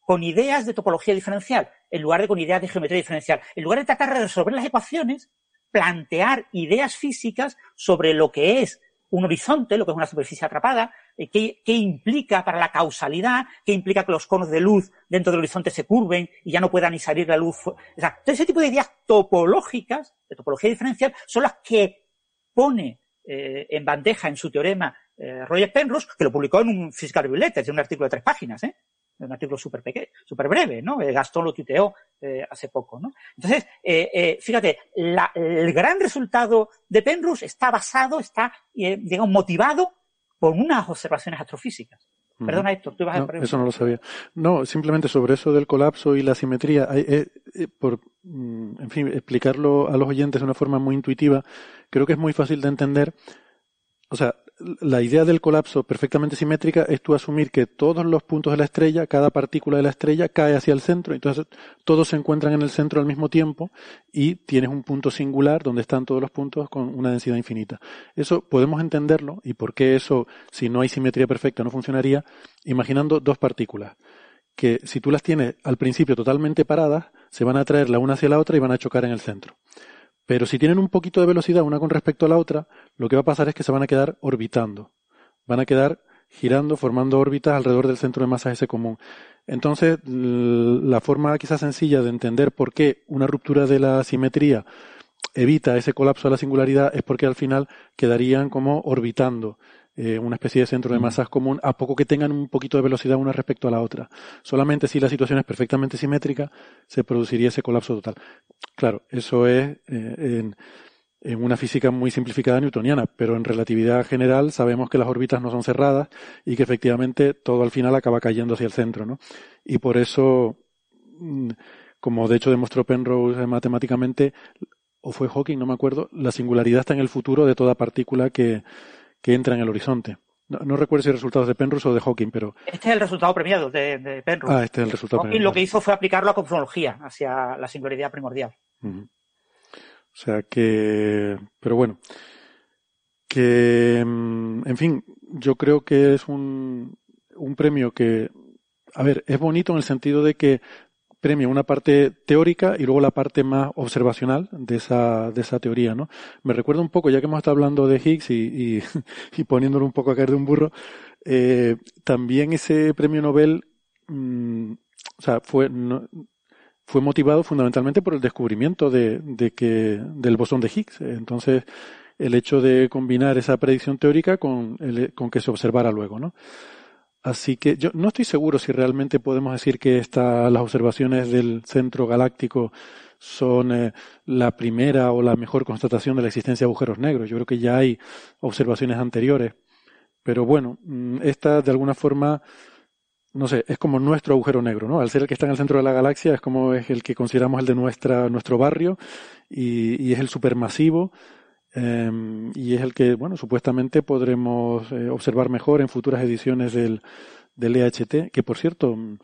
con ideas de topología diferencial, en lugar de con ideas de geometría diferencial. En lugar de tratar de resolver las ecuaciones, plantear ideas físicas sobre lo que es un horizonte, lo que es una superficie atrapada, eh, qué, qué, implica para la causalidad, qué implica que los conos de luz dentro del horizonte se curven y ya no pueda ni salir la luz. O sea, todo ese tipo de ideas topológicas, de topología diferencial, son las que pone eh, en bandeja en su teorema eh, Roger Penrose, que lo publicó en un Physical Review Letters, en un artículo de tres páginas, ¿eh? Un artículo súper pequeño, súper breve, ¿no? Eh, Gastón lo tuiteó eh, hace poco, ¿no? Entonces, eh, fíjate, el gran resultado de Penrose está basado, está, digamos, motivado por unas observaciones astrofísicas. Perdona, Héctor, tú ibas a Eso no lo sabía. No, simplemente sobre eso del colapso y la simetría, por, mm, en fin, explicarlo a los oyentes de una forma muy intuitiva, creo que es muy fácil de entender. O sea, la idea del colapso perfectamente simétrica es tú asumir que todos los puntos de la estrella, cada partícula de la estrella cae hacia el centro, entonces todos se encuentran en el centro al mismo tiempo y tienes un punto singular donde están todos los puntos con una densidad infinita. Eso podemos entenderlo y por qué eso, si no hay simetría perfecta, no funcionaría, imaginando dos partículas que si tú las tienes al principio totalmente paradas, se van a atraer la una hacia la otra y van a chocar en el centro. Pero si tienen un poquito de velocidad una con respecto a la otra, lo que va a pasar es que se van a quedar orbitando. Van a quedar girando, formando órbitas alrededor del centro de masa ese común. Entonces, la forma quizás sencilla de entender por qué una ruptura de la simetría evita ese colapso de la singularidad es porque al final quedarían como orbitando eh, una especie de centro de masas común a poco que tengan un poquito de velocidad una respecto a la otra. Solamente si la situación es perfectamente simétrica se produciría ese colapso total. Claro, eso es eh, en, en una física muy simplificada newtoniana, pero en relatividad general sabemos que las órbitas no son cerradas y que efectivamente todo al final acaba cayendo hacia el centro, ¿no? Y por eso, mm, como de hecho demostró Penrose matemáticamente, o fue Hawking, no me acuerdo, la singularidad está en el futuro de toda partícula que, que entra en el horizonte. No, recuerdo si el resultado de Penrose o de Hawking, pero... Este es el resultado premiado de, Penrose. Ah, este es el resultado Hawking lo que hizo fue aplicarlo a cosmología, hacia la singularidad primordial. O sea que... Pero bueno. Que... Mm, en fin, yo creo que es un, un premio que... A ver, es bonito en el sentido de que premia una parte teórica y luego la parte más observacional de esa, de esa teoría, ¿no? Me recuerda un poco, ya que hemos estado hablando de Higgs y, y, poniéndolo un poco a caer de un burro, eh, también ese premio Nobel, mm, o sea, fue, fue motivado fundamentalmente por el descubrimiento de, de que, del bosón de Higgs. Entonces, el hecho de combinar esa predicción teórica con, el, con que se observara luego, ¿no? Así que yo no estoy seguro si realmente podemos decir que esta, las observaciones del centro galáctico son eh, la primera o la mejor constatación de la existencia de agujeros negros. Yo creo que ya hay observaciones anteriores. Pero bueno, mm, esta de alguna forma, no sé, es como nuestro agujero negro, ¿no? Al ser el que está en el centro de la galaxia, es como es el que consideramos el de nuestra, nuestro barrio y, y es el supermasivo Em, y es el que, bueno, supuestamente podremos eh, observar mejor en futuras ediciones del, del EHT, que por cierto, mm,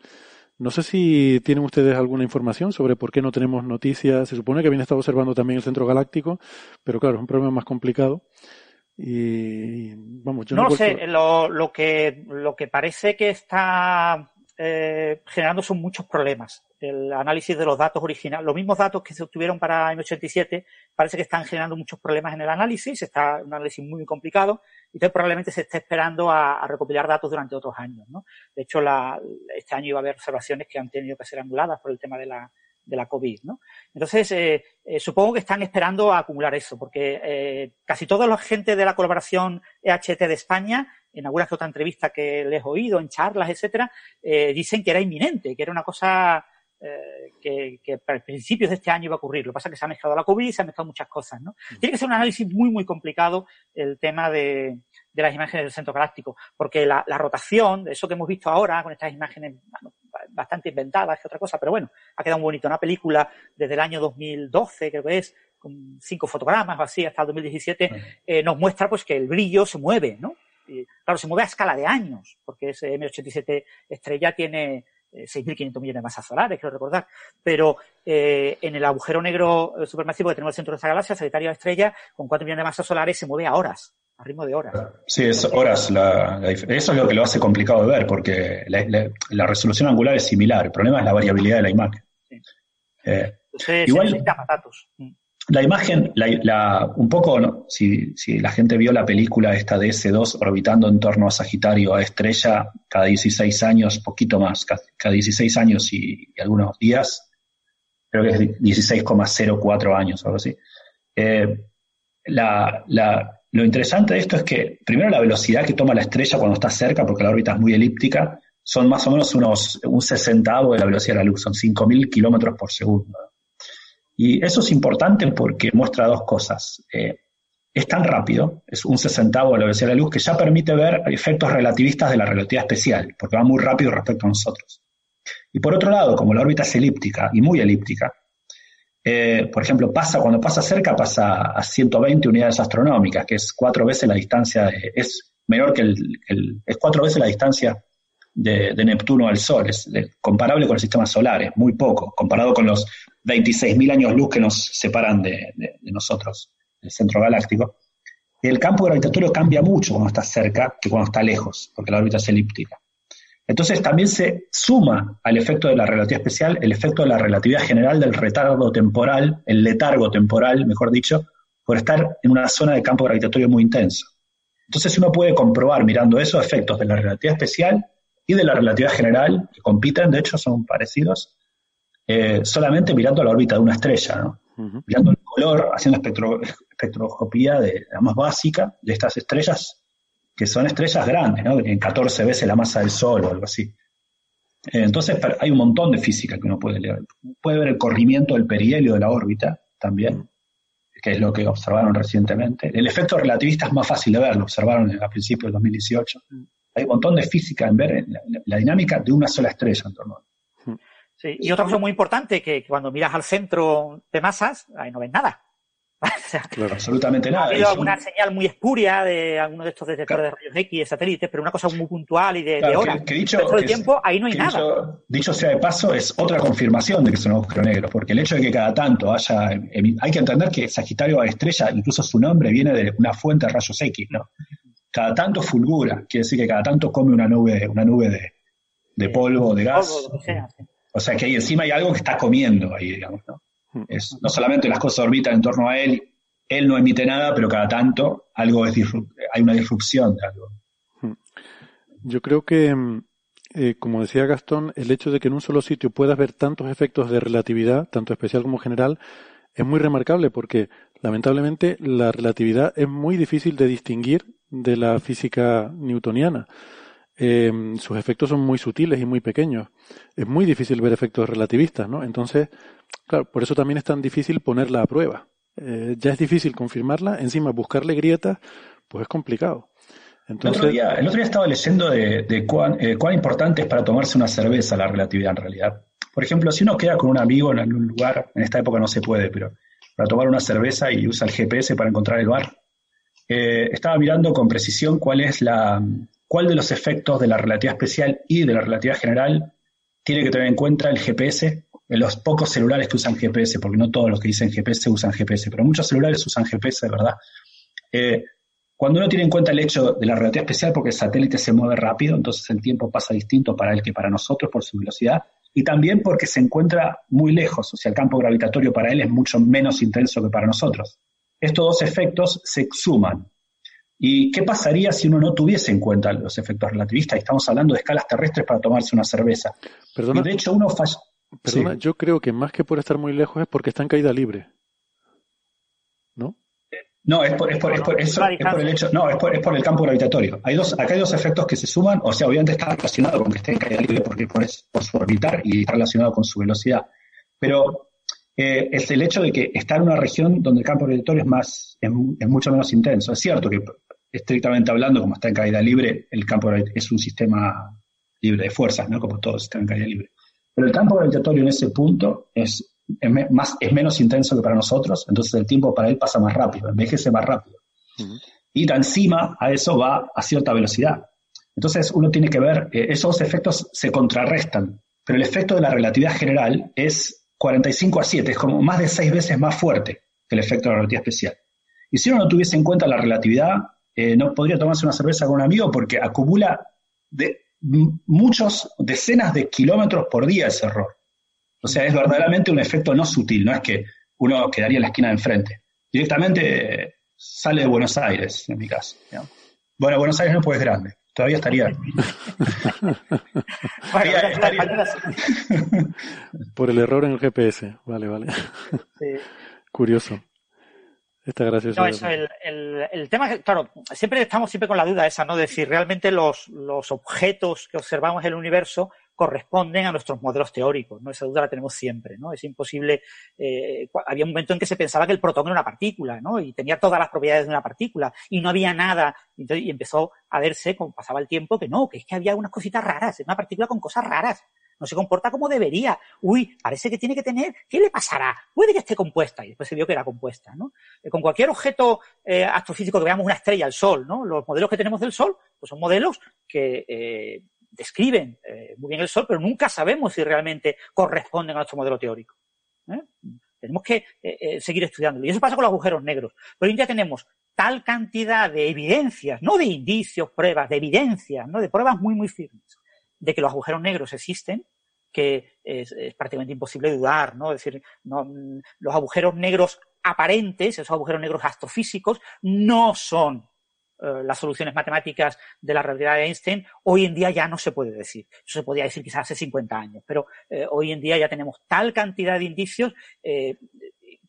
no sé si tienen ustedes alguna información sobre por qué no tenemos noticias. Se supone que habían estado observando también el centro galáctico, pero claro, es un problema más complicado. Y vamos, yo no, lo sé. Lo, lo, que, lo que parece que está eh, generando son muchos problemas. El análisis de los datos originales, los mismos datos que se obtuvieron para M87, parece que están generando muchos problemas en el análisis, está un análisis muy complicado, y entonces probablemente se esté esperando a, recopilar datos durante otros años. ¿no? De hecho, este año iba a haber observaciones que han tenido que ser anuladas por el tema de la, de la COVID, ¿no? Entonces, eh, eh, supongo que están esperando a acumular eso, porque eh, casi toda la gente de la colaboración EHT de España, en algunas otras entrevistas que les he oído, en charlas, etcétera, dicen que era inminente, que era una cosa eh, que, que para principios de este año iba a ocurrir. Lo que pasa es que se ha mezclado la COVID, se han mezclado muchas cosas, ¿no? Tiene que ser un análisis muy, muy complicado el tema de, de las imágenes del centro galáctico, porque la, la rotación, eso que hemos visto ahora con estas imágenes bueno, bastante inventadas, que otra cosa, pero bueno, ha quedado muy bonito. Una película desde el año 2012, creo que es, con cinco fotogramas o así, hasta el 2017, eh, nos muestra pues que el brillo se mueve, ¿no? Y, claro, se mueve a escala de años, porque ese M87 estrella tiene 6.500 millones de masas solares, quiero recordar. Pero eh, en el agujero negro supermasivo que tenemos al centro de esta galaxia, Sagitario Estrella, con 4 millones de masas solares, se mueve a horas, a ritmo de horas. Sí, es horas. La, la, eso es lo que lo hace complicado de ver, porque la, resolución angular es similar. El problema es la variabilidad de la imagen. Sí. Eh, Entonces, igual, se patatos. La imagen, la, un poco, si, si, la gente vio la película esta de S2 orbitando en torno a Sagitario, a Estrella, cada 16 años, poquito más, cada 16 años y, algunos días, creo que es 16,04 años algo así. Eh, la, la, lo interesante de esto es que, primero, la velocidad que toma la estrella cuando está cerca, porque la órbita es muy elíptica, son más o menos unos, un sesentavo de la velocidad de la luz, son 5.000 kilómetros por segundo. Y eso es importante porque muestra dos cosas. Eh, es tan rápido, es un sesentavo de la velocidad de la luz, que ya permite ver efectos relativistas de la relatividad especial, porque va muy rápido respecto a nosotros. Y por otro lado, como la órbita es elíptica y muy elíptica, eh, por ejemplo, pasa, cuando pasa cerca pasa a 120 unidades astronómicas, que es cuatro veces la distancia, de, es menor que el, es cuatro veces la distancia de, Neptuno al Sol, es comparable con el sistema solar, es muy poco, comparado con los 26.000 años luz que nos separan de, nosotros, del centro galáctico. El campo gravitatorio cambia mucho cuando está cerca que cuando está lejos, porque la órbita es elíptica. Entonces también se suma al efecto de la relatividad especial el efecto de la relatividad general del retardo temporal, el letargo temporal, mejor dicho, por estar en una zona de campo gravitatorio muy intenso. Entonces uno puede comprobar mirando esos efectos de la relatividad especial y de la relatividad general, que compiten, de hecho son parecidos, eh, solamente mirando la órbita de una estrella, ¿no? uh -huh. mirando el color, haciendo espectro, espectroscopía de, la más básica de estas estrellas, que son estrellas grandes, ¿no? en 14 veces la masa del Sol o algo así. Eh, entonces hay un montón de física que uno puede leer. Puede ver el corrimiento del perihelio de la órbita también, que es lo que observaron recientemente. El efecto relativista es más fácil de ver, lo observaron a principios del 2018. Hay un montón de física en ver la, la dinámica de una sola estrella en torno a Sí, y otra cosa muy importante, que cuando miras al centro de masas, ahí no ves nada. o sea, claro, absolutamente nada. Ha habido alguna un... señal muy espuria de alguno de estos detectores claro. de rayos X, de satélites, pero una cosa muy puntual y de, claro, de horas. Que, que dicho, el tiempo, ahí no hay que nada. Dicho, dicho, sea de paso, es otra confirmación de que es un agujero negro, porque el hecho de que cada tanto haya... Hay que entender que Sagitario a estrella, incluso su nombre viene de una fuente de rayos X, ¿no? Cada tanto fulgura, quiere decir que cada tanto come una nube, una nube de, de polvo, de gas. Polvo, sea, sí. O sea que ahí encima hay algo que está comiendo ahí, digamos, ¿no? Es, no solamente las cosas orbitan en torno a él, él no emite nada, pero cada tanto algo es hay una disrupción de algo. Yo creo que, eh, como decía Gastón, el hecho de que en un solo sitio puedas ver tantos efectos de relatividad, tanto especial como general, es muy remarcable porque, lamentablemente, la relatividad es muy difícil de distinguir de la física newtoniana eh, sus efectos son muy sutiles y muy pequeños. Es muy difícil ver efectos relativistas, ¿no? Entonces, claro, por eso también es tan difícil ponerla a prueba. Eh, ya es difícil confirmarla, encima buscarle grietas, pues es complicado. Entonces, el, otro día, el otro día estaba leyendo de, de cuán, eh, cuán importante es para tomarse una cerveza la relatividad en realidad. Por ejemplo, si uno queda con un amigo en algún lugar, en esta época no se puede, pero para tomar una cerveza y usa el GPS para encontrar el bar, eh, estaba mirando con precisión cuál es la, cuál de los efectos de la relatividad especial y de la relatividad general tiene que tener en cuenta el GPS, en los pocos celulares que usan GPS, porque no todos los que dicen GPS usan GPS, pero muchos celulares usan GPS, de verdad. Eh, cuando uno tiene en cuenta el hecho de la relatividad especial, porque el satélite se mueve rápido, entonces el tiempo pasa distinto para él que para nosotros por su velocidad, y también porque se encuentra muy lejos, o sea, el campo gravitatorio para él es mucho menos intenso que para nosotros. Estos dos efectos se suman, ¿Y qué pasaría si uno no tuviese en cuenta los efectos relativistas? Estamos hablando de escalas terrestres para tomarse una cerveza. Perdona, y de hecho, uno falla. Perdona, sí. yo creo que más que por estar muy lejos es porque está en caída libre. ¿No? No, es por, es por, es por, eso, es por el hecho, no, es por, es por el campo gravitatorio. Hay dos, acá hay dos efectos que se suman, o sea, obviamente está relacionado con que esté en caída libre porque por, por su orbitar y está relacionado con su velocidad. Pero eh, es el hecho de que está en una región donde el campo gravitatorio es más, es, es, mucho menos intenso. Es cierto que estrictamente hablando, como está en caída libre, el campo es un sistema libre de fuerzas, ¿no? Como todo sistema en caída libre. Pero el campo gravitatorio en ese punto es es, más, es menos intenso que para nosotros, entonces el tiempo para él pasa más rápido, envejece más rápido. Y encima a eso va a cierta velocidad. Entonces uno tiene que ver, eh, esos efectos se contrarrestan, pero el efecto de la relatividad general es 45 a 7, es como más de 6 veces más fuerte que el efecto de la relatividad especial. Y si uno no tuviese en cuenta la relatividad, eh, no podría tomarse una cerveza con un amigo porque acumula de muchos, decenas de kilómetros por día ese error. O sea, es verdaderamente un efecto no sutil, no es que uno quedaría en la esquina de enfrente. Directamente sale de Buenos Aires, en mi caso. Bueno, Buenos Aires no puede grande, todavía estaría. Por el error en el GPS, vale, vale. Curioso. Está gracioso. No, eso, el, el, el, tema, claro, siempre estamos siempre con la duda esa, ¿no? De si realmente los, los objetos que observamos en el universo corresponden a nuestros modelos teóricos, ¿no? Esa duda la tenemos siempre, ¿no? Es imposible, eh, había un momento en que se pensaba que el protón era una partícula, ¿no? Y tenía todas las propiedades de una partícula y no había nada, y empezó a verse, como pasaba el tiempo, que no, que es que había unas cositas raras, es una partícula con cosas raras, no se comporta como debería, uy, parece que tiene que tener, ¿qué le pasará? Puede que esté compuesta, y después se vio que era compuesta, ¿no? Eh, con cualquier objeto eh, astrofísico que veamos una estrella, el Sol, ¿no? Los modelos que tenemos del Sol, pues son modelos que eh, describen eh, muy bien el Sol, pero nunca sabemos si realmente corresponden a nuestro modelo teórico. ¿eh? Tenemos que eh, seguir estudiándolo. Y eso pasa con los agujeros negros. Pero hoy día tenemos tal cantidad de evidencias, no de indicios, pruebas, de evidencias, ¿no? de pruebas muy, muy firmes, de que los agujeros negros existen, que es, prácticamente imposible dudar, ¿no? Es decir, no, los agujeros negros aparentes, esos agujeros negros astrofísicos, no son eh, las soluciones matemáticas de la realidad de Einstein, hoy en día ya no se puede decir. Eso se podía decir quizás hace 50 años, pero eh, hoy en día ya tenemos tal cantidad de indicios eh,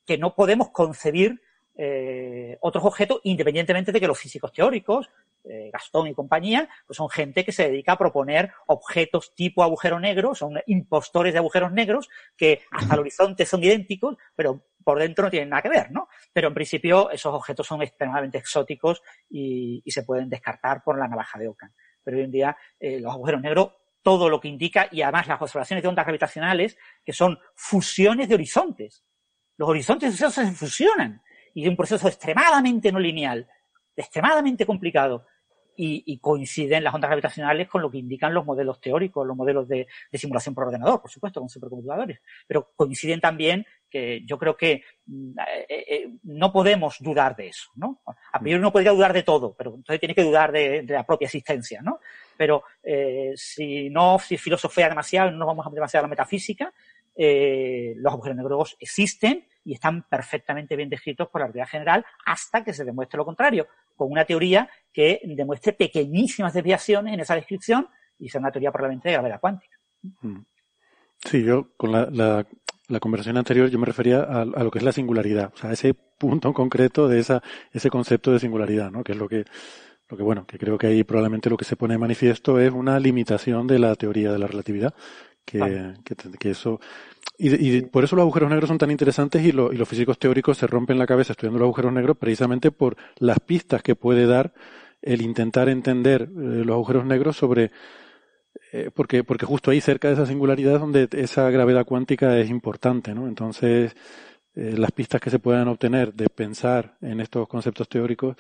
que no podemos concebir eh, otros objetos, independientemente de que los físicos teóricos, eh, Gastón y compañía, pues son gente que se dedica a proponer objetos tipo agujero negro, son impostores de agujeros negros que hasta el horizonte son idénticos, pero por dentro no tienen nada que ver, ¿no? Pero en principio esos objetos son extremadamente exóticos y, y se pueden descartar por la navaja de Ockham. Pero hoy en día eh, los agujeros negros, todo lo que indica, y además las observaciones de ondas gravitacionales, que son fusiones de horizontes. Los horizontes se fusionan y es un proceso extremadamente no lineal, extremadamente complicado y, coinciden las ondas gravitacionales con lo que indican los modelos teóricos, los modelos de, de, simulación por ordenador, por supuesto, con supercomputadores. Pero coinciden también que yo creo que mm, eh, eh, no podemos dudar de eso, ¿no? A priori uno podría dudar de todo, pero entonces tiene que dudar de, de la propia existencia, ¿no? Pero eh, si no si filosofía demasiado, no nos vamos a demasiado a la metafísica, eh, los agujeros negros existen y están perfectamente bien descritos por la realidad general hasta que se demuestre lo contrario, con una teoría que demuestre pequeñísimas desviaciones en esa descripción y sea una teoría probablemente de gravedad cuántica. Mm. Sí, yo con la, la, la conversación anterior yo me refería a, a, lo que es la singularidad, o sea, ese punto en concreto de esa, ese concepto de singularidad, ¿no? Que es lo que, lo que bueno, que creo que ahí probablemente lo que se pone de manifiesto es una limitación de la teoría de la relatividad, que, vale. que, que, eso, y, y, por eso los agujeros negros son tan interesantes y, lo, y, los físicos teóricos se rompen la cabeza estudiando los agujeros negros precisamente por las pistas que puede dar el intentar entender eh, los agujeros negros sobre eh, porque porque justo ahí cerca de esa singularidad es donde esa gravedad cuántica es importante, ¿no? Entonces eh, las pistas que se puedan obtener de pensar en estos conceptos teóricos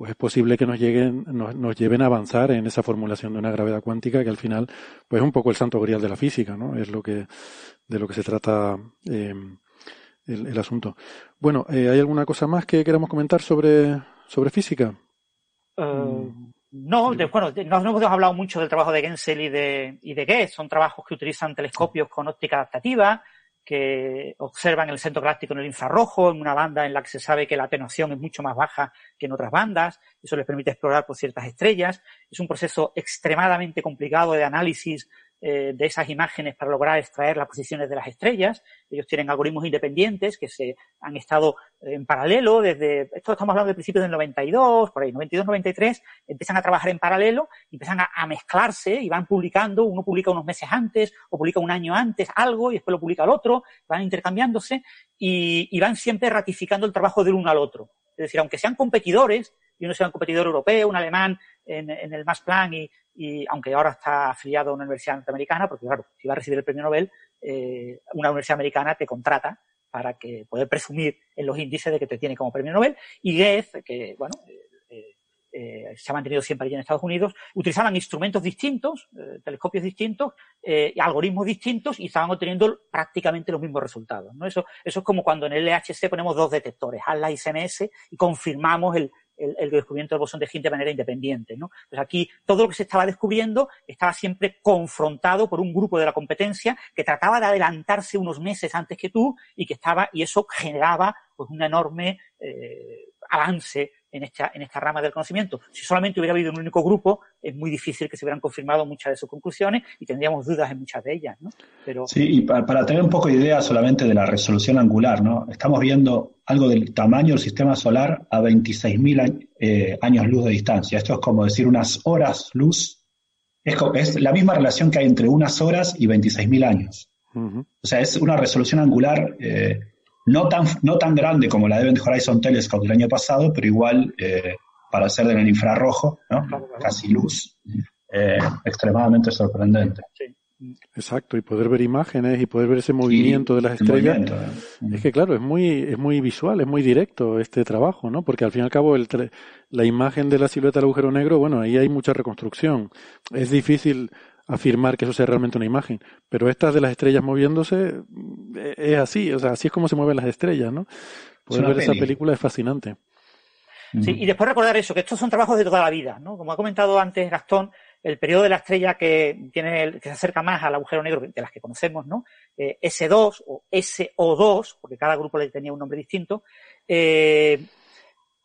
pues es posible que nos lleguen, nos, nos, lleven a avanzar en esa formulación de una gravedad cuántica que al final, pues es un poco el santo grial de la física, ¿no? Es lo que, de lo que se trata eh, el, el, asunto. Bueno, eh, ¿hay alguna cosa más que queramos comentar sobre, sobre física? Uh, no, de, bueno, no, no, hemos hablado mucho del trabajo de Gensel y de, y de Guess, son trabajos que utilizan telescopios con óptica adaptativa, que observan el centro galáctico en el infrarrojo, en una banda en la que se sabe que la atenuación es mucho más baja que en otras bandas. Eso les permite explorar por ciertas estrellas. Es un proceso extremadamente complicado de análisis eh, de esas imágenes para lograr extraer las posiciones de las estrellas. Ellos tienen algoritmos independientes que se han estado en paralelo desde, esto estamos hablando de principios del 92, por ahí, 92, 93, empiezan a trabajar en paralelo, empiezan a, mezclarse y van publicando, uno publica unos meses antes o publica un año antes algo y después lo publica el otro, van intercambiándose y, y van siempre ratificando el trabajo del uno al otro. Es decir, aunque sean competidores, y uno sea un competidor europeo, un alemán en, el Max Planck y, y aunque ahora está afiliado a una universidad norteamericana, porque claro, si va a recibir el premio Nobel, eh, una universidad americana te contrata para que poder presumir en los índices de que te tiene como premio Nobel. Y Goethe, que bueno, eh, eh, se ha mantenido siempre allí en Estados Unidos, utilizaban instrumentos distintos, eh, telescopios distintos, eh, algoritmos distintos y estaban obteniendo prácticamente los mismos resultados. ¿no? Eso, eso es como cuando en el LHC ponemos dos detectores, ALA y CMS, y confirmamos el, el, descubrimiento del bosón de Higgs de manera independiente. ¿no? Pues aquí todo lo que se estaba descubriendo estaba siempre confrontado por un grupo de la competencia que trataba de adelantarse unos meses antes que tú y que estaba, y eso generaba pues un enorme eh, avance en esta, en esta rama del conocimiento. Si solamente hubiera habido un único grupo, es muy difícil que se hubieran confirmado muchas de sus conclusiones y tendríamos dudas en muchas de ellas, ¿no? Pero... Sí, y para, tener un poco de idea solamente de la resolución angular, ¿no? Estamos viendo algo del tamaño del sistema solar a 26.000 eh, años luz de distancia. Esto es como decir unas horas luz. Es, es la misma relación que hay entre unas horas y 26.000 años. O sea, es una resolución angular eh, no tan, no tan grande como la de Event Horizon Telescope del año pasado, pero igual eh, para ser del infrarrojo, ¿no? casi luz, eh, extremadamente sorprendente. Exacto, y poder ver imágenes y poder ver ese movimiento de las estrellas. ¿eh? Es que claro, es muy, es muy visual, es muy directo este trabajo, ¿no? Porque al fin y al cabo el la imagen de la silueta del agujero negro, bueno, ahí hay mucha reconstrucción. Es difícil afirmar que eso sea realmente una imagen. Pero esta de las estrellas moviéndose eh, es así, o sea, así es como se mueven las estrellas, ¿no? Poder ver esa película es fascinante. Sí, y después recordar eso, que estos son trabajos de toda la vida, ¿no? Como ha comentado antes Gastón, el periodo de la estrella que tiene que se acerca más al agujero negro de las que conocemos, ¿no? Eh, S2 o SO2, porque cada grupo le tenía un nombre distinto, eh,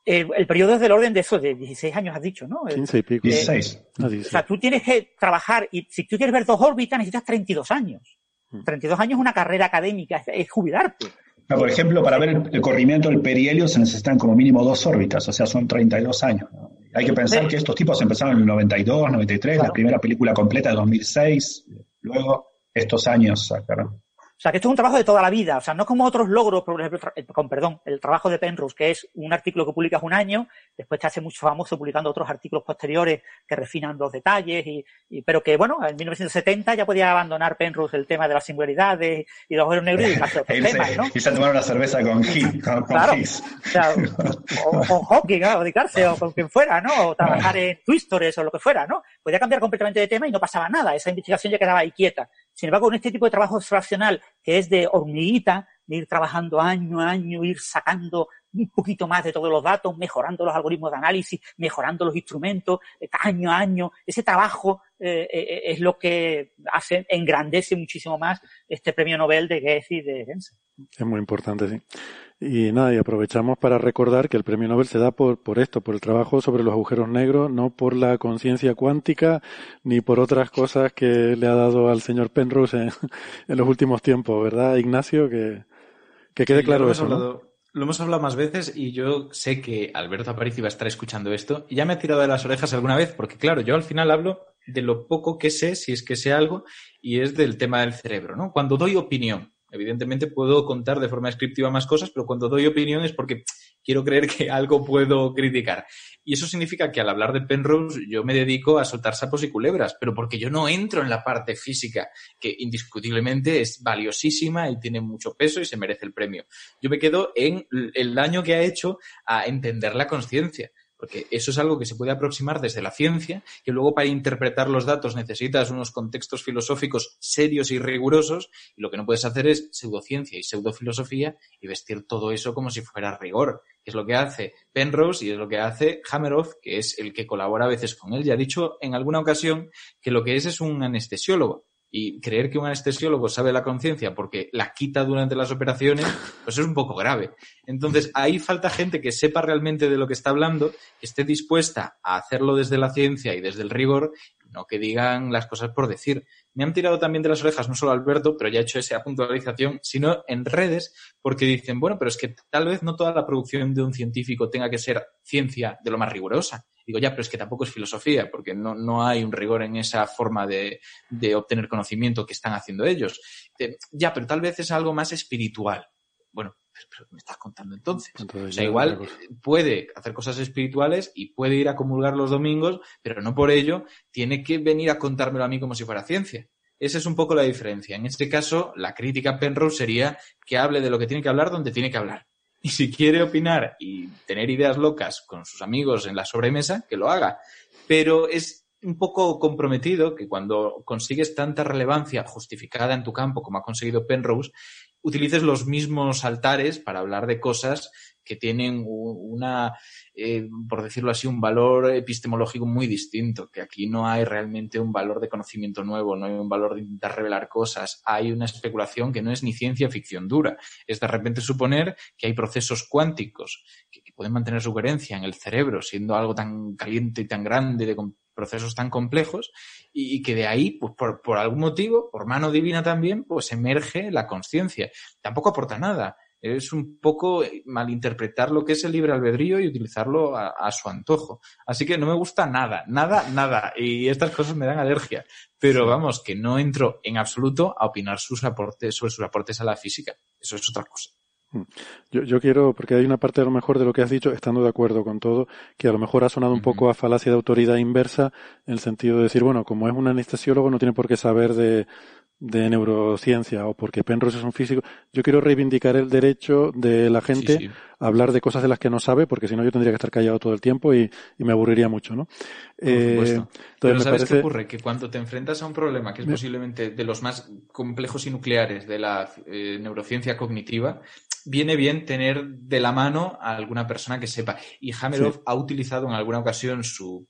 el, periodo es del orden de eso, de 16 años has dicho, ¿no? 15 y pico. 16. Ah, o sea, tú tienes que trabajar y si tú quieres ver dos órbitas necesitas 32 años. 32 mm. años es una carrera académica, es, jubilarte. por ejemplo, para ver el, corrimiento del perihelio se necesitan como mínimo dos órbitas, o sea, son 32 años. Hay que pensar que estos tipos empezaron en el 92, 93, la primera película completa de 2006, luego estos años sacaron. O sea, que esto es un trabajo de toda la vida. O sea, no como otros logros, por ejemplo, con perdón, el trabajo de Penrose, que es un artículo que publicas un año, después te hace mucho famoso publicando otros artículos posteriores que refinan los detalles, y, pero que, bueno, en 1970 ya podía abandonar Penrose el tema de las singularidades y los agujeros negros y otros temas, ¿no? Y se tomar una cerveza con Hill, con, claro, o, sea, o, con Hawking, ¿no? o dedicarse, o con quien fuera, ¿no? O trabajar en twistores o lo que fuera, ¿no? Podía cambiar completamente de tema y no pasaba nada. Esa investigación ya quedaba ahí quieta. Sin embargo, con este tipo de trabajo extraccional, que es de hormiguita, de ir trabajando año a año, ir sacando un poquito más de todos los datos, mejorando los algoritmos de análisis, mejorando los instrumentos, eh, año a año. Ese trabajo eh, eh, es lo que hace, engrandece muchísimo más este premio Nobel de Goethe y de Gensen. Es muy importante, sí. Y nada, y aprovechamos para recordar que el premio Nobel se da por, por esto, por el trabajo sobre los agujeros negros, no por la conciencia cuántica, ni por otras cosas que le ha dado al señor Penrose en, los últimos tiempos, ¿verdad, Ignacio? Que, que quede claro eso. Lo hemos hablado más veces y yo sé que Alberto Aparici va a estar escuchando esto y ya me ha tirado de las orejas alguna vez, porque claro, yo al final hablo de lo poco que sé, si es que sé algo, y es del tema del cerebro, ¿no? Cuando doy opinión, Evidentemente puedo contar de forma descriptiva más cosas, pero cuando doy opinión es porque quiero creer que algo puedo criticar. Y eso significa que al hablar de Penrose yo me dedico a soltar sapos y culebras, pero porque yo no entro en la parte física, que indiscutiblemente es valiosísima y tiene mucho peso y se merece el premio. Yo me quedo en el daño que ha hecho a entender la conciencia porque eso es algo que se puede aproximar desde la ciencia, que luego para interpretar los datos necesitas unos contextos filosóficos serios y rigurosos, y lo que no puedes hacer es pseudociencia y pseudofilosofía y vestir todo eso como si fuera rigor, que es lo que hace Penrose y es lo que hace Hammeroff, que es el que colabora a veces con él. Ya ha dicho en alguna ocasión que lo que es es un anestesiólogo y creer que un anestesiólogo sabe la conciencia porque la quita durante las operaciones, pues es un poco grave. Entonces, ahí falta gente que sepa realmente de lo que está hablando, que esté dispuesta a hacerlo desde la ciencia y desde el rigor no que digan las cosas por decir. Me han tirado también de las orejas, no solo Alberto, pero ya he hecho esa puntualización, sino en redes, porque dicen, bueno, pero es que tal vez no toda la producción de un científico tenga que ser ciencia de lo más rigurosa. Digo, ya, pero es que tampoco es filosofía, porque no, no hay un rigor en esa forma de, de obtener conocimiento que están haciendo ellos. Ya, pero tal vez es algo más espiritual. Bueno, pero, me estás contando entonces? o sea, igual puede hacer cosas espirituales y puede ir a comulgar los domingos, pero no por ello tiene que venir a contármelo a mí como si fuera ciencia. Esa es un poco la diferencia. En este caso, la crítica a Penrose sería que hable de lo que tiene que hablar donde tiene que hablar. Y si quiere opinar y tener ideas locas con sus amigos en la sobremesa, que lo haga. Pero es un poco comprometido que cuando consigues tanta relevancia justificada en tu campo como ha conseguido Penrose, utilices los mismos altares para hablar de cosas que tienen una, eh, por decirlo así, un valor epistemológico muy distinto, que aquí no hay realmente un valor de conocimiento nuevo, no hay un valor de intentar revelar cosas, hay una especulación que no es ni ciencia ficción dura, es de repente suponer que hay procesos cuánticos que, pueden mantener su coherencia en el cerebro, siendo algo tan caliente y tan grande de procesos tan complejos y, que de ahí, pues por, por, algún motivo, por mano divina también, pues emerge la conciencia. Tampoco aporta nada. Es un poco malinterpretar lo que es el libre albedrío y utilizarlo a, a su antojo. Así que no me gusta nada, nada, nada. Y estas cosas me dan alergia. Pero vamos, que no entro en absoluto a opinar sus aportes, sobre sus aportes a la física. Eso es otra cosa. Yo, yo, quiero, porque hay una parte a lo mejor de lo que has dicho, estando de acuerdo con todo, que a lo mejor ha sonado un poco a falacia de autoridad inversa, en el sentido de decir, bueno, como es un anestesiólogo no tiene por qué saber de, de neurociencia o porque Penrose es un físico. Yo quiero reivindicar el derecho de la gente a hablar de cosas de las que no sabe, porque si no yo tendría que estar callado todo el tiempo y, y me aburriría mucho, ¿no? Eh, Pero ¿sabes qué ocurre? Que cuando te enfrentas a un problema que es posiblemente de los más complejos y nucleares de la eh, neurociencia cognitiva, viene bien tener de la mano a alguna persona que sepa. Y Hamelov ha utilizado en alguna ocasión su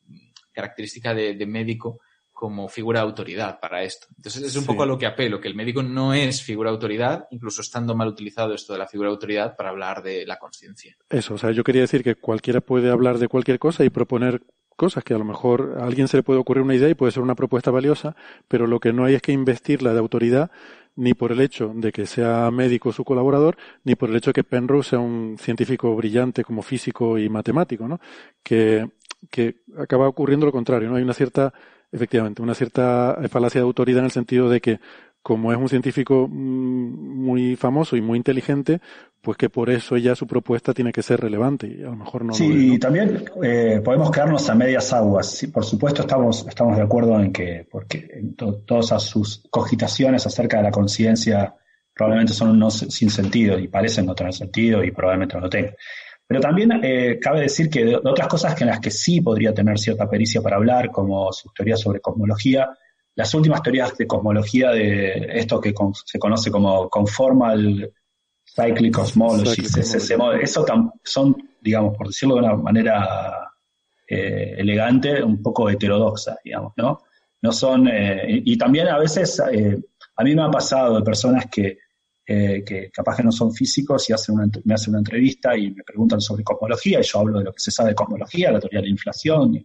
característica de, de médico como figura de autoridad para esto. Entonces es un poco a lo que apelo, que el médico no es figura de autoridad, incluso estando mal utilizado esto de la figura de autoridad para hablar de la conciencia. Eso, o sea, yo quería decir que cualquiera puede hablar de cualquier cosa y proponer cosas que a lo mejor a alguien se le puede ocurrir una idea y puede ser una propuesta valiosa, pero lo que no hay es que investirla de autoridad ni por el hecho de que sea médico su colaborador, ni por el hecho de que Penrose sea un científico brillante como físico y matemático, ¿no? Que, que acaba ocurriendo lo contrario, ¿no? Hay una cierta efectivamente, una cierta falacia de autoridad en el sentido de que como es un científico mm, muy famoso y muy inteligente, pues que por eso ya su propuesta tiene que ser relevante y a lo mejor no. Sí, y también eh, podemos quedarnos a medias aguas. Sí, por supuesto estamos, estamos de acuerdo en que, porque todas sus cogitaciones acerca de la conciencia probablemente son unos sin sentido y parecen no tener sentido y probablemente no lo tengan. Pero también eh, cabe decir que de, otras cosas que en las que sí podría tener cierta pericia para hablar, como sus teorías sobre cosmología, las últimas teorías de cosmología de esto que se conoce como conformal cyclic cosmology, eso son, digamos, por decirlo de una manera eh, elegante, un poco heterodoxa, digamos, ¿no? No son, eh, y, también a veces, a mí me ha pasado de personas que eh, que capaz que no son físicos y hacen una, me hacen una entrevista y me preguntan sobre cosmología y yo hablo de lo que se sabe de cosmología, la teoría de la inflación,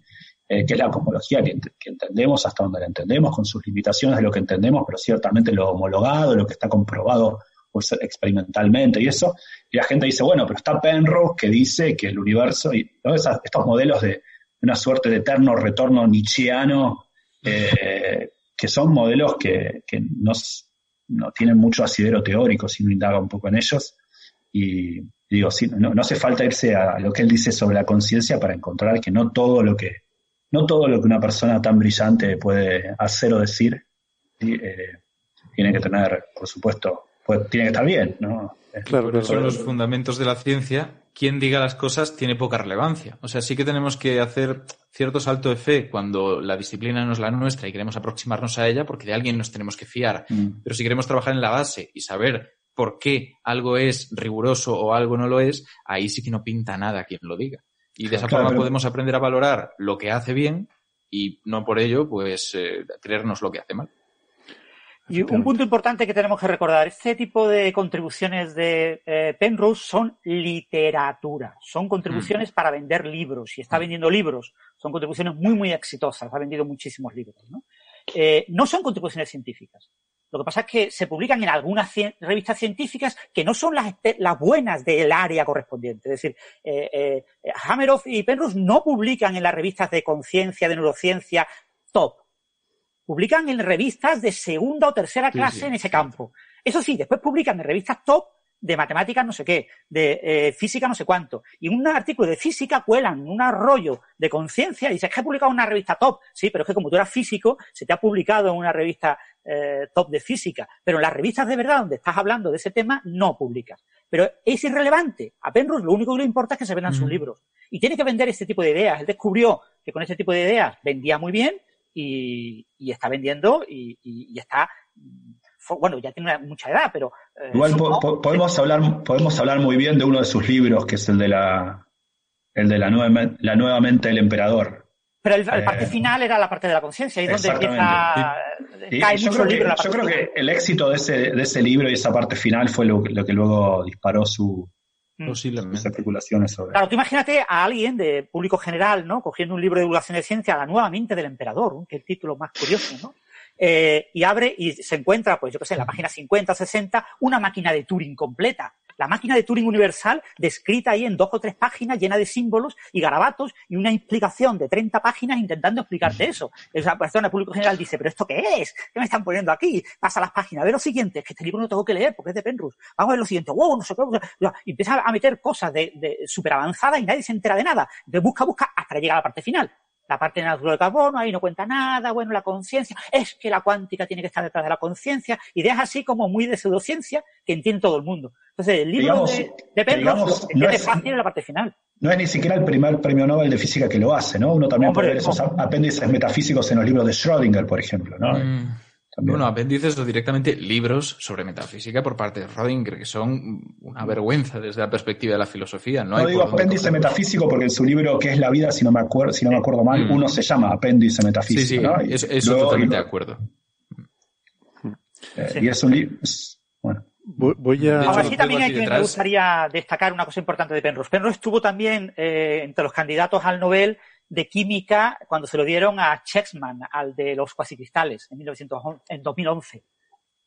eh, que es la cosmología que, entendemos hasta donde la entendemos, con sus limitaciones de lo que entendemos, pero ciertamente lo homologado, lo que está comprobado pues, experimentalmente y eso. Y la gente dice, bueno, pero está Penrose que dice que el universo, y estos modelos de una suerte de eterno retorno nietzscheano, eh, que son modelos que, que nos no tienen mucho asidero teórico si uno indaga un poco en ellos. Y digo, no, no hace falta irse a lo que él dice sobre la conciencia para encontrar que no todo lo que, no todo lo que una persona tan brillante puede hacer o decir eh, tiene que tener, por supuesto, pues, tiene que estar bien, ¿no? Claro, son los fundamentos de la ciencia. Quien diga las cosas tiene poca relevancia. O sea, sí que tenemos que hacer cierto salto de fe cuando la disciplina no es la nuestra y queremos aproximarnos a ella porque de alguien nos tenemos que fiar. Mm. Pero si queremos trabajar en la base y saber por qué algo es riguroso o algo no lo es, ahí sí que no pinta nada quien lo diga. Y de esa forma podemos aprender a valorar lo que hace bien y no por ello, pues, eh, creernos lo que hace mal. Y un punto importante que tenemos que recordar, este tipo de contribuciones de eh, Penrose son literatura, son contribuciones para vender libros, y está vendiendo libros, son contribuciones muy, muy exitosas, ha vendido muchísimos libros, ¿no? Eh, no son contribuciones científicas. Lo que pasa es que se publican en algunas revistas científicas que no son las, las buenas del área correspondiente. Es decir, eh, eh, Hammeroff y Penrose no publican en las revistas de conciencia, de neurociencia, top. Publican en revistas de segunda o tercera clase en ese campo. Eso sí, después publican en revistas top de matemáticas no sé qué, de eh, física no sé cuánto. Y un artículo de física cuelan un arroyo de conciencia y dices que he publicado en una revista top. Sí, pero es que como tú eras físico, se te ha publicado en una revista eh, top de física. Pero en las revistas de verdad donde estás hablando de ese tema, no publicas. Pero es irrelevante. A Penrose lo único que le importa es que se vendan sus libros. Y tiene que vender este tipo de ideas. Él descubrió que con este tipo de ideas vendía muy bien y, y está vendiendo y, y, y está bueno, ya tiene mucha edad, pero... Eh, Igual podemos, hablar, podemos hablar muy bien de uno de sus libros, que es el de la, el de la, nueva, la nuevamente el emperador. Pero el, la parte eh, final era la parte de la conciencia, y donde empieza... Cae yo creo, que, yo creo que el éxito de ese, de ese libro y esa parte final fue lo, lo que luego disparó su, mm. sus especulaciones sobre. Claro, tú imagínate a alguien de público general, ¿no? Cogiendo un libro de divulgación de ciencia, la nuevamente del emperador, que es el título más curioso, ¿no? Eh, y abre y se encuentra, pues yo qué sé, en la página 50 o 60, una máquina de Turing completa. La máquina de Turing universal descrita ahí en dos o tres páginas llena de símbolos y garabatos y una explicación de 30 páginas intentando explicarte eso. Esa persona del público general dice, pero ¿esto qué es? ¿Qué me están poniendo aquí? Pasa las páginas, ve lo siguiente, que este libro no tengo que leer porque es de Penrose. Vamos a ver lo siguiente, wow, no sé qué. Empieza a meter cosas de, de súper avanzadas y nadie se entera de nada. De busca, busca hasta llegar a la parte final la parte natural de carbono, ahí no cuenta nada, bueno, la conciencia, es que la cuántica tiene que estar detrás de la conciencia, ideas así como muy de pseudociencia que entiende todo el mundo. Entonces, el libro de, de Penrose no es fácil en la parte final. No es ni siquiera el primer premio Nobel de física que lo hace, ¿no? Uno también puede ver esos apéndices metafísicos en los libros de Schrödinger, por ejemplo, ¿no? Mm. Bueno, apéndices o directamente libros sobre metafísica por parte de Rodinger, que son una vergüenza desde la perspectiva de la filosofía. No, no digo apéndice metafísico porque en su libro ¿Qué es la vida? Si no me acuerdo, si no me acuerdo mal, mm. uno se llama apéndice metafísico. Sí, sí, eso totalmente de acuerdo. Eh, y es un libro. Bueno. Voy a... Ahora sí también hay que me gustaría destacar una cosa importante de Penrose. Penrose estuvo también eh, entre los candidatos al Nobel de química cuando se lo dieron a Chexman, al de los cuasicristales, en, 1911, en 2011.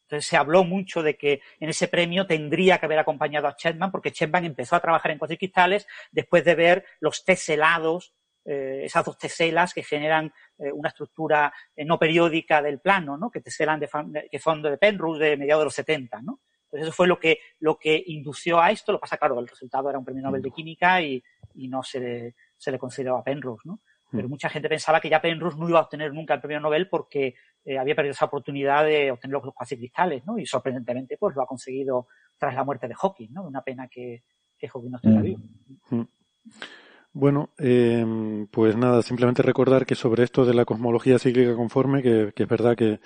Entonces se habló mucho de que en ese premio tendría que haber acompañado a Chapman, porque Chapman empezó a trabajar en cuasicristales después de ver los teselados, eh, esas dos teselas que generan eh, una estructura eh, no periódica del plano, ¿no? que teselan de, que son de Penrose de mediados de los 70, ¿no? Entonces eso fue lo que, lo que indució a esto. Lo pasa, claro, el resultado era un premio Nobel de Química y, y no se, se le consideraba a Penrose, ¿no? Pero mm. mucha gente pensaba que ya Penrose no iba a obtener nunca el premio Nobel porque eh, había perdido esa oportunidad de obtener los cuasi cristales, ¿no? Y sorprendentemente, pues lo ha conseguido tras la muerte de Hawking, ¿no? Una pena que, que Hawking no esté mm. vivo. Mm. Bueno, eh, pues nada, simplemente recordar que sobre esto de la cosmología cíclica conforme, que, que es verdad que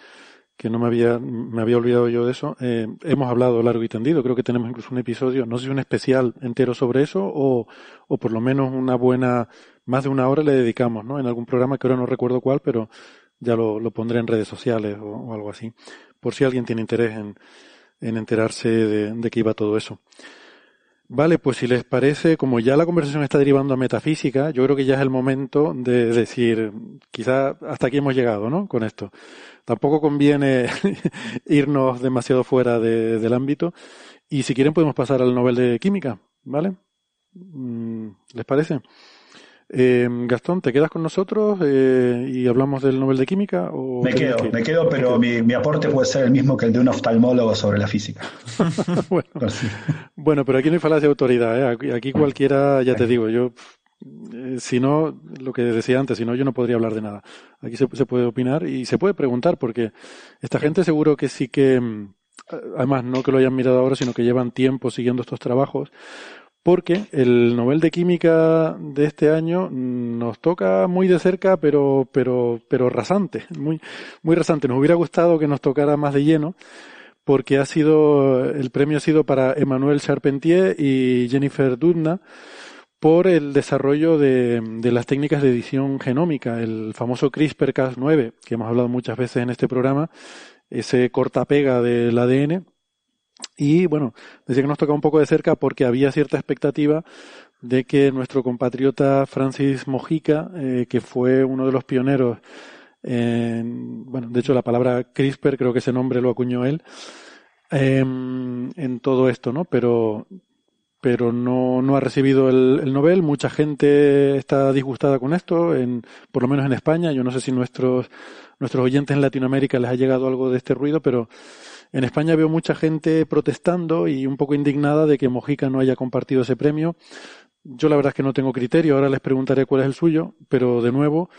que no me había, me había olvidado yo de eso. Eh, hemos hablado largo y tendido, creo que tenemos incluso un episodio, no sé si un especial entero sobre eso o, o por lo menos una buena, más de una hora le dedicamos, ¿no? En algún programa que ahora no recuerdo cuál, pero ya lo, lo pondré en redes sociales o, algo así, por si alguien tiene interés en, en enterarse de, de qué iba todo eso. Vale, pues si les parece, como ya la conversación está derivando a metafísica, yo creo que ya es el momento de decir, quizá hasta aquí hemos llegado, ¿no? Con esto. Tampoco conviene irnos demasiado fuera de, del ámbito. Y si quieren podemos pasar al Nobel de Química, ¿vale? Mm, ¿Les parece? Eh, Gastón, ¿te quedas con nosotros eh, y hablamos del Nobel de Química? O me quedo, me quedo, pero mi, mi, aporte puede ser el mismo que el de un oftalmólogo sobre la física. bueno, bueno, pero aquí no hay falacia de autoridad. ¿eh? Aquí, cualquiera, ya te digo, yo, eh, si no, lo que decía antes, si no, yo no podría hablar de nada. Aquí se, se puede opinar y se puede preguntar, porque esta gente seguro que sí que, mm, además no que lo hayan mirado ahora, sino que llevan tiempo siguiendo estos trabajos porque el Nobel de Química de este año nos toca muy de cerca, pero, pero, pero rasante, muy, muy rasante. Nos hubiera gustado que nos tocara más de lleno, porque ha sido, el premio ha sido para Emmanuel Charpentier y Jennifer Doudna por el desarrollo de, de las técnicas de edición genómica, el famoso CRISPR-Cas9, que hemos hablado muchas veces en este programa, ese cortapega del ADN. Y bueno, decía que nos tocaba un poco de cerca porque había cierta expectativa de que nuestro compatriota Francis Mojica, eh, que fue uno de los pioneros en, bueno, de hecho la palabra CRISPR creo que ese nombre lo acuñó él, em, en todo esto, ¿no? Pero, pero no, no ha recibido el, el, Nobel. Mucha gente está disgustada con esto, en, por lo menos en España. Yo no sé si nuestros, nuestros oyentes en Latinoamérica les ha llegado algo de este ruido, pero en España veo mucha gente protestando y un poco indignada de que Mojica no haya compartido ese premio. Yo la verdad es que no tengo criterio, ahora les preguntaré cuál es el suyo, pero de nuevo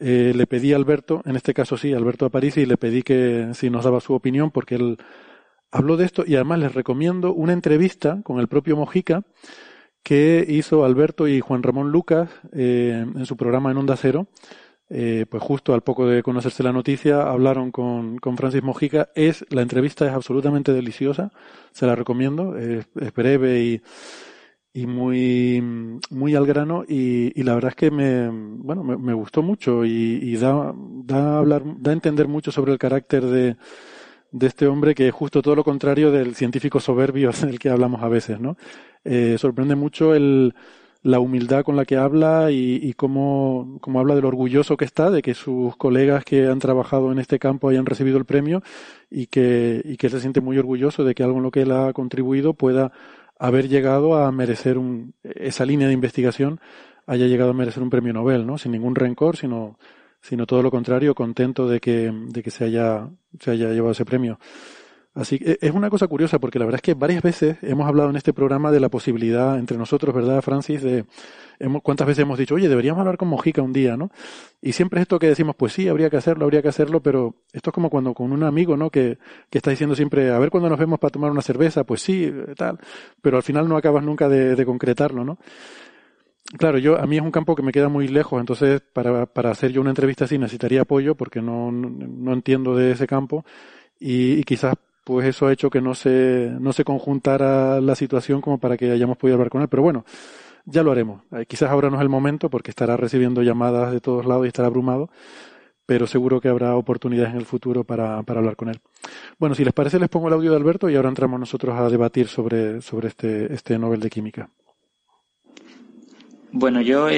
eh, le pedí a Alberto, en este caso sí, Alberto a París, y le pedí que si nos daba su opinión, porque él habló de esto y además les recomiendo una entrevista con el propio Mojica que hizo Alberto y Juan Ramón Lucas eh, en su programa en Onda Cero. Eh, pues justo al poco de conocerse la noticia hablaron con, con Francis Mojica. Es, la entrevista es absolutamente deliciosa, se la recomiendo, es, breve y, y muy, muy al grano y, la verdad es que me, bueno, me, gustó mucho y, y, da, da, a hablar, da a entender mucho sobre el carácter de, de este hombre que es justo todo lo contrario del científico soberbio del que hablamos a veces, ¿no? Eh, sorprende mucho el, la humildad con la que habla y, y cómo, cómo, habla de lo orgulloso que está de que sus colegas que han trabajado en este campo hayan recibido el premio y que, y que se siente muy orgulloso de que algo en lo que él ha contribuido pueda haber llegado a merecer un, esa línea de investigación haya llegado a merecer un premio Nobel, ¿no? Sin ningún rencor, sino sino todo lo contrario, contento de que, de que se haya, se haya llevado ese premio. Así que es una cosa curiosa porque la verdad es que varias veces hemos hablado en este programa de la posibilidad entre nosotros, ¿verdad, Francis? De hemos, cuántas veces hemos dicho, oye, deberíamos hablar con Mojica un día, ¿no? Y siempre esto que decimos, pues sí, habría que hacerlo, habría que hacerlo, pero esto es como cuando con un amigo, ¿no? Que, que está diciendo siempre, a ver cuándo nos vemos para tomar una cerveza, pues sí, tal, pero al final no acabas nunca de, de concretarlo, ¿no? Claro, yo a mí es un campo que me queda muy lejos, entonces para, para hacer yo una entrevista así necesitaría apoyo porque no, no, no entiendo de ese campo y, y, quizás pues eso ha hecho que no se, no se conjuntara la situación como para que hayamos podido hablar con él. Pero bueno, ya lo haremos. Eh, quizás ahora no es el momento porque estará recibiendo llamadas de todos lados y estará abrumado, pero seguro que habrá oportunidades en el futuro para, para hablar con él. Bueno, si les parece les pongo el audio de Alberto y ahora entramos nosotros a debatir sobre, sobre este, este Nobel de Química. Bueno, yo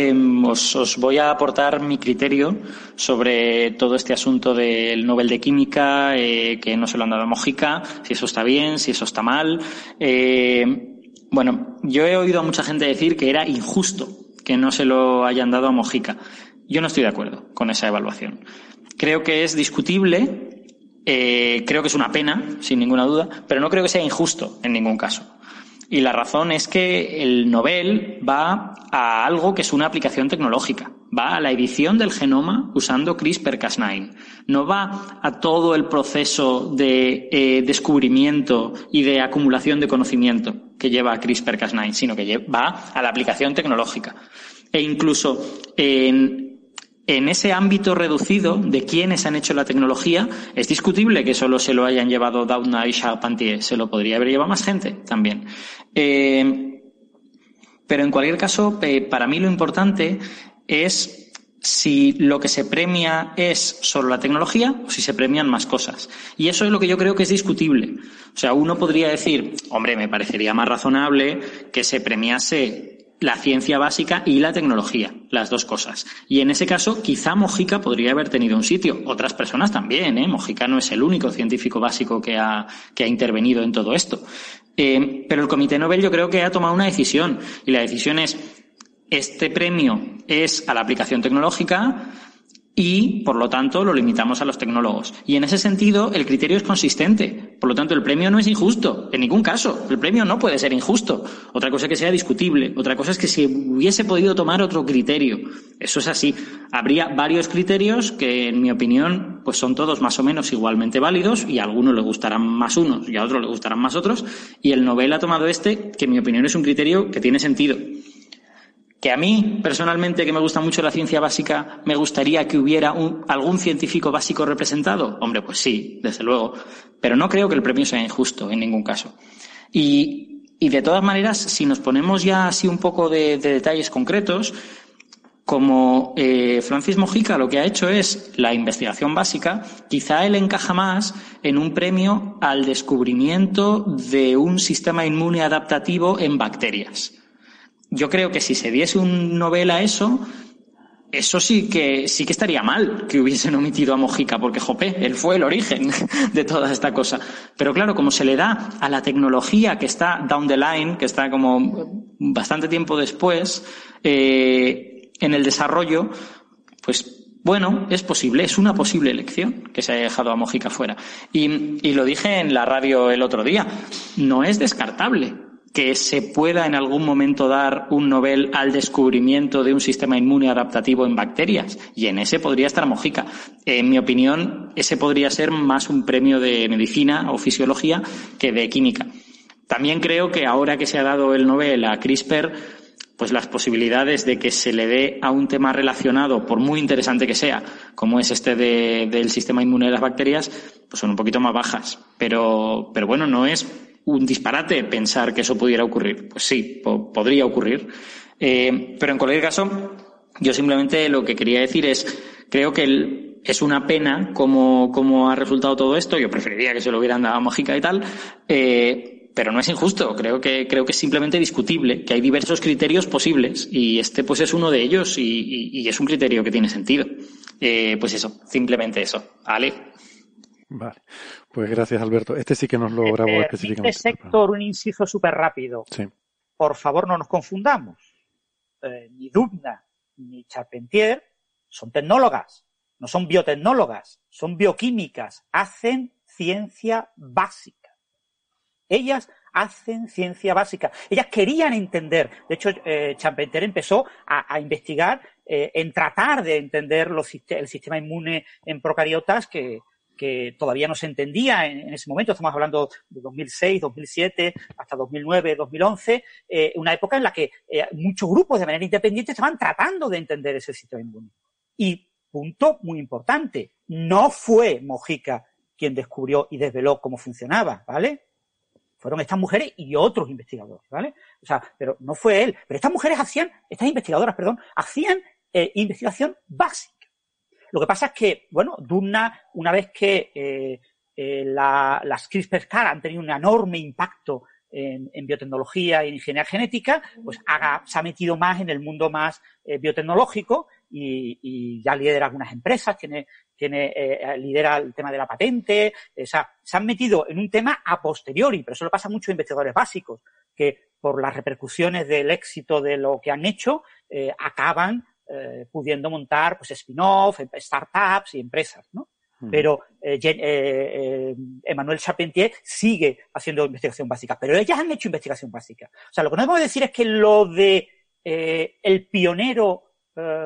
os, os, voy a aportar mi criterio sobre todo este asunto del Nobel de Química, eh, que no se lo han dado a Mojica, si eso está bien, si eso está mal. Eh, bueno, yo he oído a mucha gente decir que era injusto que no se lo hayan dado a Mojica. Yo no estoy de acuerdo con esa evaluación. Creo que es discutible, eh, creo que es una pena, sin ninguna duda, pero no creo que sea injusto en ningún caso. Y la razón es que el Nobel va a algo que es una aplicación tecnológica. Va a la edición del genoma usando CRISPR-Cas9. No va a todo el proceso de eh, descubrimiento y de acumulación de conocimiento que lleva CRISPR-Cas9, sino que va a la aplicación tecnológica. E incluso en en ese ámbito reducido de quienes han hecho la tecnología, es discutible que solo se lo hayan llevado Doudna y Charpentier. Se lo podría haber llevado más gente también. Eh, pero en cualquier caso, eh, para mí lo importante es si lo que se premia es solo la tecnología o si se premian más cosas. Y eso es lo que yo creo que es discutible. O sea, uno podría decir, hombre, me parecería más razonable que se premiase la ciencia básica y la tecnología, las dos cosas. Y en ese caso, quizá Mojica podría haber tenido un sitio. Otras personas también, ¿eh? Mojica no es el único científico básico que ha, que ha intervenido en todo esto. Eh, pero el Comité Nobel yo creo que ha tomado una decisión. Y la decisión es, este premio es a la aplicación tecnológica, y, por lo tanto, lo limitamos a los tecnólogos. Y en ese sentido, el criterio es consistente. Por lo tanto, el premio no es injusto, en ningún caso. El premio no puede ser injusto. Otra cosa es que sea discutible. Otra cosa es que se hubiese podido tomar otro criterio. Eso es así. Habría varios criterios que, en mi opinión, pues son todos más o menos igualmente válidos y a algunos les gustarán más unos y a otros les gustarán más otros. Y el Nobel ha tomado este, que en mi opinión es un criterio que tiene sentido. Que a mí, personalmente, que me gusta mucho la ciencia básica, me gustaría que hubiera algún científico básico representado. Hombre, pues sí, desde luego. Pero no creo que el premio sea injusto en ningún caso. Y, de todas maneras, si nos ponemos ya así un poco de, de detalles concretos, como eh, Francis Mojica lo que ha hecho es la investigación básica, quizá él encaja más en un premio al descubrimiento de un sistema inmune adaptativo en bacterias. Yo creo que si se diese un Nobel a eso, eso sí que sí que estaría mal que hubiesen omitido a Mojica, porque jope, él fue el origen de toda esta cosa. Pero claro, como se le da a la tecnología que está down the line, que está como bastante tiempo después, eh, en el desarrollo, pues bueno, es posible, es una posible elección que se haya dejado a Mojica fuera. Y, y, lo dije en la radio el otro día, no es descartable que se pueda en algún momento dar un Nobel al descubrimiento de un sistema inmune adaptativo en bacterias, y en ese podría estar Mojica. En mi opinión, ese podría ser más un premio de medicina o fisiología que de química. También creo que ahora que se ha dado el Nobel a CRISPR, pues las posibilidades de que se le dé a un tema relacionado, por muy interesante que sea, como es este del sistema inmune de las bacterias, pues son un poquito más bajas. Pero, pero bueno, no es un disparate pensar que eso pudiera ocurrir. Pues sí, podría ocurrir. Eh, pero en cualquier caso, yo simplemente lo que quería decir es, creo que es una pena cómo, cómo ha resultado todo esto. Yo preferiría que se lo hubieran dado a y tal. Eh, pero no es injusto. Creo que, creo que es simplemente discutible, que hay diversos criterios posibles y este pues es uno de ellos y, es un criterio que tiene sentido. Eh, pues eso, simplemente eso. Ale. Vale. Pues gracias, Alberto. Este sí que nos lo eh, específicamente. Este sector, un inciso súper rápido. Sí. Por favor, no nos confundamos. Eh, ni Dubna ni Charpentier son tecnólogas, no son biotecnólogas, son bioquímicas, hacen ciencia básica. Ellas hacen ciencia básica. Ellas querían entender. De hecho, eh, Champenter empezó a, investigar eh, en tratar de entender el sistema inmune en procariotas que, todavía no se entendía en, ese momento. Estamos hablando de 2006, 2007, hasta 2009, 2011, eh, una época en la que eh, muchos grupos de manera independiente estaban tratando de entender ese sistema inmune. Y punto muy importante, no fue Mojica quien descubrió y desveló cómo funcionaba, ¿vale? fueron estas mujeres y otros investigadores, ¿vale? O sea, pero no fue él. Pero estas mujeres hacían, estas investigadoras, perdón, hacían eh, investigación básica. Lo que pasa es que, bueno, Dunna, una vez que eh, eh, las CRISPR-Cas han tenido un enorme impacto en, biotecnología y en ingeniería genética, pues se ha metido más en el mundo más eh, biotecnológico y, ya lidera algunas empresas, tiene, tiene eh, lidera el tema de la patente, o sea, se han metido en un tema a posteriori, pero eso lo pasa a muchos investigadores básicos, que por las repercusiones del éxito de lo que han hecho, eh, acaban pudiendo montar pues spin-off, startups y empresas, ¿no? pero eh, eh, eh, Emmanuel Charpentier sigue haciendo investigación básica, pero ellas han hecho investigación básica. O sea, lo que no debemos decir es que lo de el pionero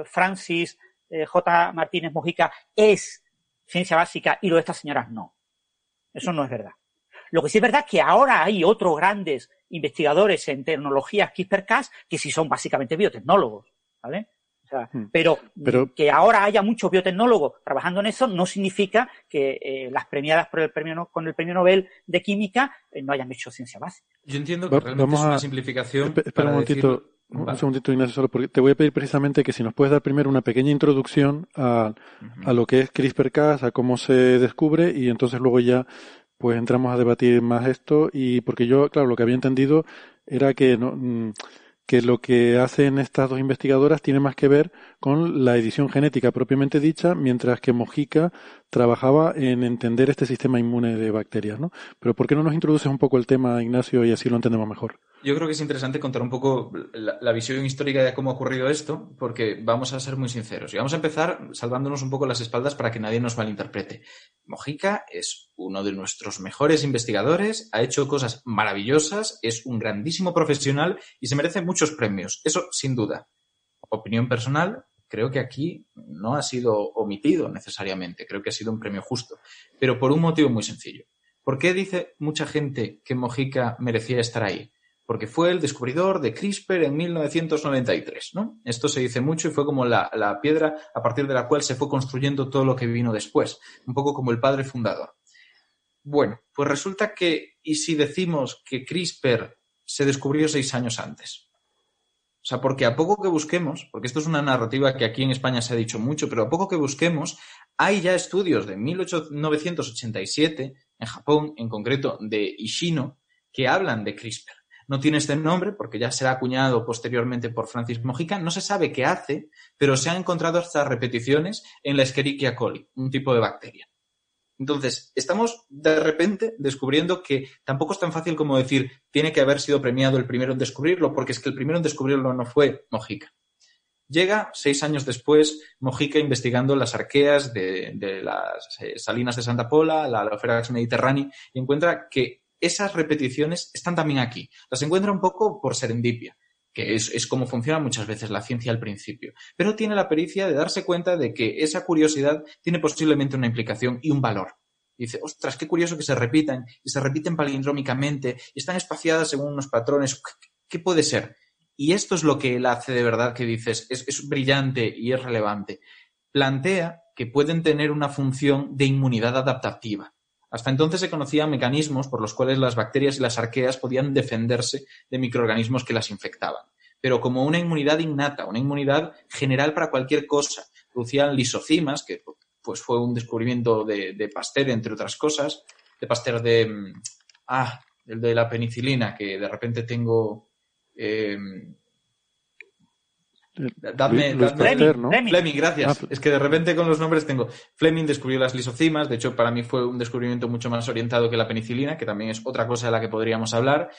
Francis J. Martínez Mojica es ciencia básica y lo de estas señoras no. Eso no es verdad. Lo que sí es verdad es que ahora hay otros grandes investigadores en tecnologías CRISPR-Cas que sí son básicamente biotecnólogos, ¿vale? Hmm. pero, que ahora haya muchos biotecnólogos trabajando en eso no significa que eh, las premiadas por el premio, con el premio Nobel de Química eh, no hayan hecho ciencia básica. Yo entiendo que realmente es una simplificación. Espera, un momentito. Un segundito, Ignacio, solo porque te voy a pedir precisamente que si nos puedes dar primero una pequeña introducción a, a lo que es CRISPR-Cas, a cómo se descubre y entonces luego ya pues entramos a debatir más esto y porque yo, claro, lo que había entendido era que no, mm, que lo que hacen estas dos investigadoras tiene más que ver con la edición genética propiamente dicha, mientras que Mojica trabajaba en entender este sistema inmune de bacterias, ¿no? Pero ¿por qué no nos introduces un poco el tema, Ignacio, y así lo entendemos mejor? Yo creo que es interesante contar un poco la, visión histórica de cómo ha ocurrido esto, porque vamos a ser muy sinceros. Y vamos a empezar salvándonos un poco las espaldas para que nadie nos malinterprete. Mojica es uno de nuestros mejores investigadores, ha hecho cosas maravillosas, es un grandísimo profesional y se merece muchos premios. Eso sin duda. Opinión personal, creo que aquí no ha sido omitido necesariamente, creo que ha sido un premio justo, pero por un motivo muy sencillo. ¿Por qué dice mucha gente que Mojica merecía estar ahí? Porque fue el descubridor de CRISPR en 1993, ¿no? Esto se dice mucho y fue como la, la piedra a partir de la cual se fue construyendo todo lo que vino después, un poco como el padre fundador. Bueno, pues resulta que, ¿y si decimos que CRISPR se descubrió seis años antes? O sea, porque a poco que busquemos, porque esto es una narrativa que aquí en España se ha dicho mucho, pero a poco que busquemos, hay ya estudios de 1987 en Japón, en concreto de Ishino, que hablan de CRISPR. No tiene este nombre porque ya será acuñado posteriormente por Francis Mojica. No se sabe qué hace, pero se han encontrado estas repeticiones en la Escherichia coli, un tipo de bacteria. Entonces, estamos de repente descubriendo que tampoco es tan fácil como decir tiene que haber sido premiado el primero en descubrirlo, porque es que el primero en descubrirlo no fue Mojica. Llega seis años después Mojica investigando las arqueas de, las eh, salinas de Santa Pola, la Aloferax mediterránea, y encuentra que esas repeticiones están también aquí. Las encuentra un poco por serendipia que es, es, como funciona muchas veces la ciencia al principio, pero tiene la pericia de darse cuenta de que esa curiosidad tiene posiblemente una implicación y un valor. dice, ostras, qué curioso que se repitan y se repiten palindrómicamente y están espaciadas según unos patrones. ¿Qué puede ser? Y esto es lo que él hace de verdad que dices, es, es brillante y es relevante. Plantea que pueden tener una función de inmunidad adaptativa. Hasta entonces se conocían mecanismos por los cuales las bacterias y las arqueas podían defenderse de microorganismos que las infectaban. Pero como una inmunidad innata, una inmunidad general para cualquier cosa. Producían lisocimas, que pues fue un descubrimiento de, de Pasteur, entre otras cosas. De Pasteur de... Mm, ah, el de la penicilina, que de repente tengo... Eh, Dadme, Fleming, gracias. Ah, es que de repente con los nombres tengo. Fleming descubrió las lisocimas, de hecho para mí fue un descubrimiento mucho más orientado que la penicilina, que también es otra cosa de la que podríamos hablar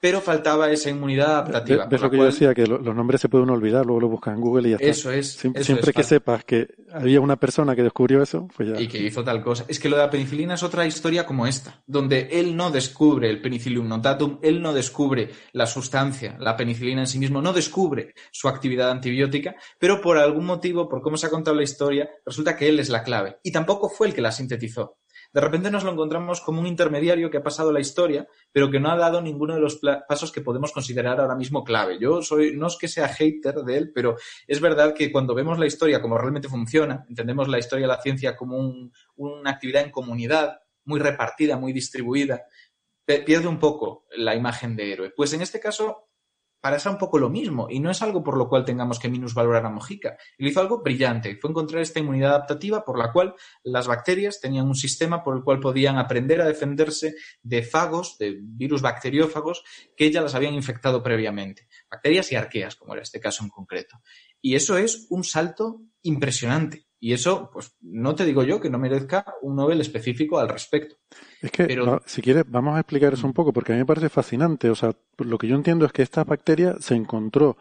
pero faltaba esa inmunidad adaptativa. ¿Ves lo que yo decía? Que los nombres se pueden olvidar, luego lo buscas en Google y ya está. Eso es. siempre que sepas que había una persona que descubrió eso, pues ya. Y que hizo tal cosa. Es que lo de la penicilina es otra historia como esta, donde él no descubre el penicillium notatum, él no descubre la sustancia, la penicilina en sí mismo, no descubre su actividad antibiótica, pero por algún motivo, por cómo se ha contado la historia, resulta que él es la clave. Y tampoco fue el que la sintetizó de repente nos lo encontramos como un intermediario que ha pasado la historia, pero que no ha dado ninguno de los pasos que podemos considerar ahora mismo clave. Yo soy, no es que sea hater de él, pero es verdad que cuando vemos la historia como realmente funciona, entendemos la historia de la ciencia como una actividad en comunidad, muy repartida, muy distribuida, pierde un poco la imagen de héroe. Pues en este caso parece un poco lo mismo y no es algo por lo cual tengamos que minusvalorar a Mojica. Él hizo algo brillante, fue encontrar esta inmunidad adaptativa por la cual las bacterias tenían un sistema por el cual podían aprender a defenderse de fagos, de virus bacteriófagos que ya las habían infectado previamente. Bacterias y arqueas, como era este caso en concreto. Y eso es un salto impresionante. Y eso, pues no te digo yo que no merezca un Nobel específico al respecto. Es que, si quieres, vamos a explicar eso un poco, porque a mí me parece fascinante. O sea, lo que yo entiendo es que esta bacteria se encontró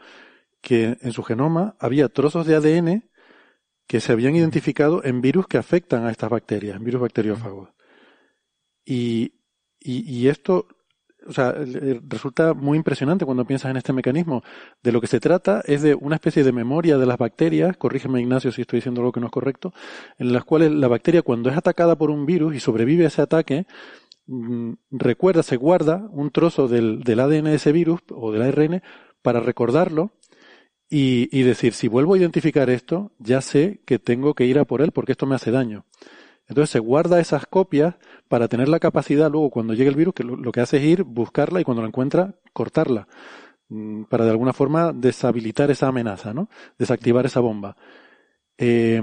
que en su genoma había trozos de ADN que se habían identificado en virus que afectan a estas bacterias, en virus bacteriófagos. Y, y, y esto o sea, resulta muy impresionante cuando piensas en este mecanismo. De lo que se trata es de una especie de memoria de las bacterias, corrígeme Ignacio si estoy diciendo algo que no es correcto, en las cuales la bacteria cuando es atacada por un virus y sobrevive a ese ataque, mm, recuerda, se guarda un trozo del, del ADN de ese virus o del ARN para recordarlo y, y decir, si vuelvo a identificar esto, ya sé que tengo que ir a por él porque esto me hace daño. Entonces se guarda esas copias para tener la capacidad luego cuando llegue el virus, que lo, que hace es ir, buscarla y cuando la encuentra, cortarla. Mm, para de alguna forma deshabilitar esa amenaza, ¿no? Desactivar esa bomba. Eh,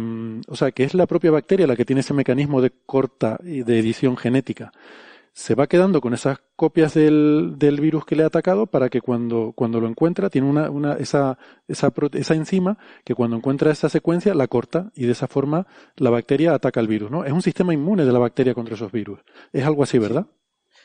o sea, que es la propia bacteria la que tiene ese mecanismo de corta y de edición genética se va quedando con esas copias del, del, virus que le ha atacado para que cuando, cuando lo encuentra tiene una, una, esa, esa, esa enzima que cuando encuentra esa secuencia la corta y de esa forma la bacteria ataca al virus, ¿no? Es un sistema inmune de la bacteria contra esos virus. Es algo así, ¿verdad?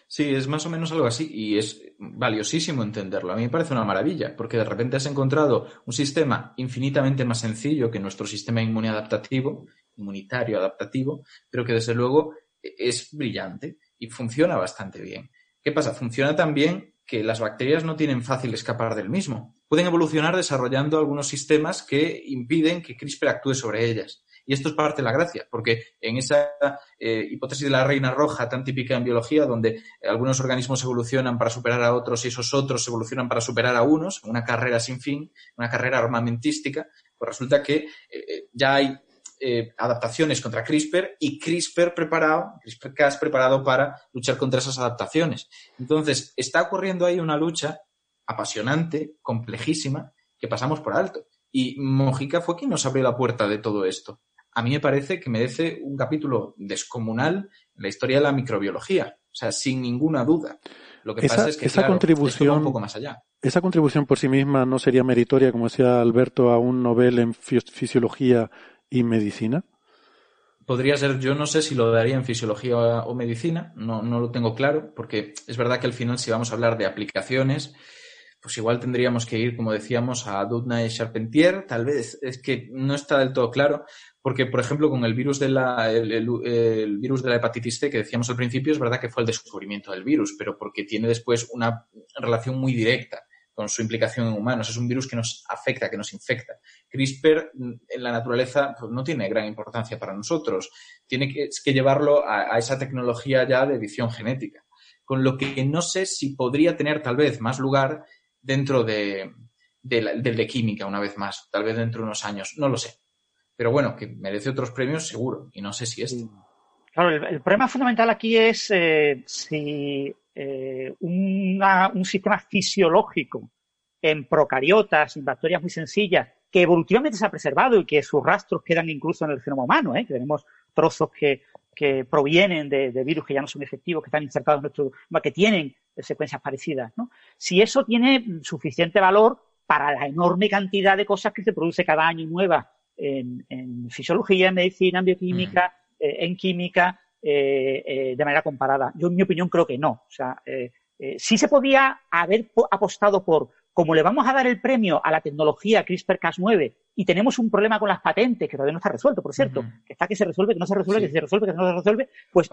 Sí, es más o menos algo así y es valiosísimo entenderlo. A mí me parece una maravilla porque de repente has encontrado un sistema infinitamente más sencillo que nuestro sistema inmune adaptativo, inmunitario adaptativo, pero que desde luego es brillante y funciona bastante bien. ¿Qué pasa? Funciona también que las bacterias no tienen fácil escapar del mismo. Pueden evolucionar desarrollando algunos sistemas que impiden que CRISPR actúe sobre ellas. Y esto es parte de la gracia, porque en esa eh, hipótesis de la reina roja tan típica en biología, donde algunos organismos evolucionan para superar a otros y esos otros evolucionan para superar a unos, una carrera sin fin, una carrera armamentística, pues resulta que eh, eh, ya hay eh, adaptaciones contra CRISPR y CRISPR preparado, CRISPR-Cas preparado para luchar contra esas adaptaciones. Entonces, está ocurriendo ahí una lucha apasionante, complejísima, que pasamos por alto. Y Mojica fue quien nos abrió la puerta de todo esto. A mí me parece que merece un capítulo descomunal en la historia de la microbiología. O sea, sin ninguna duda. Lo que pasa es que esa contribución, un poco más allá. Esa contribución por sí misma no sería meritoria, como decía Alberto, a un Nobel en fisiología y medicina. Podría ser, yo no sé si lo daría en fisiología o medicina, no, no lo tengo claro, porque es verdad que al final si vamos a hablar de aplicaciones, pues igual tendríamos que ir, como decíamos, a Doudna y Charpentier, tal vez, es que no está del todo claro, porque, por ejemplo, con el virus de la, el, virus de la hepatitis C que decíamos al principio, es verdad que fue el descubrimiento del virus, pero porque tiene después una relación muy directa con su implicación en humanos. Es un virus que nos afecta, que nos infecta. CRISPR mm, en la naturaleza pues, no tiene gran importancia para nosotros. Tiene que, que llevarlo a, esa tecnología ya de edición genética. Con lo que no sé si podría tener tal vez más lugar dentro de, de, de, química una vez más, tal vez dentro de unos años, no lo sé. Pero bueno, que merece otros premios seguro, y no sé si este. Claro, el, problema fundamental aquí es eh, si eh, un sistema fisiológico en procariotas, en bacterias muy sencillas, que evolutivamente se ha preservado y que sus rastros quedan incluso en el genoma humano, ¿eh? que tenemos trozos que, provienen de, virus que ya no son efectivos, que están insertados en nuestro, que tienen secuencias parecidas, ¿no? Si eso tiene suficiente valor para la enorme cantidad de cosas que se produce cada año nuevas en, en fisiología, en medicina, en bioquímica, eh, en química, eh, eh, de manera comparada. Yo, en mi opinión, creo que no. O sea, eh, eh, sí se podía haber apostado por, como le vamos a dar el premio a la tecnología CRISPR-Cas9 y tenemos un problema con las patentes, que todavía no está resuelto, por cierto, uh -huh. que está que se resuelve, que no se resuelve, sí. que se resuelve, que no se resuelve, pues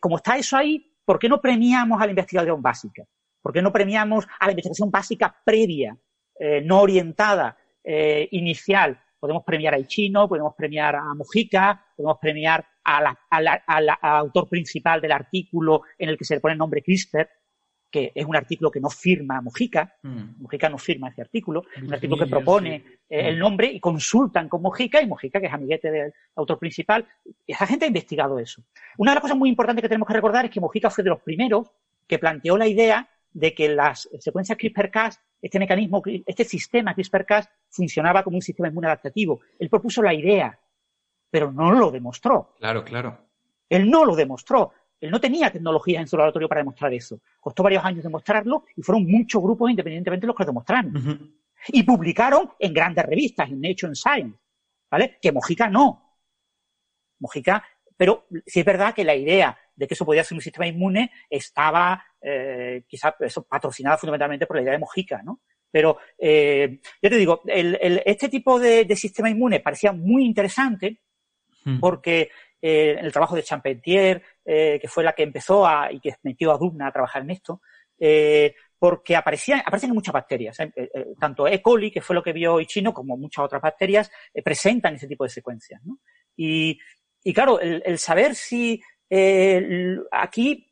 como está eso ahí, ¿por qué no premiamos a la investigación básica? ¿Por qué no premiamos a la investigación básica previa, eh, no orientada, eh, inicial? Podemos premiar a Ichino, podemos premiar a Mojica, podemos premiar al autor principal del artículo en el que se le pone el nombre CRISPR, que es un artículo que no firma Mojica, mm. Mojica no firma ese artículo, es un artículo que propone sí. eh, el nombre y consultan con Mojica, y Mojica, que es amiguete del autor principal, esa gente ha investigado eso. Una de las cosas muy importantes que tenemos que recordar es que Mojica fue de los primeros que planteó la idea de que las secuencias CRISPR-Cas, este mecanismo, este sistema CRISPR-Cas funcionaba como un sistema inmune adaptativo. Él propuso la idea, pero no lo demostró. Claro, claro. Él no lo demostró. Él no tenía tecnologías en su laboratorio para demostrar eso. Costó varios años demostrarlo y fueron muchos grupos independientemente los que lo demostraron. Uh -huh. Y publicaron en grandes revistas, en Nature and Science, ¿vale? Que Mojica no. Mojica, pero sí es verdad que la idea de que eso podía ser un sistema inmune estaba eh, quizás eso, patrocinada fundamentalmente por la idea de Mojica, ¿no? Pero eh, yo te digo, el, el, este tipo de, de, sistema inmune parecía muy interesante hmm. porque eh, el trabajo de Champentier, eh, que fue la que empezó a, y que metió a Dubna a trabajar en esto, eh, porque aparecían, aparecen muchas bacterias, tanto E. coli, que fue lo que vio Ichino, como muchas otras bacterias, presentan ese tipo de secuencias. ¿no? Y, y, claro, el, el saber si aquí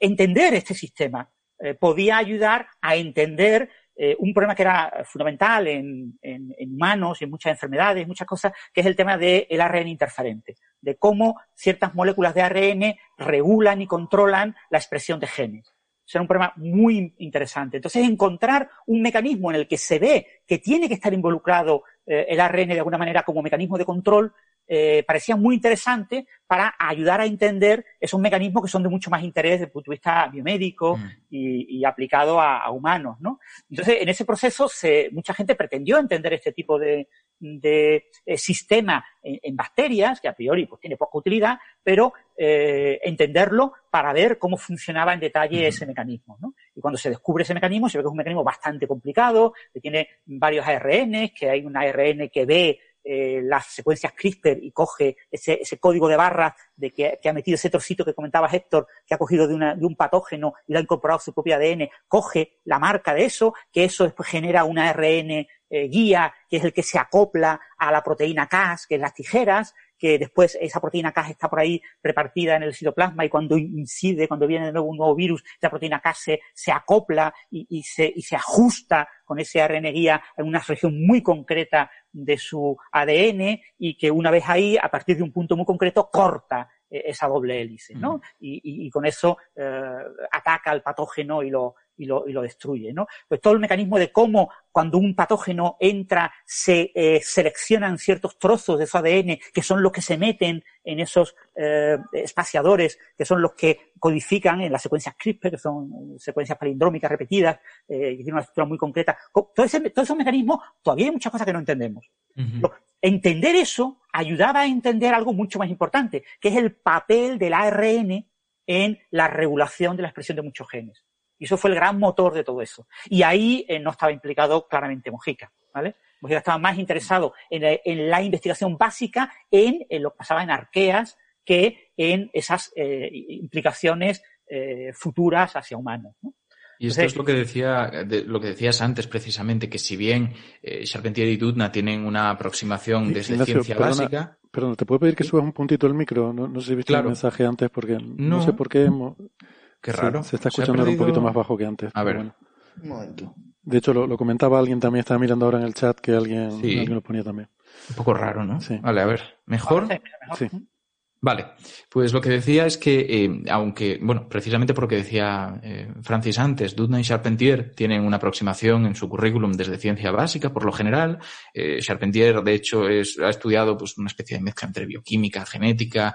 entender este sistema podía ayudar a entender eh, un problema que era fundamental en, en, humanos y en muchas enfermedades, muchas cosas, que es el tema del de ARN interferente, de cómo ciertas moléculas de ARN regulan y controlan la expresión de genes. Será un problema muy interesante. Entonces, encontrar un mecanismo en el que se ve que tiene que estar involucrado eh, el ARN de alguna manera como mecanismo de control eh, parecía muy interesante para ayudar a entender esos mecanismos que son de mucho más interés desde el punto de vista biomédico mm. y, y, aplicado a, a, humanos, ¿no? Entonces, en ese proceso se, mucha gente pretendió entender este tipo de, de eh, sistema en, en, bacterias, que a priori pues tiene poca utilidad, pero eh, entenderlo para ver cómo funcionaba en detalle mm. ese mecanismo, ¿no? Y cuando se descubre ese mecanismo, se ve que es un mecanismo bastante complicado, que tiene varios ARN, que hay un ARN que ve eh, las secuencias CRISPR y coge ese, ese código de barras de que, que, ha metido ese trocito que comentaba Héctor, que ha cogido de, una, de, un patógeno y lo ha incorporado a su propio ADN, coge la marca de eso, que eso después genera un ARN eh, guía, que es el que se acopla a la proteína Cas, que es las tijeras, que después esa proteína Cas está por ahí repartida en el citoplasma y cuando incide, cuando viene de nuevo un nuevo virus, esa proteína Cas se, se acopla y, y, se, y se ajusta con ese ARN guía en una región muy concreta de su ADN y que una vez ahí, a partir de un punto muy concreto, corta esa doble hélice, ¿no? Mm. Y, y, y, con eso eh, ataca al patógeno y lo, y lo, y lo destruye, ¿no? Pues todo el mecanismo de cómo cuando un patógeno entra se eh, seleccionan ciertos trozos de su ADN que son los que se meten en esos eh, espaciadores, que son los que codifican en las secuencias CRISPR, que son secuencias palindrómicas repetidas, eh, y tienen una estructura muy concreta. Todo ese, todos esos mecanismos, todavía hay muchas cosas que no entendemos. Entender eso ayudaba a entender algo mucho más importante, que es el papel del ARN en la regulación de la expresión de muchos genes. Y eso fue el gran motor de todo eso. Y ahí eh, no estaba implicado claramente Mojica, ¿vale? Mojica estaba más interesado en, la investigación básica, en, lo que pasaba en arqueas, que en esas eh, implicaciones eh, futuras hacia humanos. Y esto es lo que decía, lo que decías antes precisamente, que si bien Charpentier y Dudna tienen una aproximación desde ciencia básica. Perdón, ¿te puedo pedir que subas un puntito el micro? No, sé si viste el mensaje antes porque no, sé por qué hemos... Qué raro. Se, está escuchando un poquito más bajo que antes. A ver. Un momento. De hecho, lo, comentaba alguien también, estaba mirando ahora en el chat que alguien, alguien lo ponía también. Un poco raro, ¿no? Sí. Vale, a ver. ¿Mejor? Sí. Vale, pues lo que decía es que, eh, aunque, bueno, precisamente porque decía eh, Francis antes, Dudna y Charpentier tienen una aproximación en su currículum desde ciencia básica, por lo general. Eh, Charpentier, de hecho, ha estudiado pues, una especie de mezcla entre bioquímica, genética.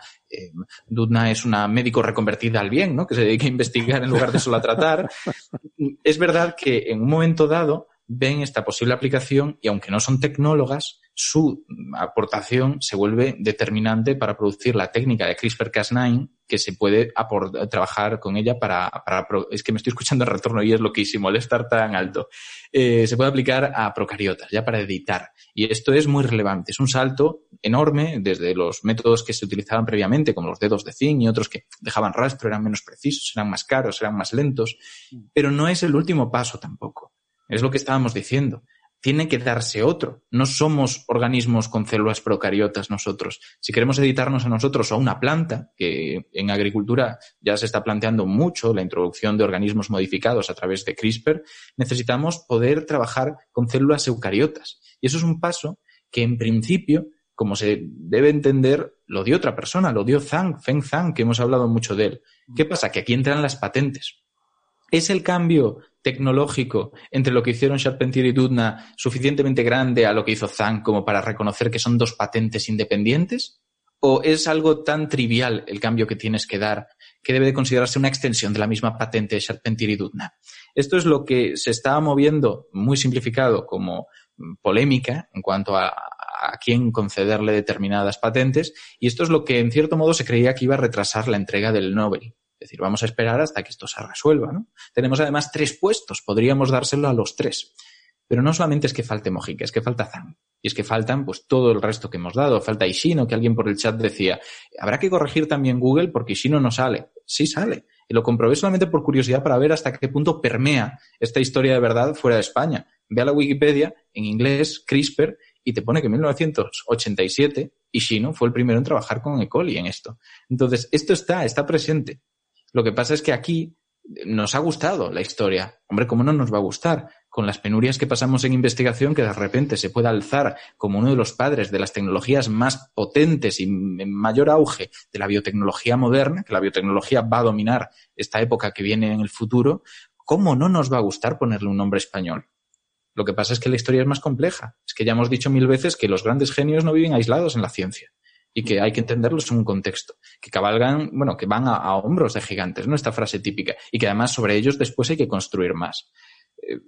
Dudna es una médico reconvertida al bien, ¿no? Que se dedica a investigar en lugar de solo a tratar. es verdad que en un momento dado ven esta posible aplicación y aunque no son tecnólogas, su aportación se vuelve determinante para producir la técnica de CRISPR-Cas9 que se puede trabajar con ella para, para, es que me estoy escuchando el retorno y es loquísimo el estar tan alto. Eh, se puede aplicar a procariotas, ya para editar. Y esto es muy relevante. Es un salto enorme desde los métodos que se utilizaban previamente, como los dedos de zinc y otros que dejaban rastro, eran menos precisos, eran más caros, eran más lentos. Pero no es el último paso tampoco. Es lo que estábamos diciendo tiene que darse otro. No somos organismos con células procariotas nosotros. Si queremos editarnos a nosotros o a una planta, que en agricultura ya se está planteando mucho la introducción de organismos modificados a través de CRISPR, necesitamos poder trabajar con células eucariotas. Y eso es un paso que en principio, como se debe entender, lo dio otra persona, lo dio Zhang, Feng Zhang, que hemos hablado mucho de él. ¿Qué pasa? Que aquí entran las patentes. ¿Es el cambio tecnológico entre lo que hicieron Charpentier y Dudna suficientemente grande a lo que hizo Zhang como para reconocer que son dos patentes independientes? ¿O es algo tan trivial el cambio que tienes que dar que debe de considerarse una extensión de la misma patente de Charpentier y Dudna? Esto es lo que se está moviendo, muy simplificado, como polémica en cuanto a, a quién concederle determinadas patentes, y esto es lo que en cierto modo se creía que iba a retrasar la entrega del Nobel. Es decir, vamos a esperar hasta que esto se resuelva. ¿no? Tenemos además tres puestos, podríamos dárselo a los tres. Pero no solamente es que falte Mojica, es que falta Zhang. Y es que faltan pues todo el resto que hemos dado. Falta Ishino, que alguien por el chat decía, habrá que corregir también Google porque Ishino no sale. Sí sale. Y lo comprobé solamente por curiosidad para ver hasta qué punto permea esta historia de verdad fuera de España. Ve a la Wikipedia, en inglés, CRISPR, y te pone que en 1987 Ishino fue el primero en trabajar con E. coli en esto. Entonces, esto está, está presente. Lo que pasa es que aquí nos ha gustado la historia. Hombre, ¿cómo no nos va a gustar? Con las penurias que pasamos en investigación, que de repente se pueda alzar como uno de los padres de las tecnologías más potentes y en mayor auge de la biotecnología moderna, que la biotecnología va a dominar esta época que viene en el futuro, ¿cómo no nos va a gustar ponerle un nombre español? Lo que pasa es que la historia es más compleja. Es que ya hemos dicho mil veces que los grandes genios no viven aislados en la ciencia y que hay que entenderlos en un contexto, que cabalgan, bueno, que van a, hombros de gigantes, ¿no? Esta frase típica, y que además sobre ellos después hay que construir más. Eh,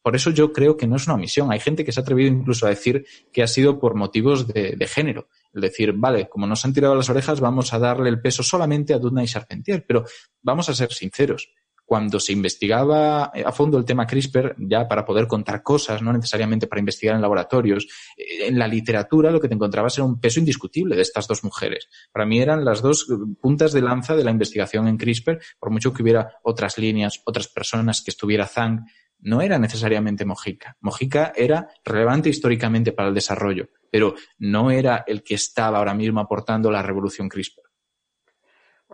por eso yo creo que no es una omisión. Hay gente que se ha atrevido incluso a decir que ha sido por motivos de, género. Es decir, vale, como nos han tirado las orejas, vamos a darle el peso solamente a Dudna y Charpentier. Pero vamos a ser sinceros cuando se investigaba a fondo el tema CRISPR, ya para poder contar cosas, no necesariamente para investigar en laboratorios, eh, en la literatura lo que te encontrabas era un peso indiscutible de estas dos mujeres. Para mí eran las dos puntas de lanza de la investigación en CRISPR, por mucho que hubiera otras líneas, otras personas que estuviera Zhang, no era necesariamente Mojica. Mojica era relevante históricamente para el desarrollo, pero no era el que estaba ahora mismo aportando la revolución CRISPR.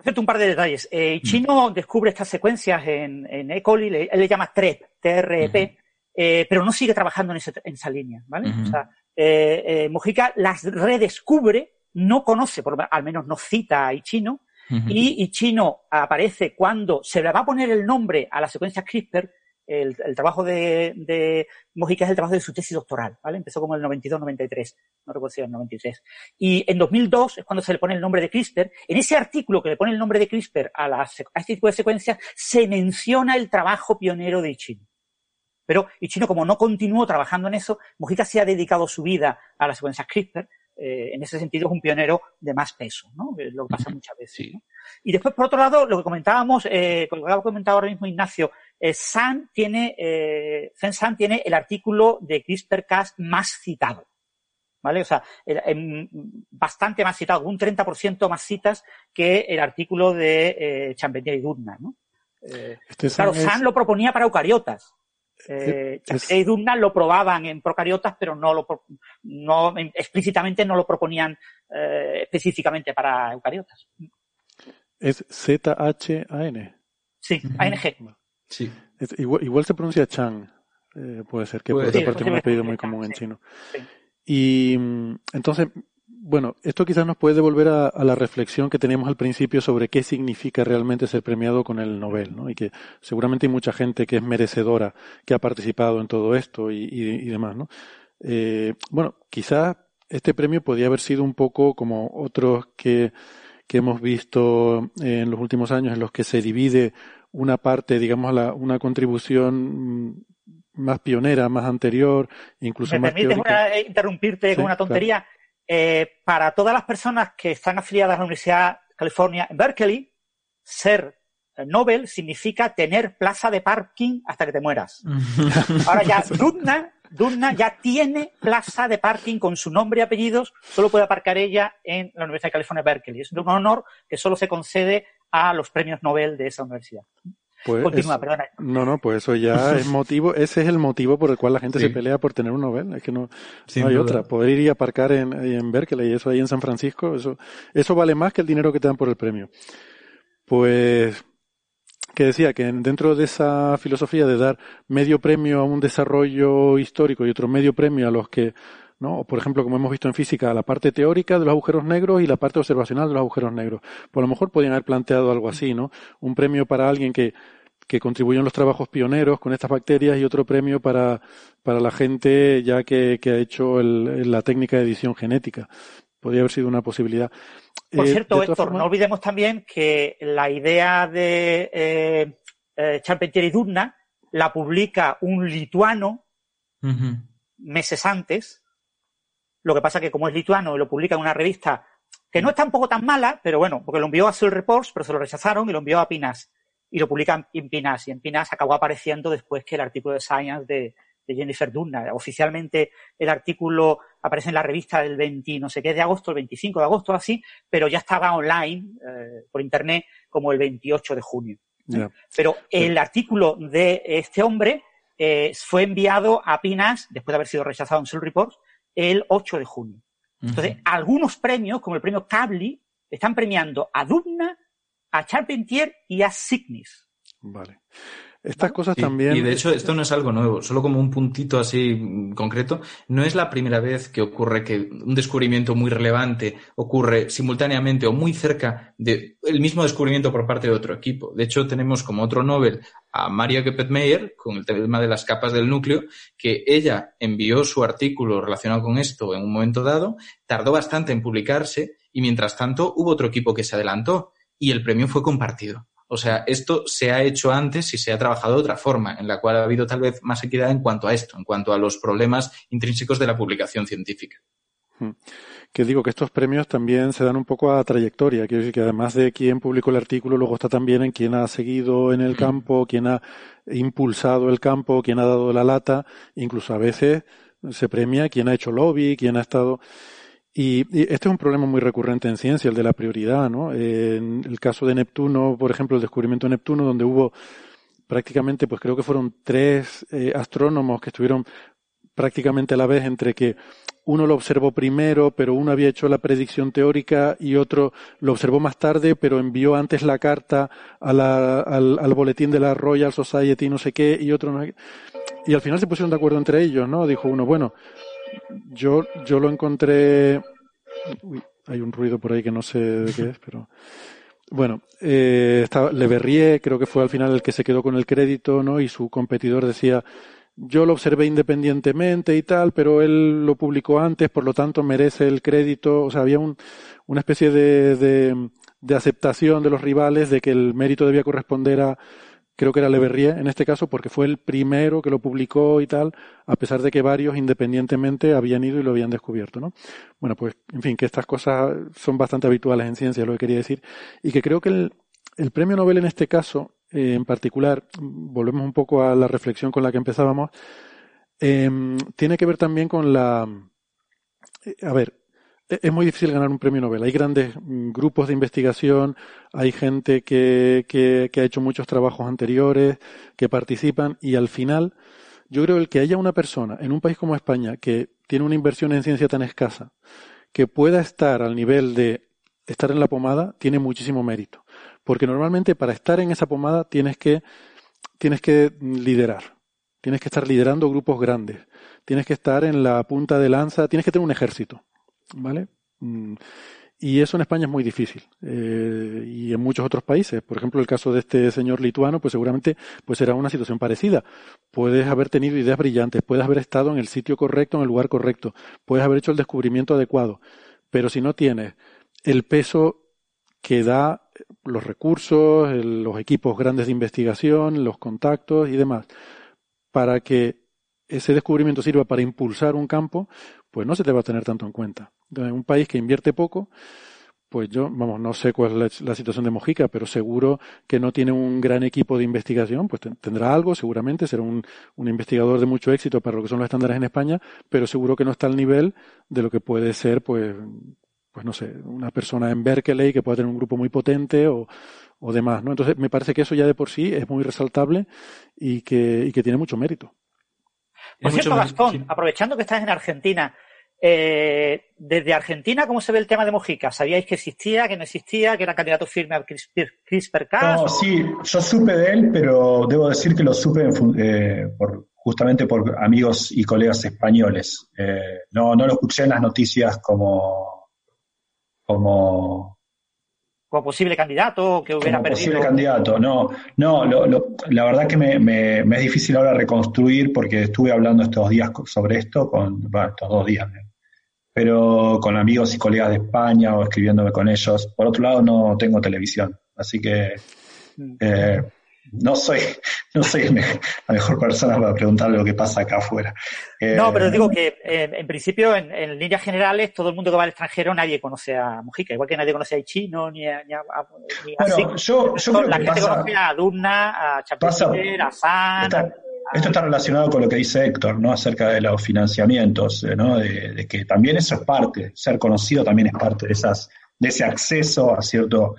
Cierto, un par de detalles. Eh, mm. Chino descubre estas secuencias en, en E. coli, él le llama TREP, TREP, eh, pero no sigue trabajando en, esa línea, ¿vale? O sea, eh, eh, Mojica las redescubre, no conoce, por, al menos no cita a Ichino, y Ichino aparece cuando se le va a poner el nombre a la secuencia CRISPR el, trabajo de, de Mojica es el trabajo de su tesis doctoral, ¿vale? Empezó como en el 92-93, no recuerdo si era el 93. Y en 2002 es cuando se le pone el nombre de CRISPR. En ese artículo que le pone el nombre de CRISPR a, a este tipo de secuencias, se menciona el trabajo pionero de Ichino. Pero Ichino, como no continuó trabajando en eso, Mojica se ha dedicado su vida a las secuencias CRISPR, eh, en ese sentido es un pionero de más peso, ¿no? lo que pasa muchas veces. Y después, por otro lado, lo que comentábamos, eh, lo que ha comentado ahora mismo Ignacio, San tiene, eh, San tiene el artículo de CRISPR-Cas más citado. ¿Vale? O sea, bastante más citado, un 30% más citas que el artículo de eh, y Dudna, ¿no? Eh, este claro, San lo proponía para eucariotas. Eh, y Dudna lo probaban en procariotas, pero no lo no explícitamente no lo proponían eh, específicamente para eucariotas. Es Z-H-A-N. Sí, ANG. Sí. igual, se pronuncia Chang. Eh, puede ser que por otra parte es un apellido muy común en chino. Y mm, entonces, bueno, esto quizás nos puede devolver a, la reflexión que teníamos al principio sobre qué significa realmente ser premiado con el Nobel, ¿no? Y que seguramente hay mucha gente que es merecedora, que ha participado en todo esto y, y, demás, ¿no? Eh, bueno, quizás este premio podía haber sido un poco como otros que, que hemos visto en los últimos años en los que se divide una parte, digamos, la, una contribución más pionera, más anterior, incluso ¿Me más permites interrumpirte con una tontería? Eh, para todas las personas que están afiliadas a la Universidad de California en Berkeley, ser Nobel significa tener plaza de parking hasta que te mueras. Ahora ya, Dudna, Dudna ya tiene plaza de parking con su nombre y apellidos, solo puede aparcar ella en la Universidad de California Berkeley. Es un honor que solo se concede a los premios Nobel de esa universidad. Pues Continúa, perdona. No, no, pues eso ya es motivo, ese es el motivo por el cual la gente se pelea por tener un Nobel. Es que no, hay otra. Poder ir y aparcar en, en Berkeley, eso ahí en San Francisco, eso, eso vale más que el dinero que te dan por el premio. Pues, que decía que dentro de esa filosofía de dar medio premio a un desarrollo histórico y otro medio premio a los que ¿no? Por ejemplo, como hemos visto en física, la parte teórica de los agujeros negros y la parte observacional de los agujeros negros. Por lo mejor podrían haber planteado algo así, ¿no? Un premio para alguien que, que contribuyó en los trabajos pioneros con estas bacterias y otro premio para, para la gente ya que, que ha hecho el, la técnica de edición genética. Podría haber sido una posibilidad. Por eh, cierto, Héctor, no olvidemos también que la idea de eh, eh Charpentier y Dubna la publica un lituano meses antes lo que pasa que como es lituano y lo publica en una revista que no es tampoco tan mala, pero bueno, porque lo envió a Soul Reports, pero se lo rechazaron y lo envió a Pinas. Y lo publican en Pinas. Y en Pinas acabó apareciendo después que el artículo de Science de, Jennifer Dunna. Oficialmente el artículo aparece en la revista del 20, no sé qué, de agosto, el 25 de agosto, así, pero ya estaba online eh, por internet como el 28 de junio. Pero el artículo de este hombre eh, fue enviado a Pinas, después de haber sido rechazado en Soul Reports, el 8 de junio. Entonces, algunos premios, como el premio Cabli, están premiando a Dubna, a Charpentier y a Signis. Vale. Estas cosas también. Y de hecho, esto no es algo nuevo, solo como un puntito así concreto. No es la primera vez que ocurre que un descubrimiento muy relevante ocurre simultáneamente o muy cerca del mismo descubrimiento por parte de otro equipo. De hecho, tenemos como otro Nobel a Maria Geppetmeyer con el tema de las capas del núcleo, que ella envió su artículo relacionado con esto en un momento dado, tardó bastante en publicarse y mientras tanto hubo otro equipo que se adelantó y el premio fue compartido. O sea, esto se ha hecho antes y se ha trabajado de otra forma, en la cual ha habido tal vez más equidad en cuanto a esto, en cuanto a los problemas intrínsecos de la publicación científica. Hmm. Que digo que estos premios también se dan un poco a trayectoria, quiero decir que además de quién publicó el artículo, luego está también en quién ha seguido en el hmm. campo, quién ha impulsado el campo, quién ha dado la lata, incluso a veces se premia quién ha hecho lobby, quién ha estado. Y, este es un problema muy recurrente en ciencia, el de la prioridad, ¿no? En el caso de Neptuno, por ejemplo, el descubrimiento de Neptuno, donde hubo prácticamente, pues creo que fueron tres eh, astrónomos que estuvieron prácticamente a la vez entre que uno lo observó primero, pero uno había hecho la predicción teórica y otro lo observó más tarde, pero envió antes la carta al, al, boletín de la Royal Society, no sé qué, y otro no sé qué. Y al final se pusieron de acuerdo entre ellos, ¿no? Dijo uno, bueno, yo, yo lo encontré. Uy, hay un ruido por ahí que no sé de qué es, pero. bueno, eh, Le Verrier creo que fue al final el que se quedó con el crédito, ¿no? Y su competidor decía, yo lo observé independientemente y tal, pero él lo publicó antes, por lo tanto merece el crédito. O sea, había un, una especie de, de aceptación de los rivales de que el mérito debía corresponder a, creo que era Le Verrier en este caso, porque fue el primero que lo publicó y tal, a pesar de que varios independientemente habían ido y lo habían descubierto, ¿no? Bueno, pues, en fin, que estas cosas son bastante habituales en ciencia, lo que quería decir, y que creo que el, el premio Nobel en este caso, eh, en particular, volvemos un poco a la reflexión con la que empezábamos, eh, tiene que ver también con la, eh, a ver, es muy difícil ganar un premio Nobel. Hay grandes mm, grupos de investigación, hay gente que, que, que, ha hecho muchos trabajos anteriores, que participan y al final yo creo que el que haya una persona en un país como España que tiene una inversión en ciencia tan escasa, que pueda estar al nivel de estar en la pomada, tiene muchísimo mérito. Porque normalmente para estar en esa pomada tienes que, tienes que liderar. Tienes que estar liderando grupos grandes. Tienes que estar en la punta de lanza. Tienes que tener un ejército. ¿Vale? Mm, y eso en España es muy difícil. Eh, y en muchos otros países. Por ejemplo, el caso de este señor lituano, pues seguramente pues era una situación parecida. Puedes haber tenido ideas brillantes, puedes haber estado en el sitio correcto, en el lugar correcto, puedes haber hecho el descubrimiento adecuado. Pero si no tienes el peso que da los recursos, los equipos grandes de investigación, los contactos y demás, para que ese descubrimiento sirva para impulsar un campo, pues no se te va a tener tanto en cuenta. En un país que invierte poco, pues yo, vamos, no sé cuál es la, situación de Mojica, pero seguro que no tiene un gran equipo de investigación, pues tendrá algo, seguramente, será un, investigador de mucho éxito para lo que son los estándares en España, pero seguro que no está al nivel de lo que puede ser, pues, pues no sé, una persona en Berkeley que pueda tener un grupo muy potente o, o demás, ¿no? Entonces, me parece que eso ya de por sí es muy resaltable y que, y que tiene mucho mérito. Por cierto, Gastón, aprovechando que estás en Argentina, eh, desde Argentina, ¿cómo se ve el tema de Mojica? ¿Sabíais que existía, que no existía, que era candidato firme al CRISPR-Cas? No, sí, yo supe de él, pero debo decir que lo supe eh, por, justamente por amigos y colegas españoles. Eh, no, no lo escuché en las noticias como, como como posible candidato que hubiera como posible candidato, no, no, la verdad que me, me, es difícil ahora reconstruir porque estuve hablando estos días sobre esto, con, bueno, estos dos días, pero con amigos y colegas de España o escribiéndome con ellos. Por otro lado, no tengo televisión, así que mm. eh, no soy, no soy la mejor persona para preguntar lo que pasa acá afuera. no, pero eh, digo que eh, en principio, en, líneas generales, todo el mundo que va al extranjero, nadie conoce a Mujica, igual que nadie conoce a Ichino ni a, ni a, bueno, yo, yo creo la que gente conoce a Durna, a Chapultepec, a San. esto está relacionado con lo que dice Héctor, ¿no? Acerca de los financiamientos, eh, ¿no? De, de, que también eso es parte, ser conocido también es parte de esas, de ese acceso a cierto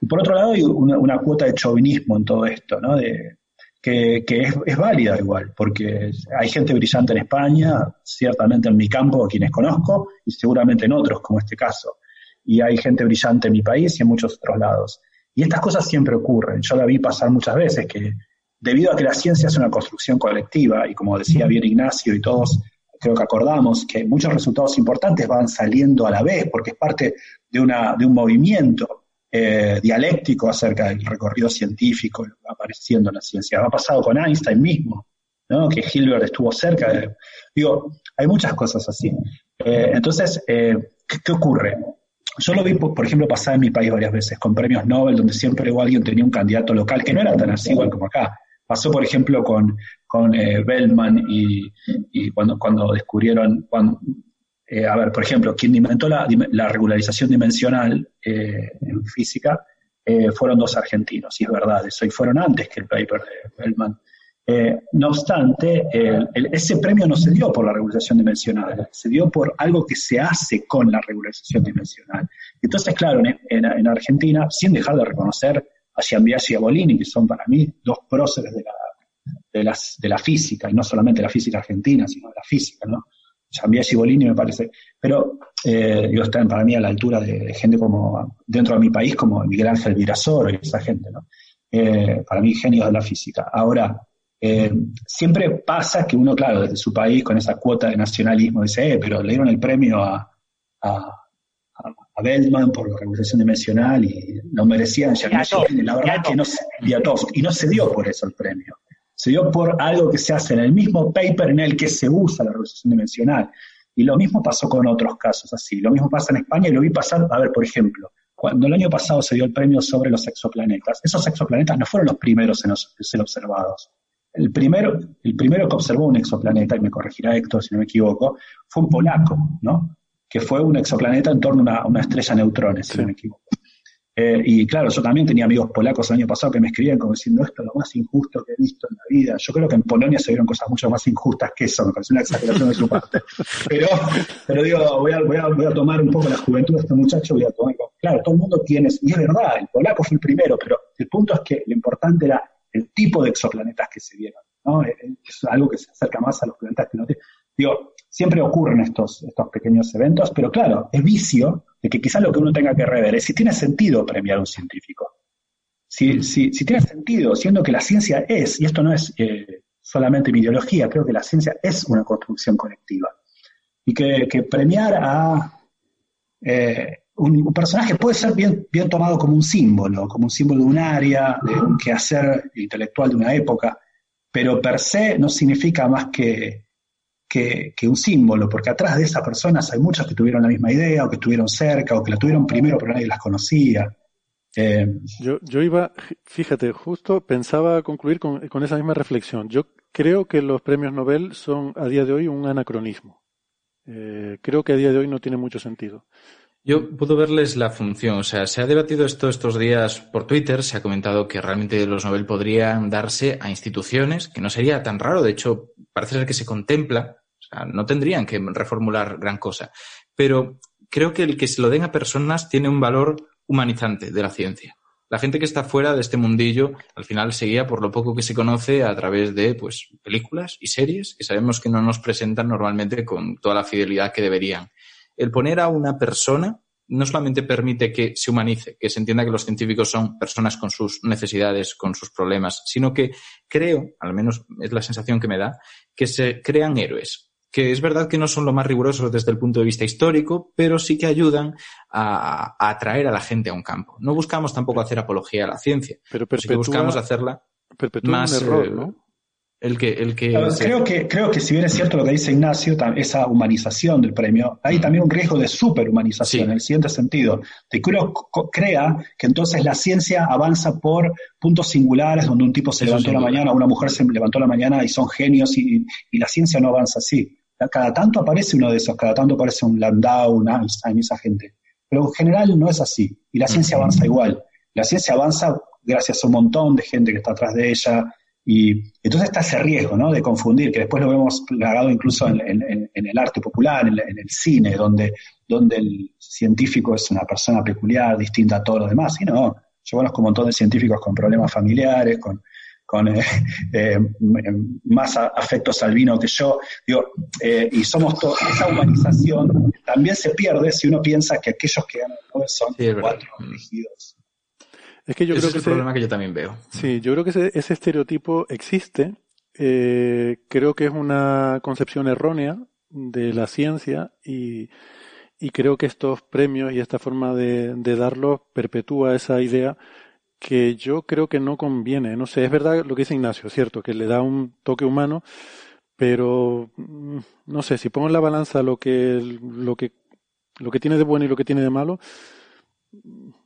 y por otro lado hay una, cuota de chauvinismo en todo esto, ¿no? De, que, es, válida igual, porque hay gente brillante en España, ciertamente en mi campo, a quienes conozco, y seguramente en otros, como este caso. Y hay gente brillante en mi país y en muchos otros lados. Y estas cosas siempre ocurren. Yo la vi pasar muchas veces, que debido a que la ciencia es una construcción colectiva, y como decía bien Ignacio y todos creo que acordamos, que muchos resultados importantes van saliendo a la vez, porque es parte de, una, de un movimiento eh, dialéctico acerca del recorrido científico apareciendo en la ciencia. Ha pasado con Einstein mismo, ¿no? que Hilbert estuvo cerca de... Digo, hay muchas cosas así. Eh, entonces, eh, ¿qué, ocurre? Yo lo vi, por ejemplo, pasar en mi país varias veces con premios Nobel, donde siempre alguien tenía un candidato local que no era tan así igual como acá. Pasó, por ejemplo, con, con Bellman y, cuando, cuando descubrieron, eh, a ver, por ejemplo, quien inventó la, regularización dimensional eh, en física eh, fueron dos argentinos, y es verdad, eso y fueron antes que el paper de Bellman. no obstante, ese premio no se dio por la regularización dimensional, se dio por algo que se hace con la regularización dimensional. Entonces, claro, en, Argentina, sin dejar de reconocer a Giambiasi y a Bolini, que son para mí dos próceres de la, de, las, de la física, y no solamente la física argentina, sino de la física, ¿no? Zambiasi y Bolini me parece, pero eh, están para mí a la altura de, gente como, dentro de mi país, como Miguel Ángel Virasoro y esa gente, ¿no? Eh, para mí genios de la física. Ahora, eh, siempre pasa que uno, claro, desde su país, con esa cuota de nacionalismo, dice, eh, pero le dieron el premio a, a, a Bellman por la revolución dimensional y no merecían ya la verdad que no se, y no se dio por eso el premio. Se dio por algo que se hace en el mismo paper en el que se usa la revolución dimensional. Y lo mismo pasó con otros casos así. Lo mismo pasa en España y lo vi pasar, a ver, por ejemplo, cuando el año pasado se dio el premio sobre los exoplanetas, esos exoplanetas no fueron los primeros en, ser observados. El primero, el primero que observó un exoplaneta, y me corregirá Héctor si no me equivoco, fue un polaco, ¿no? Que fue un exoplaneta en torno a una, estrella de neutrones, si no me equivoco. Eh, y claro, yo también tenía amigos polacos el año pasado que me escribían como diciendo esto es lo más injusto que he visto en la vida. Yo creo que en Polonia se vieron cosas mucho más injustas que eso, me parece una exageración de su parte. Pero, pero digo, voy a, voy, a, voy a tomar un poco la juventud de este muchacho, voy a tomar, claro, todo el mundo tiene, y es verdad, el polaco fue el primero, pero el punto es que lo importante era el tipo de exoplanetas que se vieron, ¿no? Es algo que se acerca más a los planetas que no tienen. Digo, siempre ocurren estos, estos pequeños eventos, pero claro, es vicio de que quizás lo que uno tenga que rever es si tiene sentido premiar a un científico. Si, si, tiene sentido, siendo que la ciencia es, y esto no es eh, solamente mi ideología, creo que la ciencia es una construcción colectiva. Y que, premiar a eh, un, personaje puede ser bien, bien tomado como un símbolo, como un símbolo de un área, de un quehacer intelectual de una época, pero per se no significa más que que, un símbolo, porque atrás de esas personas hay muchas que tuvieron la misma idea, o que estuvieron cerca, o que la tuvieron primero pero nadie las conocía. Eh, yo, yo iba, fíjate, justo pensaba concluir con, esa misma reflexión. Yo creo que los premios Nobel son a día de hoy un anacronismo. Eh, creo que a día de hoy no tiene mucho sentido. Yo puedo verles la función. O sea, se ha debatido esto estos días por Twitter. Se ha comentado que realmente los Nobel podrían darse a instituciones, que no sería tan raro. De hecho, parece ser que se contempla. O sea, no tendrían que reformular gran cosa. Pero creo que el que se lo den a personas tiene un valor humanizante de la ciencia. La gente que está fuera de este mundillo, al final seguía por lo poco que se conoce a través de pues películas y series que sabemos que no nos presentan normalmente con toda la fidelidad que deberían el poner a una persona no solamente permite que se humanice, que se entienda que los científicos son personas con sus necesidades, con sus problemas, sino que creo, al menos es la sensación que me da, que se crean héroes, que es verdad que no son lo más rigurosos desde el punto de vista histórico, pero sí que ayudan a, atraer a la gente a un campo. No buscamos tampoco hacer apología a la ciencia, pero que buscamos hacerla más error, ¿no? El que, el que creo, que, creo que si bien es cierto lo que dice Ignacio, esa humanización del premio, hay también un riesgo de superhumanización, en el siguiente sentido, de que uno crea que entonces la ciencia avanza por puntos singulares, donde un tipo se levantó la mañana, una mujer se levantó la mañana y son genios, y, la ciencia no avanza así. Cada tanto aparece uno de esos, cada tanto aparece un Landau, un Einstein, esa gente. Pero en general no es así, y la ciencia avanza igual. La ciencia avanza gracias a un montón de gente que está atrás de ella, y entonces está ese riesgo, ¿no? De confundir, que después lo vemos plagado incluso en, el arte popular, en, el cine, donde, donde el científico es una persona peculiar, distinta a todos los demás. Y no, yo conozco un montón de científicos con problemas familiares, con, con eh, eh, más afectos al vino que yo. Digo, eh, y somos todos, esa humanización también se pierde si uno piensa que aquellos que ganan son cuatro elegidos es que yo creo es que el problema que yo también veo. Sí, yo creo que ese, ese estereotipo existe. Eh, creo que es una concepción errónea de la ciencia y, y creo que estos premios y esta forma de, de darlos perpetúa esa idea que yo creo que no conviene. No sé, es verdad lo que dice Ignacio, cierto, que le da un toque humano, pero mm, no sé, si pongo en la balanza lo que, lo que, lo que tiene de bueno y lo que tiene de malo,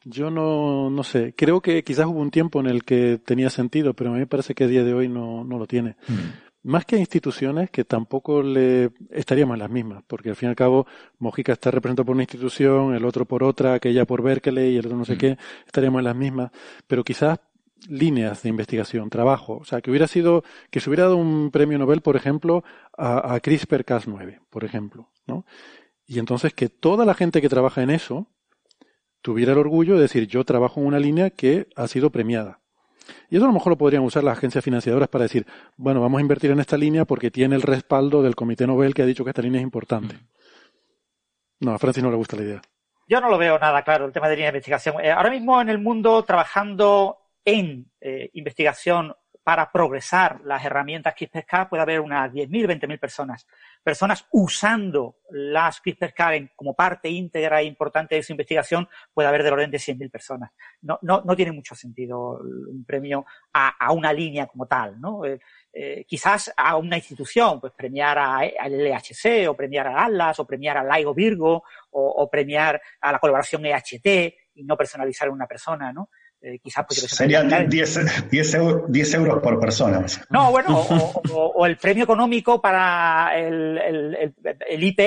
yo no, no sé. Creo que quizás hubo un tiempo en el que tenía sentido, pero a mí me parece que a día de hoy no, no lo tiene. Mm. Más que instituciones que tampoco le estaríamos en las mismas, porque al fin y al cabo Mojica está representado por una institución, el otro por otra, aquella por Berkeley y el otro no sé mm. qué, estaríamos en las mismas, pero quizás líneas de investigación, trabajo, o sea, que hubiera sido, que se hubiera dado un premio Nobel, por ejemplo, a, a CRISPR-Cas9, por ejemplo, ¿no? Y entonces que toda la gente que trabaja en eso, tuviera el orgullo de decir yo trabajo en una línea que ha sido premiada. Y eso a lo mejor lo podrían usar las agencias financiadoras para decir, bueno, vamos a invertir en esta línea porque tiene el respaldo del Comité Nobel que ha dicho que esta línea es importante. No, a Francis no le gusta la idea. Yo no lo veo nada claro, el tema de línea de investigación. Eh, ahora mismo en el mundo, trabajando en eh, investigación para progresar las herramientas CRISPR puede haber unas 10.000, 20.000 personas. Personas usando las CRISPR-Cas como parte íntegra e importante de su investigación, puede haber del orden de 100.000 personas. No, no, no tiene mucho sentido un premio a, a una línea como tal, ¿no? Eh, eh, quizás a una institución, pues premiar al LHC o premiar a Atlas o premiar al LIGO Virgo o, o, premiar a la colaboración EHT y no personalizar a una persona, ¿no? Eh, quizás pues, Serían 10, 10, euros, 10, euros por persona. No, bueno, o, o, o, el premio económico para el, el, el, el IP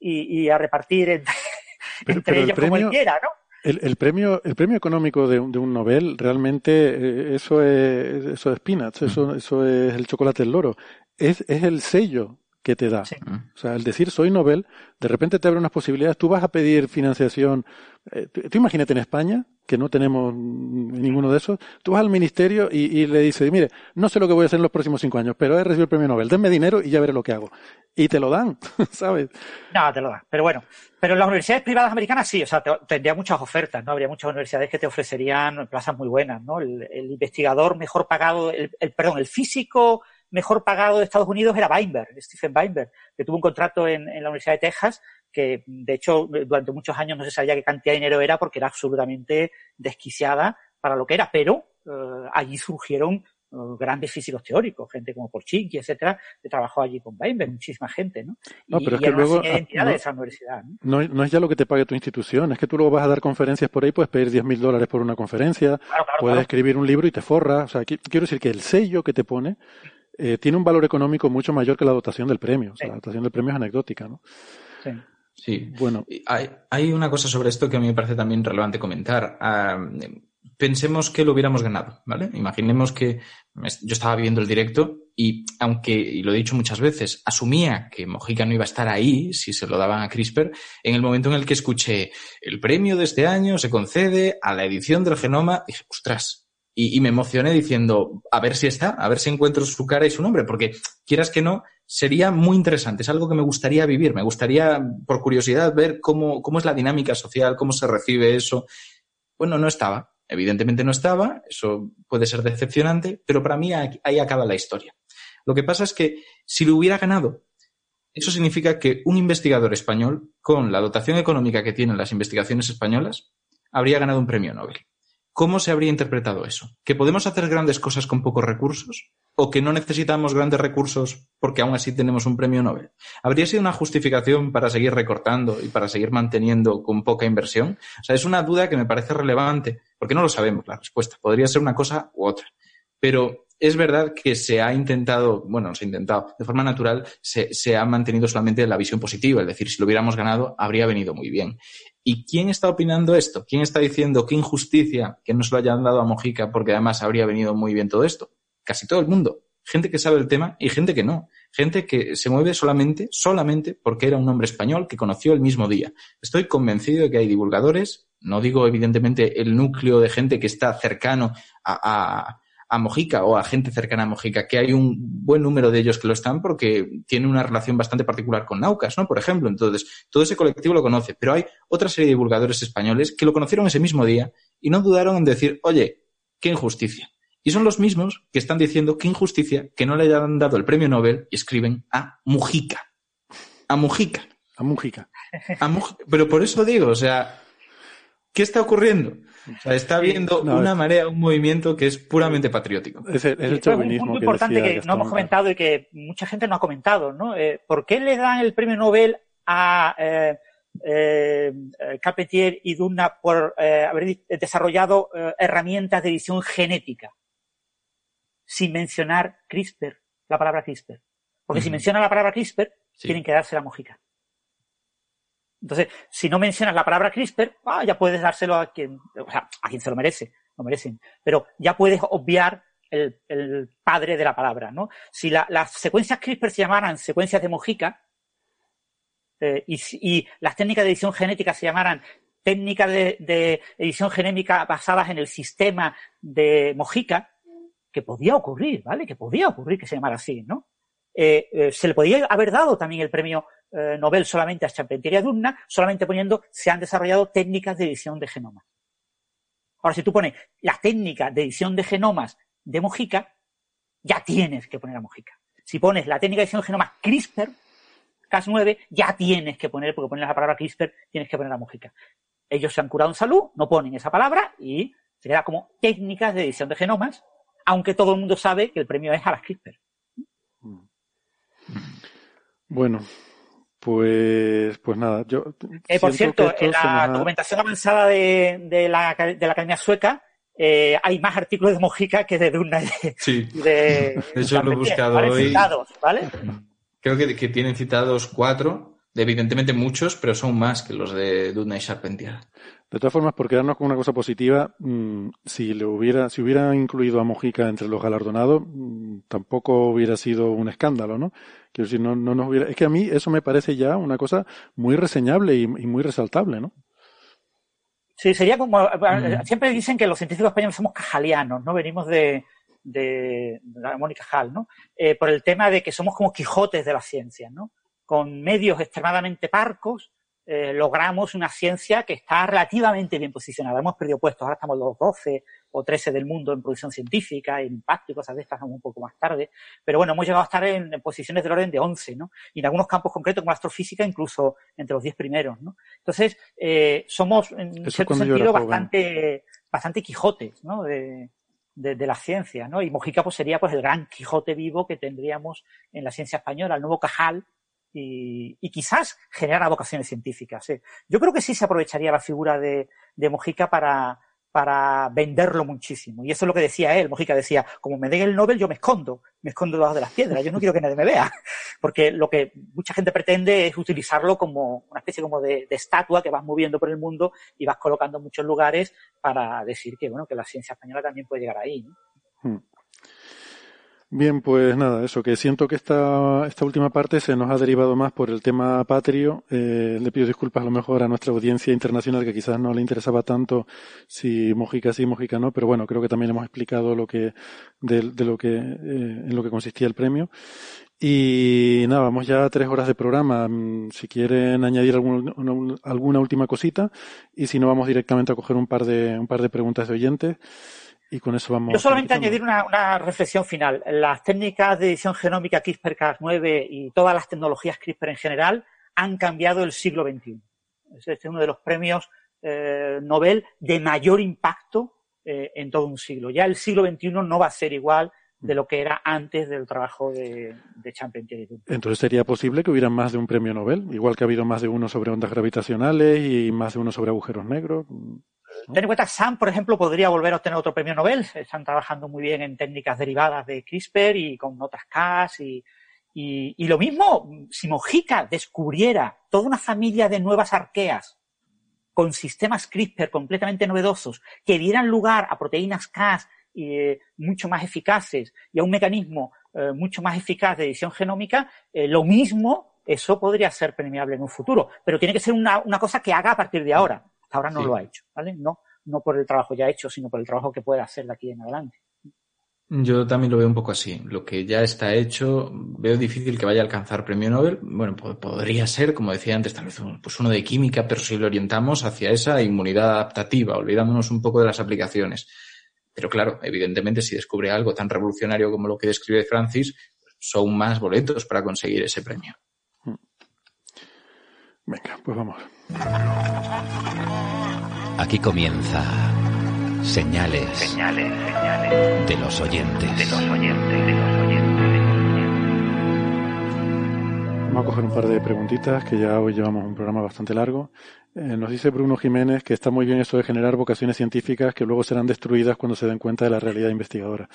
y, y, a repartir entre, pero, entre pero ellos premio, como él quiera, ¿no? El, el, premio, el premio económico de un, de un Nobel realmente eh, eso es eso es peanuts, eso, eso es el chocolate del loro. Es, es el sello que te da. Sí. O sea, el decir soy Nobel, de repente te abre unas posibilidades. Tú vas a pedir financiación. Eh, tú, tú, imagínate en España, que no tenemos ninguno de esos, tú vas al ministerio y, y, le dices, mire, no sé lo que voy a hacer en los próximos cinco años, pero he recibido el premio Nobel, denme dinero y ya veré lo que hago. Y te lo dan, ¿sabes? No, te lo dan. Pero bueno, pero en las universidades privadas americanas sí, o sea, te, tendría muchas ofertas, ¿no? Habría muchas universidades que te ofrecerían plazas muy buenas, ¿no? El, el investigador mejor pagado, el, el, perdón, el físico mejor pagado de Estados Unidos era Weinberg, Stephen Weinberg, que tuvo un contrato en, en, la Universidad de Texas que, de hecho, durante muchos años no se sabía qué cantidad de dinero era porque era absolutamente desquiciada para lo que era, pero eh, allí surgieron uh, grandes físicos teóricos, gente como Porchinki, etcétera, que trabajó allí con Weinberg, muchísima gente, ¿no? No, pero y, es que luego identidad no, de esa universidad, ¿no? ¿no? No, es ya lo que te pague tu institución, es que tú luego vas a dar conferencias por ahí, puedes pedir 10 mil dólares por una conferencia, claro, claro, puedes claro. escribir un libro y te forra, o sea, quiero decir que el sello que te pone eh, tiene un valor económico mucho mayor que la dotación del premio, o sea, sí. la dotación del premio es anecdótica, ¿no? Sí. Sí. Bueno. Hay, hay, una cosa sobre esto que a mí me parece también relevante comentar. Uh, pensemos que lo hubiéramos ganado, ¿vale? Imaginemos que yo estaba viendo el directo y, aunque, y lo he dicho muchas veces, asumía que Mojica no iba a estar ahí si se lo daban a CRISPR, en el momento en el que escuché el premio de este año se concede a la edición del genoma, dije, ostras, y, me emocioné diciendo, a ver si está, a ver si encuentro su cara y su nombre, porque quieras que no, sería muy interesante, es algo que me gustaría vivir, me gustaría, por curiosidad, ver cómo, cómo es la dinámica social, cómo se recibe eso. Bueno, no estaba, evidentemente no estaba, eso puede ser decepcionante, pero para mí ahí acaba la historia. Lo que pasa es que si lo hubiera ganado, eso significa que un investigador español, con la dotación económica que tienen las investigaciones españolas, habría ganado un premio Nobel. ¿Cómo se habría interpretado eso? ¿Que podemos hacer grandes cosas con pocos recursos? ¿O que no necesitamos grandes recursos porque aún así tenemos un premio Nobel? ¿Habría sido una justificación para seguir recortando y para seguir manteniendo con poca inversión? O sea, es una duda que me parece relevante, porque no lo sabemos la respuesta. Podría ser una cosa u otra. Pero es verdad que se ha intentado, bueno, se ha intentado, de forma natural, se, se, ha mantenido solamente la visión positiva, es decir, si lo hubiéramos ganado, habría venido muy bien. ¿Y quién está opinando esto? ¿Quién está diciendo qué injusticia que no se lo hayan dado a Mojica porque además habría venido muy bien todo esto? Casi todo el mundo. Gente que sabe el tema y gente que no. Gente que se mueve solamente, solamente porque era un hombre español que conoció el mismo día. Estoy convencido de que hay divulgadores, no digo evidentemente el núcleo de gente que está cercano a, a a Mojica o a gente cercana a Mojica, que hay un buen número de ellos que lo están porque tienen una relación bastante particular con Naucas, ¿no? Por ejemplo, entonces todo ese colectivo lo conoce, pero hay otra serie de divulgadores españoles que lo conocieron ese mismo día y no dudaron en decir, oye, qué injusticia. Y son los mismos que están diciendo qué injusticia que no le hayan dado el premio Nobel y escriben a Mujica. A Mujica. A Mujica. A Mujica. Pero por eso digo, o sea, ¿qué está ocurriendo? O sea, está habiendo no, una marea, un movimiento que es puramente patriótico. Es el, es el chauvinismo un punto importante que, que no hemos comentado y que mucha gente no ha comentado, ¿no? Eh, ¿Por qué le dan el premio Nobel a eh, eh, Carpentier y Dunna por eh, haber desarrollado eh, herramientas de edición genética? Sin mencionar CRISPR, la palabra CRISPR. Porque uh -huh. si mencionan la palabra CRISPR, sí. tienen que darse la mojica. Entonces, si no mencionas la palabra CRISPR, ah, ya puedes dárselo a quien, o sea, a quien se lo merece, lo merecen. Pero ya puedes obviar el, padre de la palabra, ¿no? Si la, las secuencias CRISPR se llamaran secuencias de Mojica, eh, y, las técnicas de edición genética se llamaran técnicas de, de, edición genética basadas en el sistema de Mojica, que podía ocurrir, ¿vale? Que podía ocurrir que se llamara así, ¿no? Eh, eh, se le podía haber dado también el premio eh, Nobel solamente a Charpentier y a Dunna, solamente poniendo se han desarrollado técnicas de edición de genomas. Ahora, si tú pones la técnica de edición de genomas de Mojica, ya tienes que poner a Mojica. Si pones la técnica de edición de genomas CRISPR, Cas9, ya tienes que poner, porque pones la palabra CRISPR, tienes que poner la Mojica. Ellos se han curado en salud, no ponen esa palabra y se queda como técnicas de edición de genomas, aunque todo el mundo sabe que el premio es a las CRISPR. Bueno, pues, pues nada, yo. Eh, por cierto, en la documentación avanzada de, de, la, de la Academia Sueca eh, hay más artículos de Mojica que de Duna. Sí, de, de hecho lo he buscado hoy. Citados, ¿vale? Creo que, que, tienen citados cuatro, evidentemente muchos, pero son más que los de Duna y Charpentier. De todas formas, por quedarnos con una cosa positiva, mmm, si le hubiera, si hubiera incluido a Mojica entre los galardonados, mmm, tampoco hubiera sido un escándalo, ¿no? Quiero decir, no, no nos hubiera, es que a mí eso me parece ya una cosa muy reseñable y, y muy resaltable, ¿no? Sí, sería como, mm. siempre dicen que los científicos españoles somos cajalianos, ¿no? Venimos de, de, de Mónica Hall, ¿no? Eh, por el tema de que somos como Quijotes de la ciencia, ¿no? Con medios extremadamente parcos, eh, logramos una ciencia que está relativamente bien posicionada. Hemos perdido puestos, ahora estamos los 12 o 13 del mundo en producción científica, en impacto y cosas de estas, un poco más tarde. Pero bueno, hemos llegado a estar en, en, posiciones del orden de 11, ¿no? Y en algunos campos concretos, como astrofísica, incluso entre los 10 primeros, ¿no? Entonces, eh, somos, en Eso cierto sentido, bastante, bastante quijotes, ¿no? De, de, de, la ciencia, ¿no? Y Mojica pues sería pues el gran Quijote vivo que tendríamos en la ciencia española, el nuevo Cajal, y, quizás generar vocaciones científicas. ¿eh? Yo creo que sí se aprovecharía la figura de, de Mojica para, para venderlo muchísimo. Y eso es lo que decía él. Mojica decía, como me den el Nobel, yo me escondo, me escondo debajo de las piedras, yo no quiero que nadie me vea. Porque lo que mucha gente pretende es utilizarlo como una especie como de, estatua que vas moviendo por el mundo y vas colocando en muchos lugares para decir que, bueno, que la ciencia española también puede llegar ahí. Hmm. Bien, pues nada, eso, que siento que esta, esta última parte se nos ha derivado más por el tema patrio. Eh, le pido disculpas a lo mejor a nuestra audiencia internacional que quizás no le interesaba tanto si Mojica sí, Mojica no, pero bueno, creo que también hemos explicado lo que, de, de lo que, eh, en lo que consistía el premio. Y nada, vamos ya a tres horas de programa. Mm, si quieren añadir algún, alguna última cosita y si no, vamos directamente a coger un par de, un par de preguntas de oyentes. Y con eso vamos. Yo solamente añadir una, una, reflexión final. Las técnicas de edición genómica CRISPR-Cas9 y todas las tecnologías CRISPR en general han cambiado el siglo XXI. Este es uno de los premios eh, Nobel de mayor impacto eh, en todo un siglo. Ya el siglo XXI no va a ser igual de lo que era antes del trabajo de, de Charpentier. Entonces sería posible que hubiera más de un premio Nobel, igual que ha habido más de uno sobre ondas gravitacionales y más de uno sobre agujeros negros. Ten en cuenta que Sam, por ejemplo, podría volver a obtener otro premio Nobel. Están trabajando muy bien en técnicas derivadas de CRISPR y con otras Cas y, y, y, lo mismo, si Mojica descubriera toda una familia de nuevas arqueas con sistemas CRISPR completamente novedosos que dieran lugar a proteínas Cas eh, mucho más eficaces y a un mecanismo eh, mucho más eficaz de edición genómica, eh, lo mismo, eso podría ser premiable en un futuro. Pero tiene que ser una, una cosa que haga a partir de ahora. Hasta ahora no sí. lo ha hecho, ¿vale? No, no por el trabajo ya hecho, sino por el trabajo que puede hacer de aquí en adelante. Yo también lo veo un poco así. Lo que ya está hecho, veo difícil que vaya a alcanzar premio Nobel. Bueno, podría ser, como decía antes, tal vez pues uno de química, pero si lo orientamos hacia esa inmunidad adaptativa, olvidándonos un poco de las aplicaciones. Pero claro, evidentemente, si descubre algo tan revolucionario como lo que describe Francis, son más boletos para conseguir ese premio. Venga, pues vamos. Aquí comienza señales, señales, señales de los oyentes. De los oyentes, de los oyentes. Vamos a coger un par de preguntitas, que ya hoy llevamos un programa bastante largo. Eh, nos dice Bruno Jiménez que está muy bien esto de generar vocaciones científicas que luego serán destruidas cuando se den cuenta de la realidad investigadora.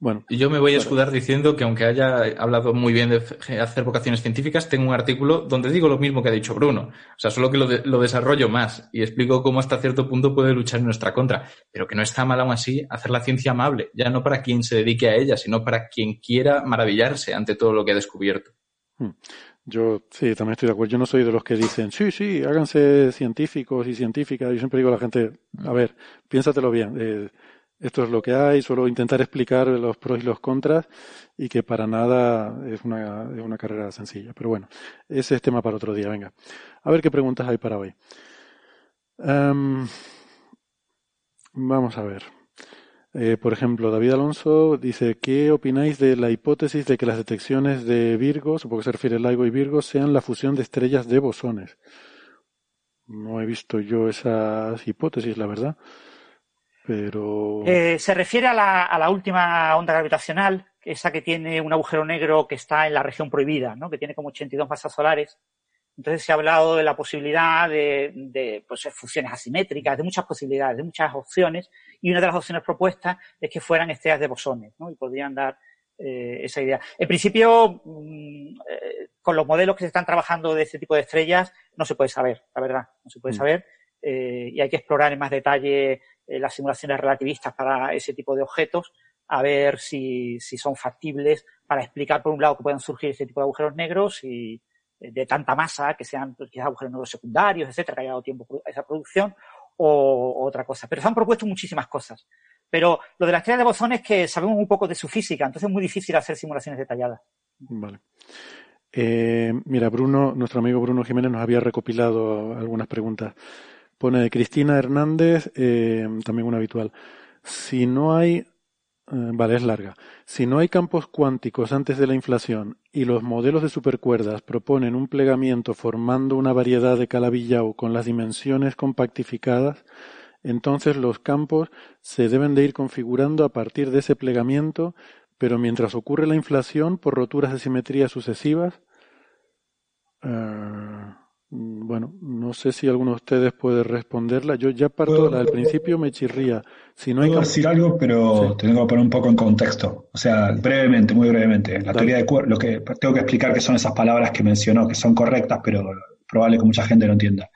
Bueno, y yo me voy a escudar diciendo que aunque haya hablado muy bien de hacer vocaciones científicas, tengo un artículo donde digo lo mismo que ha dicho Bruno. O sea, solo que lo, de, lo desarrollo más y explico cómo hasta cierto punto puede luchar en nuestra contra. Pero que no está mal aún así hacer la ciencia amable, ya no para quien se dedique a ella, sino para quien quiera maravillarse ante todo lo que ha descubierto. Hmm. Yo sí, también estoy de acuerdo. Yo no soy de los que dicen, sí, sí, háganse científicos y científicas. Yo siempre digo a la gente, a ver, piénsatelo bien. Eh, esto es lo que hay, suelo intentar explicar los pros y los contras y que para nada es una, es una carrera sencilla. Pero bueno, ese es tema para otro día. Venga, a ver qué preguntas hay para hoy. Um, vamos a ver. Eh, por ejemplo, David Alonso dice, ¿qué opináis de la hipótesis de que las detecciones de Virgo, supongo que se refiere LIGO y Virgo, sean la fusión de estrellas de bosones? No he visto yo esas hipótesis, la verdad. Pero. Eh, se refiere a la, a la, última onda gravitacional, esa que tiene un agujero negro que está en la región prohibida, ¿no? que tiene como 82 masas solares. Entonces se ha hablado de la posibilidad de, de pues, fusiones asimétricas, de muchas posibilidades, de muchas opciones, y una de las opciones propuestas es que fueran estrellas de bosones, ¿no? y podrían dar eh, esa idea. En principio, mmm, eh, con los modelos que se están trabajando de este tipo de estrellas, no se puede saber, la verdad, no se puede mm. saber, eh, y hay que explorar en más detalle eh, las simulaciones relativistas para ese tipo de objetos, a ver si, si son factibles para explicar, por un lado, que puedan surgir este tipo de agujeros negros y, de tanta masa, que sean quizás agujeros negros secundarios, etcétera, que haya dado tiempo a esa producción, o, otra cosa. Pero se han propuesto muchísimas cosas. Pero lo de la estrella de bosones es que sabemos un poco de su física, entonces es muy difícil hacer simulaciones detalladas. Vale. Eh, mira, Bruno, nuestro amigo Bruno Jiménez nos había recopilado algunas preguntas. Pone Cristina Hernández, eh, también una habitual. Si no hay eh, vale, es larga. Si no hay campos cuánticos antes de la inflación y los modelos de supercuerdas proponen un plegamiento formando una variedad de Calabi-Yau con las dimensiones compactificadas, entonces los campos se deben de ir configurando a partir de ese plegamiento, pero mientras ocurre la inflación por roturas de simetría sucesivas. Uh, bueno, no sé si alguno de ustedes puede responderla. Yo ya parto, la del principio me chirría. Si no hay Puedo decir algo, pero sí. tengo que poner un poco en contexto. O sea, brevemente, muy brevemente. La teoría de cuerdas, lo que tengo que explicar que son esas palabras que mencionó, que son correctas, pero probable que mucha gente no entienda.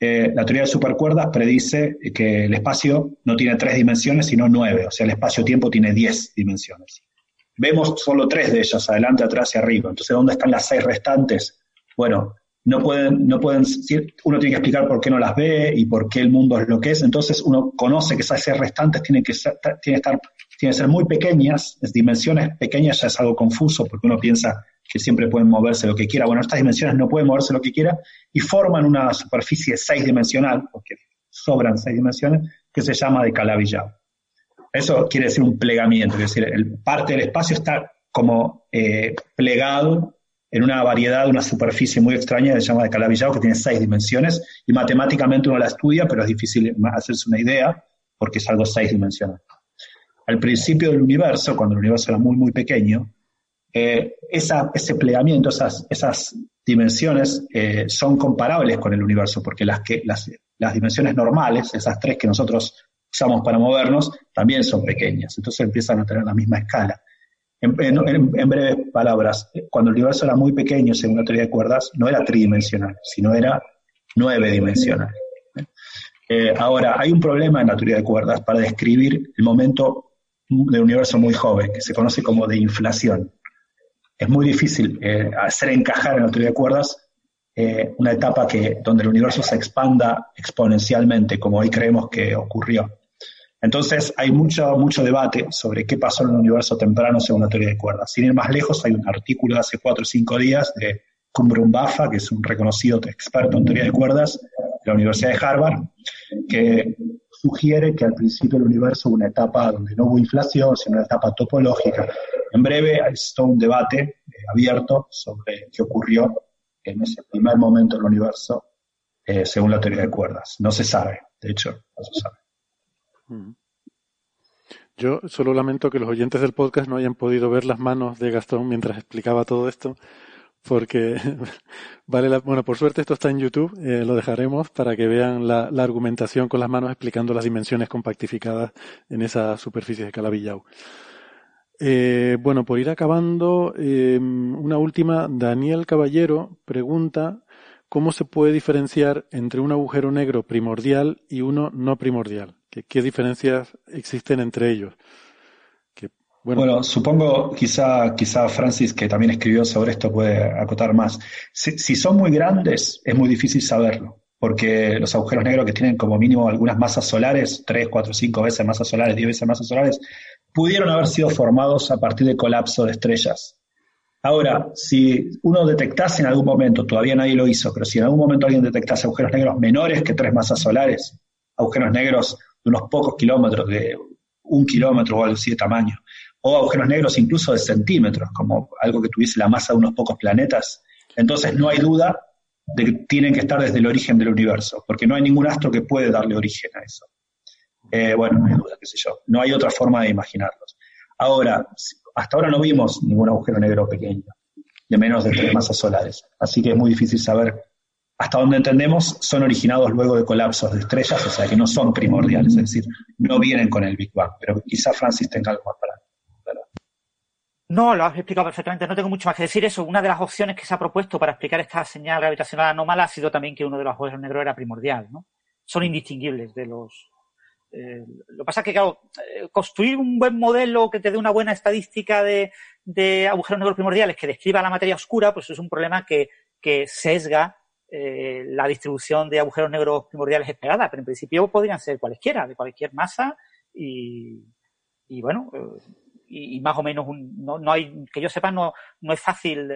Eh, la teoría de supercuerdas predice que el espacio no tiene tres dimensiones, sino nueve. O sea, el espacio-tiempo tiene diez dimensiones. Vemos solo tres de ellas, adelante, atrás y arriba. Entonces, ¿dónde están las seis restantes? Bueno, no pueden, no pueden, uno tiene que explicar por qué no las ve y por qué el mundo es lo que es, entonces uno conoce que esas restantes tienen que ser, que estar, tienen que ser muy pequeñas, dimensiones pequeñas ya es algo confuso porque uno piensa que siempre pueden moverse lo que quiera. Bueno, estas dimensiones no pueden moverse lo que quiera y forman una superficie seis dimensional, porque sobran seis dimensiones, que se llama de Calabi-Yau. Eso quiere decir un plegamiento, es decir, el, parte del espacio está como eh, plegado en una variedad, una superficie muy extraña que se llama de Calabi-Yau, que tiene seis dimensiones, y matemáticamente uno la estudia, pero es difícil hacerse una idea, porque es algo seis dimensional. Al principio del universo, cuando el universo era muy, muy pequeño, eh, esa, ese plegamiento, esas, esas dimensiones eh, son comparables con el universo, porque las, que, las, las dimensiones normales, esas tres que nosotros usamos para movernos, también son pequeñas, entonces empiezan a tener la misma escala. En, breves palabras, cuando el universo era muy pequeño, según la teoría de cuerdas, no era tridimensional, sino era nueve dimensional. Eh, ahora, hay un problema en la teoría de cuerdas para describir el momento del universo muy joven, que se conoce como de inflación. Es muy difícil eh, hacer encajar en la teoría de cuerdas eh, una etapa que, donde el universo se expanda exponencialmente, como hoy creemos que ocurrió. Entonces hay mucho, mucho debate sobre qué pasó en el universo temprano según la teoría de cuerdas. Sin ir más lejos, hay un artículo de hace cuatro o cinco días de Kumbrum Bafa, que es un reconocido experto en teoría de cuerdas de la Universidad de Harvard, que sugiere que al principio del universo hubo una etapa donde no hubo inflación, sino una etapa topológica. En breve, hay todo un debate eh, abierto sobre qué ocurrió en ese primer momento del universo eh, según la teoría de cuerdas. No se sabe, de hecho, no se sabe. Yo solo lamento que los oyentes del podcast no hayan podido ver las manos de Gastón mientras explicaba todo esto, porque vale la, bueno, por suerte esto está en YouTube, eh, lo dejaremos para que vean la, argumentación con las manos explicando las dimensiones compactificadas en esa superficie de Calabillau. Eh, bueno, por ir acabando, eh, una última, Daniel Caballero pregunta cómo se puede diferenciar entre un agujero negro primordial y uno no primordial. ¿Qué, diferencias existen entre ellos? Bueno, supongo, quizá, quizá Francis, que también escribió sobre esto, puede acotar más. Si, son muy grandes, es muy difícil saberlo, porque los agujeros negros que tienen como mínimo algunas masas solares, 3, 4, 5 veces masas solares, 10 veces masas solares, pudieron haber sido formados a partir del colapso de estrellas. Ahora, si uno detectase en algún momento, todavía nadie lo hizo, pero si en algún momento alguien detectase agujeros negros menores que tres masas solares, agujeros negros unos pocos kilómetros de un kilómetro o algo así de tamaño, o agujeros negros incluso de centímetros, como algo que tuviese la masa de unos pocos planetas, entonces no hay duda de que tienen que estar desde el origen del universo, porque no hay ningún astro que puede darle origen a eso. Eh, bueno, no hay duda, qué sé yo. No hay otra forma de imaginarlos. Ahora, hasta ahora no vimos ningún agujero negro pequeño, de menos de tres masas solares. Así que es muy difícil saber. Hasta donde entendemos, son originados luego de colapsos de estrellas, o sea que no son primordiales, es decir, no vienen con el Big Bang. Pero quizá Francis tenga algo más para. No, lo has explicado perfectamente. No tengo mucho más que decir eso. Una de las opciones que se ha propuesto para explicar esta señal gravitacional anómala ha sido también que uno de los agujeros negros era primordial, ¿no? Son indistinguibles de los, eh, lo que pasa es que, claro, eh, construir un buen modelo que te dé una buena estadística de, agujeros negros primordiales que describa la materia oscura, pues es un problema que, sesga eh, la distribución de agujeros negros primordiales esperada, pero en principio podrían ser cualesquiera, de cualquier masa y, bueno, y, más o menos no, no, hay, que yo sepa, no, no es fácil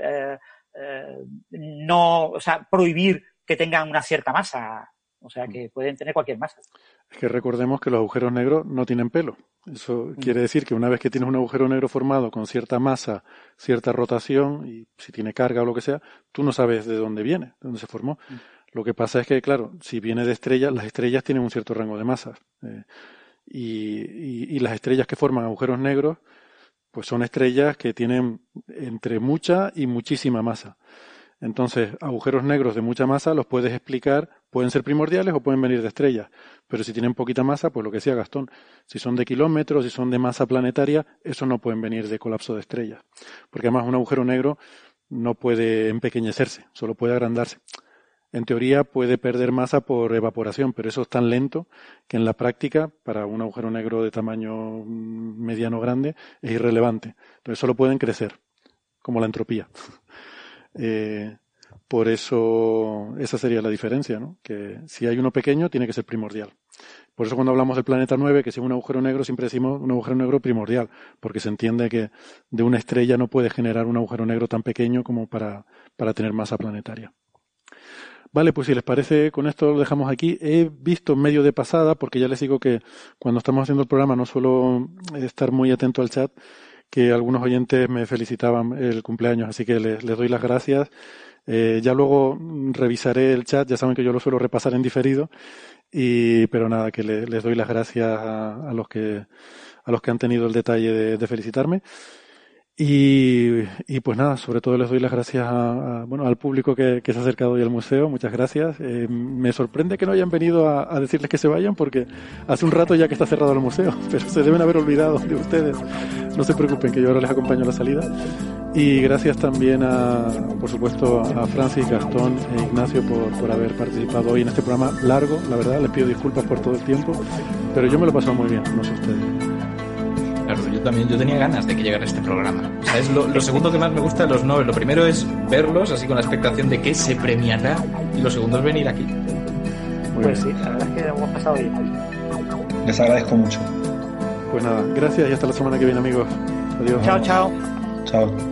no, o sea, prohibir que tengan una cierta masa. O sea que pueden tener cualquier masa. Es que recordemos que los agujeros negros no tienen pelo. Eso mm. quiere decir que una vez que tienes un agujero negro formado con cierta masa, cierta rotación, y si tiene carga o lo que sea, tú no sabes de dónde viene, de dónde se formó. Mm. Lo que pasa es que, claro, si viene de estrellas, las estrellas tienen un cierto rango de masas. Eh, y, y, las estrellas que forman agujeros negros, pues son estrellas que tienen entre mucha y muchísima masa. Entonces, agujeros negros de mucha masa los puedes explicar, pueden ser primordiales o pueden venir de estrellas, pero si tienen poquita masa, pues lo que decía Gastón, si son de kilómetros, si son de masa planetaria, eso no pueden venir de colapso de estrellas, porque además un agujero negro no puede empequeñecerse, solo puede agrandarse. En teoría puede perder masa por evaporación, pero eso es tan lento que en la práctica, para un agujero negro de tamaño mediano grande, es irrelevante. Entonces solo pueden crecer, como la entropía. Eh, por eso, esa sería la diferencia, ¿no? Que si hay uno pequeño, tiene que ser primordial. Por eso cuando hablamos del planeta 9, que es un agujero negro, siempre decimos un agujero negro primordial, porque se entiende que de una estrella no puede generar un agujero negro tan pequeño como para, para tener masa planetaria. Vale, pues si les parece, con esto lo dejamos aquí. He visto medio de pasada, porque ya les digo que cuando estamos haciendo el programa no suelo estar muy atento al chat, que algunos oyentes me felicitaban el cumpleaños, así que les, doy las gracias. Eh, ya luego revisaré el chat, ya saben que yo lo suelo repasar en diferido, y, pero nada, que les doy las gracias a, los que a los que han tenido el detalle de felicitarme. Y, y, pues nada, sobre todo les doy las gracias a, bueno, al público que, se ha acercado hoy al museo. Muchas gracias. Eh, me sorprende que no hayan venido a, decirles que se vayan porque hace un rato ya que está cerrado el museo, pero se deben haber olvidado de ustedes. No se preocupen que yo ahora les acompaño a la salida. Y gracias también a, por supuesto, a Francis, Gastón e Ignacio por, por haber participado hoy en este programa largo. La verdad, les pido disculpas por todo el tiempo, pero yo me lo he pasado muy bien, no sé ustedes yo también, yo tenía ganas de que llegara este programa. O sea, es lo, segundo que más me gusta de los Nobel. Lo primero es verlos, así con la expectación de que se premiará, y lo segundo es venir aquí. pues sí, la verdad es que hemos pasado bien. Les agradezco mucho. Pues nada, gracias y hasta la semana que viene, amigos. Adiós. Chao, chao. Chao.